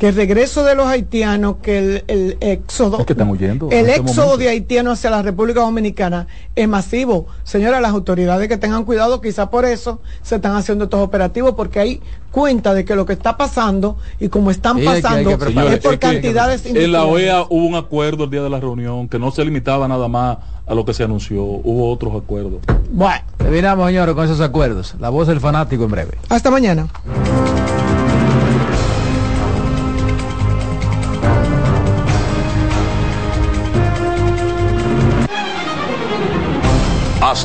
que el regreso de los haitianos, que el, el éxodo, Es que están huyendo. el este éxodo momento. de haitianos hacia la República Dominicana es masivo. Señora, las autoridades que tengan cuidado, quizá por eso se están haciendo estos operativos, porque hay cuenta de que lo que está pasando y como están Sí, hay que- hay pasando que es por Es que cantidades En la. OEA hubo un acuerdo el día de la reunión que no se limitaba nada más a lo que se anunció, hubo otros acuerdos. Bueno, Terminamos, señores, con esos acuerdos. La voz del fanático en breve. hasta mañana.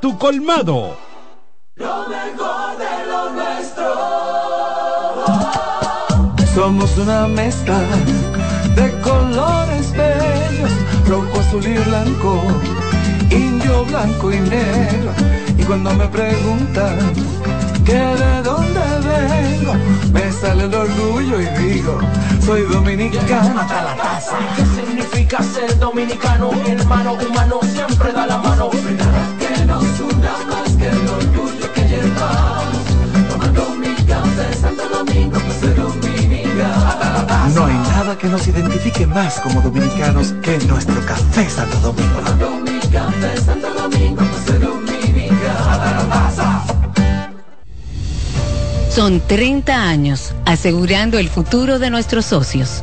tu colmado. Lo mejor de lo nuestro. Somos una mezcla de colores bellos, rojo, azul y blanco, indio, blanco y negro. Y cuando me preguntan que de dónde vengo, me sale el orgullo y digo, soy dominicano. Hasta la taza. ¿Qué significa ser dominicano? Hermano humano siempre da la mano. Nada que nos una más que el orgullo que llevamos. Tomando mi café Santo Domingo, pues. No hay nada que nos identifique más como dominicanos que nuestro café Santo Domingo. Tomando mi café Santo Domingo, pues. Son 30 años asegurando el futuro de nuestros socios.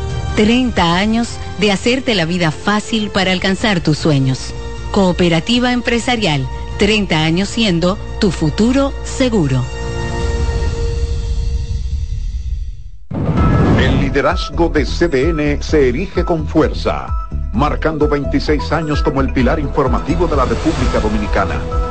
30 años de hacerte la vida fácil para alcanzar tus sueños. Cooperativa Empresarial, 30 años siendo tu futuro seguro. El liderazgo de CDN se erige con fuerza, marcando 26 años como el pilar informativo de la República Dominicana.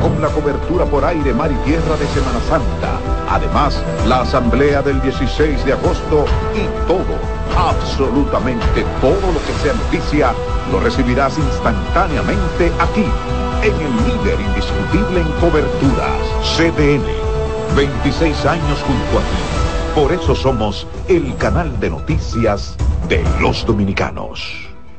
con la cobertura por aire, mar y tierra de Semana Santa, además la Asamblea del 16 de agosto y todo, absolutamente todo lo que sea noticia, lo recibirás instantáneamente aquí en el líder indiscutible en coberturas, CDN. 26 años junto a ti. Por eso somos el canal de noticias de los dominicanos.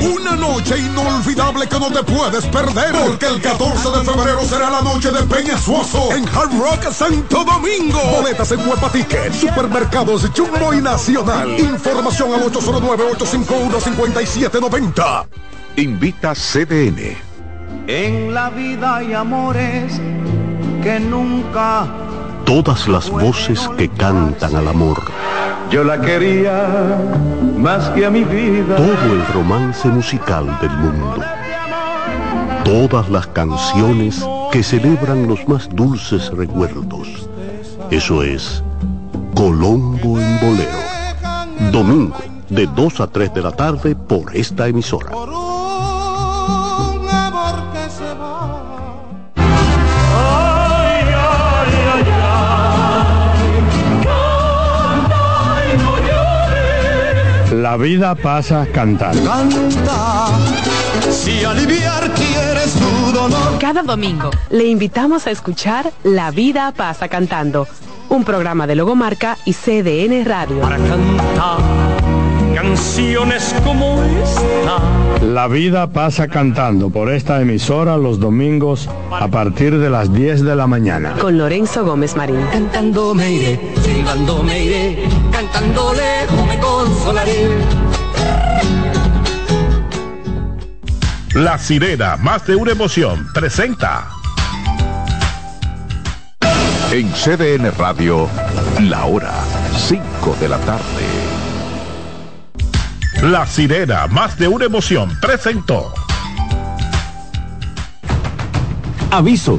una noche inolvidable que no te puedes perder porque el 14 de febrero será la noche de Peñasuoso en Hard Rock Santo Domingo. Boletas en Huepa Ticket, Supermercados Jumbo y Nacional. Información al 809-851-5790. Invita CDN. En la vida hay amores que nunca Todas las voces que cantan al amor. yo la quería más que a mi vida. Todo el romance musical del mundo. Todas las canciones que celebran los más dulces recuerdos. Eso es Colombo en Bolero. Domingo, de 2 a 3 de la tarde por esta emisora. La vida pasa cantando. Canta, si aliviar quieres tu dolor. Cada domingo le invitamos a escuchar La vida pasa cantando, un programa de Logomarca y CDN Radio. Para cantar canciones como esta. La vida pasa cantando por esta emisora los domingos a partir de las 10 de la mañana. Con Lorenzo Gómez Marín. Cantando me iré, silbando me iré, cantando lejos me consolaré. La sirena, más de una emoción, presenta. En CDN Radio, la hora 5 de la tarde. La sirena, más de una emoción, presentó. Aviso,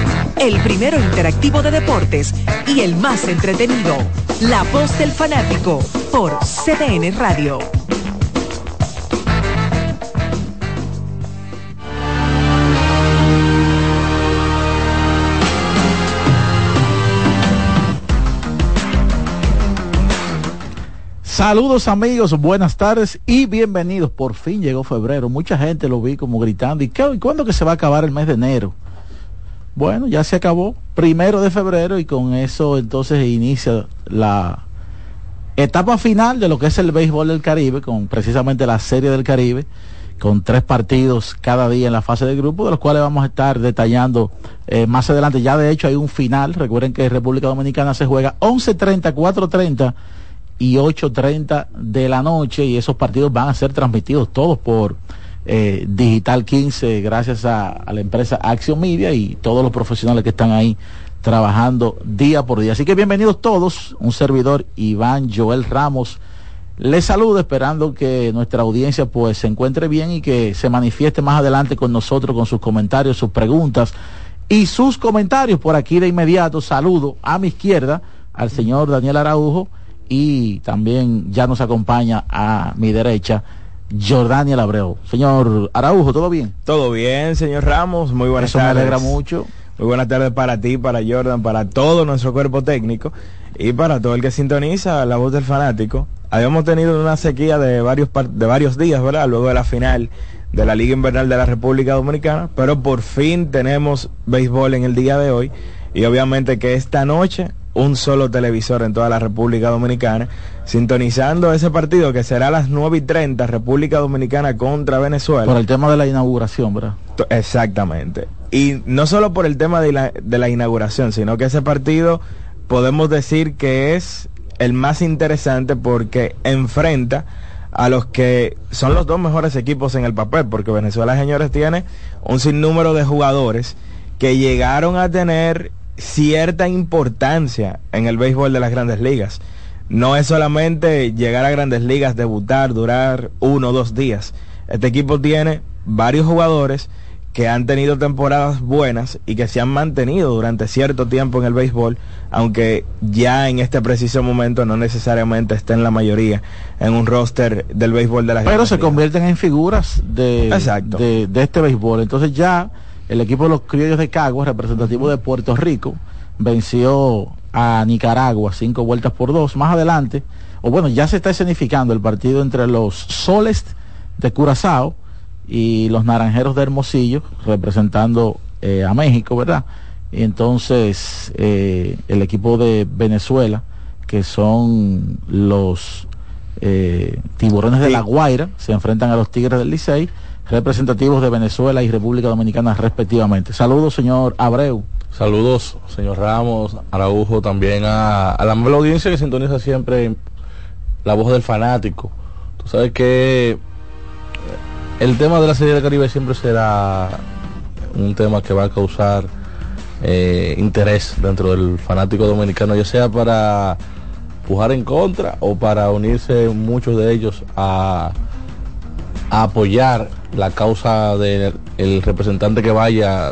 El primero interactivo de deportes y el más entretenido. La voz del fanático por CDN Radio. Saludos amigos, buenas tardes y bienvenidos. Por fin llegó febrero. Mucha gente lo vi como gritando. ¿Y, qué, cuándo que se va a acabar el mes de enero? Bueno, ya se acabó. Primero de febrero y con eso entonces inicia la etapa final de lo que es el béisbol del Caribe, con precisamente la Serie del Caribe, con tres partidos cada día en la fase de grupo, de los cuales vamos a estar detallando eh, más adelante. Ya de hecho hay un final. Recuerden que República Dominicana se juega 11.30, 4.30 y 8.30 de la noche y esos partidos van a ser transmitidos todos por eh, Digital 15 gracias a, la empresa Action Media y todos los profesionales que están ahí trabajando día por día. Así que bienvenidos todos, un servidor Iván Joel Ramos. Les saludo esperando que nuestra audiencia pues se encuentre bien y que se manifieste más adelante con nosotros con sus comentarios, sus preguntas y sus comentarios por aquí de inmediato. Saludo a mi izquierda al señor Daniel Araujo y también ya nos acompaña a mi derecha Jordania Abreu. Señor Araujo, ¿todo bien? Todo bien, señor Ramos, muy buenas Eso tardes. me alegra mucho. Muy buenas tardes para ti, para Jordan, para todo nuestro cuerpo técnico y para todo el que sintoniza la voz del fanático. Habíamos tenido una sequía de varios, de varios días, ¿verdad? Luego de la final de la Liga Invernal de la República Dominicana, pero por fin tenemos béisbol en el día de hoy y obviamente que esta noche un solo televisor en toda la República Dominicana, sintonizando ese partido que será a las 9 y 30, República Dominicana contra Venezuela. Por el tema de la inauguración, ¿verdad? Exactamente. Y no solo por el tema de la, de la inauguración, sino que ese partido podemos decir que es el más interesante porque enfrenta a los que son los dos mejores equipos en el papel, porque Venezuela, señores, tiene un sinnúmero de jugadores que llegaron a tener cierta importancia en el béisbol de las grandes ligas. No es solamente llegar a grandes ligas, debutar, durar uno o dos días. Este equipo tiene varios jugadores que han tenido temporadas buenas y que se han mantenido durante cierto tiempo en el béisbol, aunque ya en este preciso momento no necesariamente estén la mayoría en un roster del béisbol de las Pero se ligas. convierten en figuras de, de, de este béisbol. Entonces ya el equipo de los criollos de Caguas, representativo de Puerto Rico, venció a Nicaragua cinco vueltas por dos. Más adelante, o bueno, ya se está escenificando el partido entre los Soles de Curazao y los Naranjeros de Hermosillo, representando eh, a México, ¿verdad? Y entonces eh, el equipo de Venezuela, que son los eh, tiburones de la Guaira, se enfrentan a los Tigres del Licey representativos de Venezuela y República Dominicana respectivamente. Saludos, señor Abreu. Saludos, señor Ramos, Araujo, también a, la amable audiencia que sintoniza siempre la voz del fanático. Tú sabes que el tema de la Serie del Caribe siempre será un tema que va a causar eh, interés dentro del fanático dominicano, ya sea para pujar en contra o para unirse muchos de ellos a, a apoyar la causa del el representante que vaya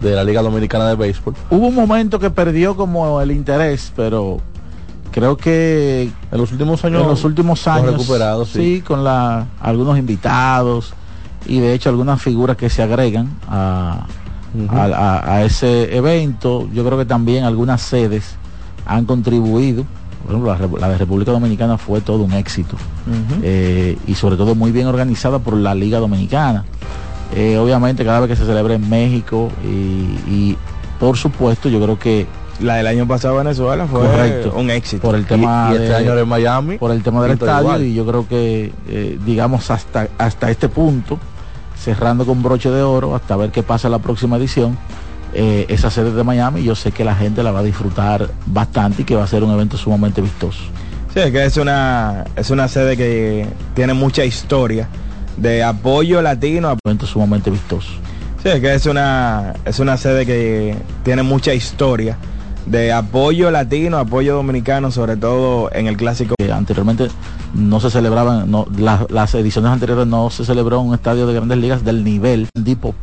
de la Liga Dominicana de Béisbol. Hubo un momento que perdió como el interés, pero creo que en los últimos años en los últimos años recuperado, sí. sí con la algunos invitados y de hecho algunas figuras que se agregan a, Ujú. a, a- a ese evento yo creo que también algunas sedes han contribuido por ejemplo la, de República Dominicana fue todo un éxito eh, y sobre todo muy bien organizada por la Liga Dominicana. Eh, obviamente cada vez que se celebra en México y, y, por supuesto yo creo que La del año pasado Venezuela fue Correcto. un éxito. por el tema y este de- año en Miami, por el tema del estadio igual. y yo creo que eh, digamos hasta hasta este punto cerrando con broche de oro hasta ver qué pasa en la próxima edición eh, esa sede de Miami yo sé que la gente la va a disfrutar bastante y que va a ser un evento sumamente vistoso Sí, es que es una, es una sede que tiene mucha historia de apoyo latino. evento sumamente vistoso Sí, es que es una, es una sede que tiene mucha historia de apoyo latino, apoyo dominicano, sobre todo en el clásico. que anteriormente no se celebraban no, las- las ediciones anteriores no se celebró en un estadio de grandes ligas del nivel Park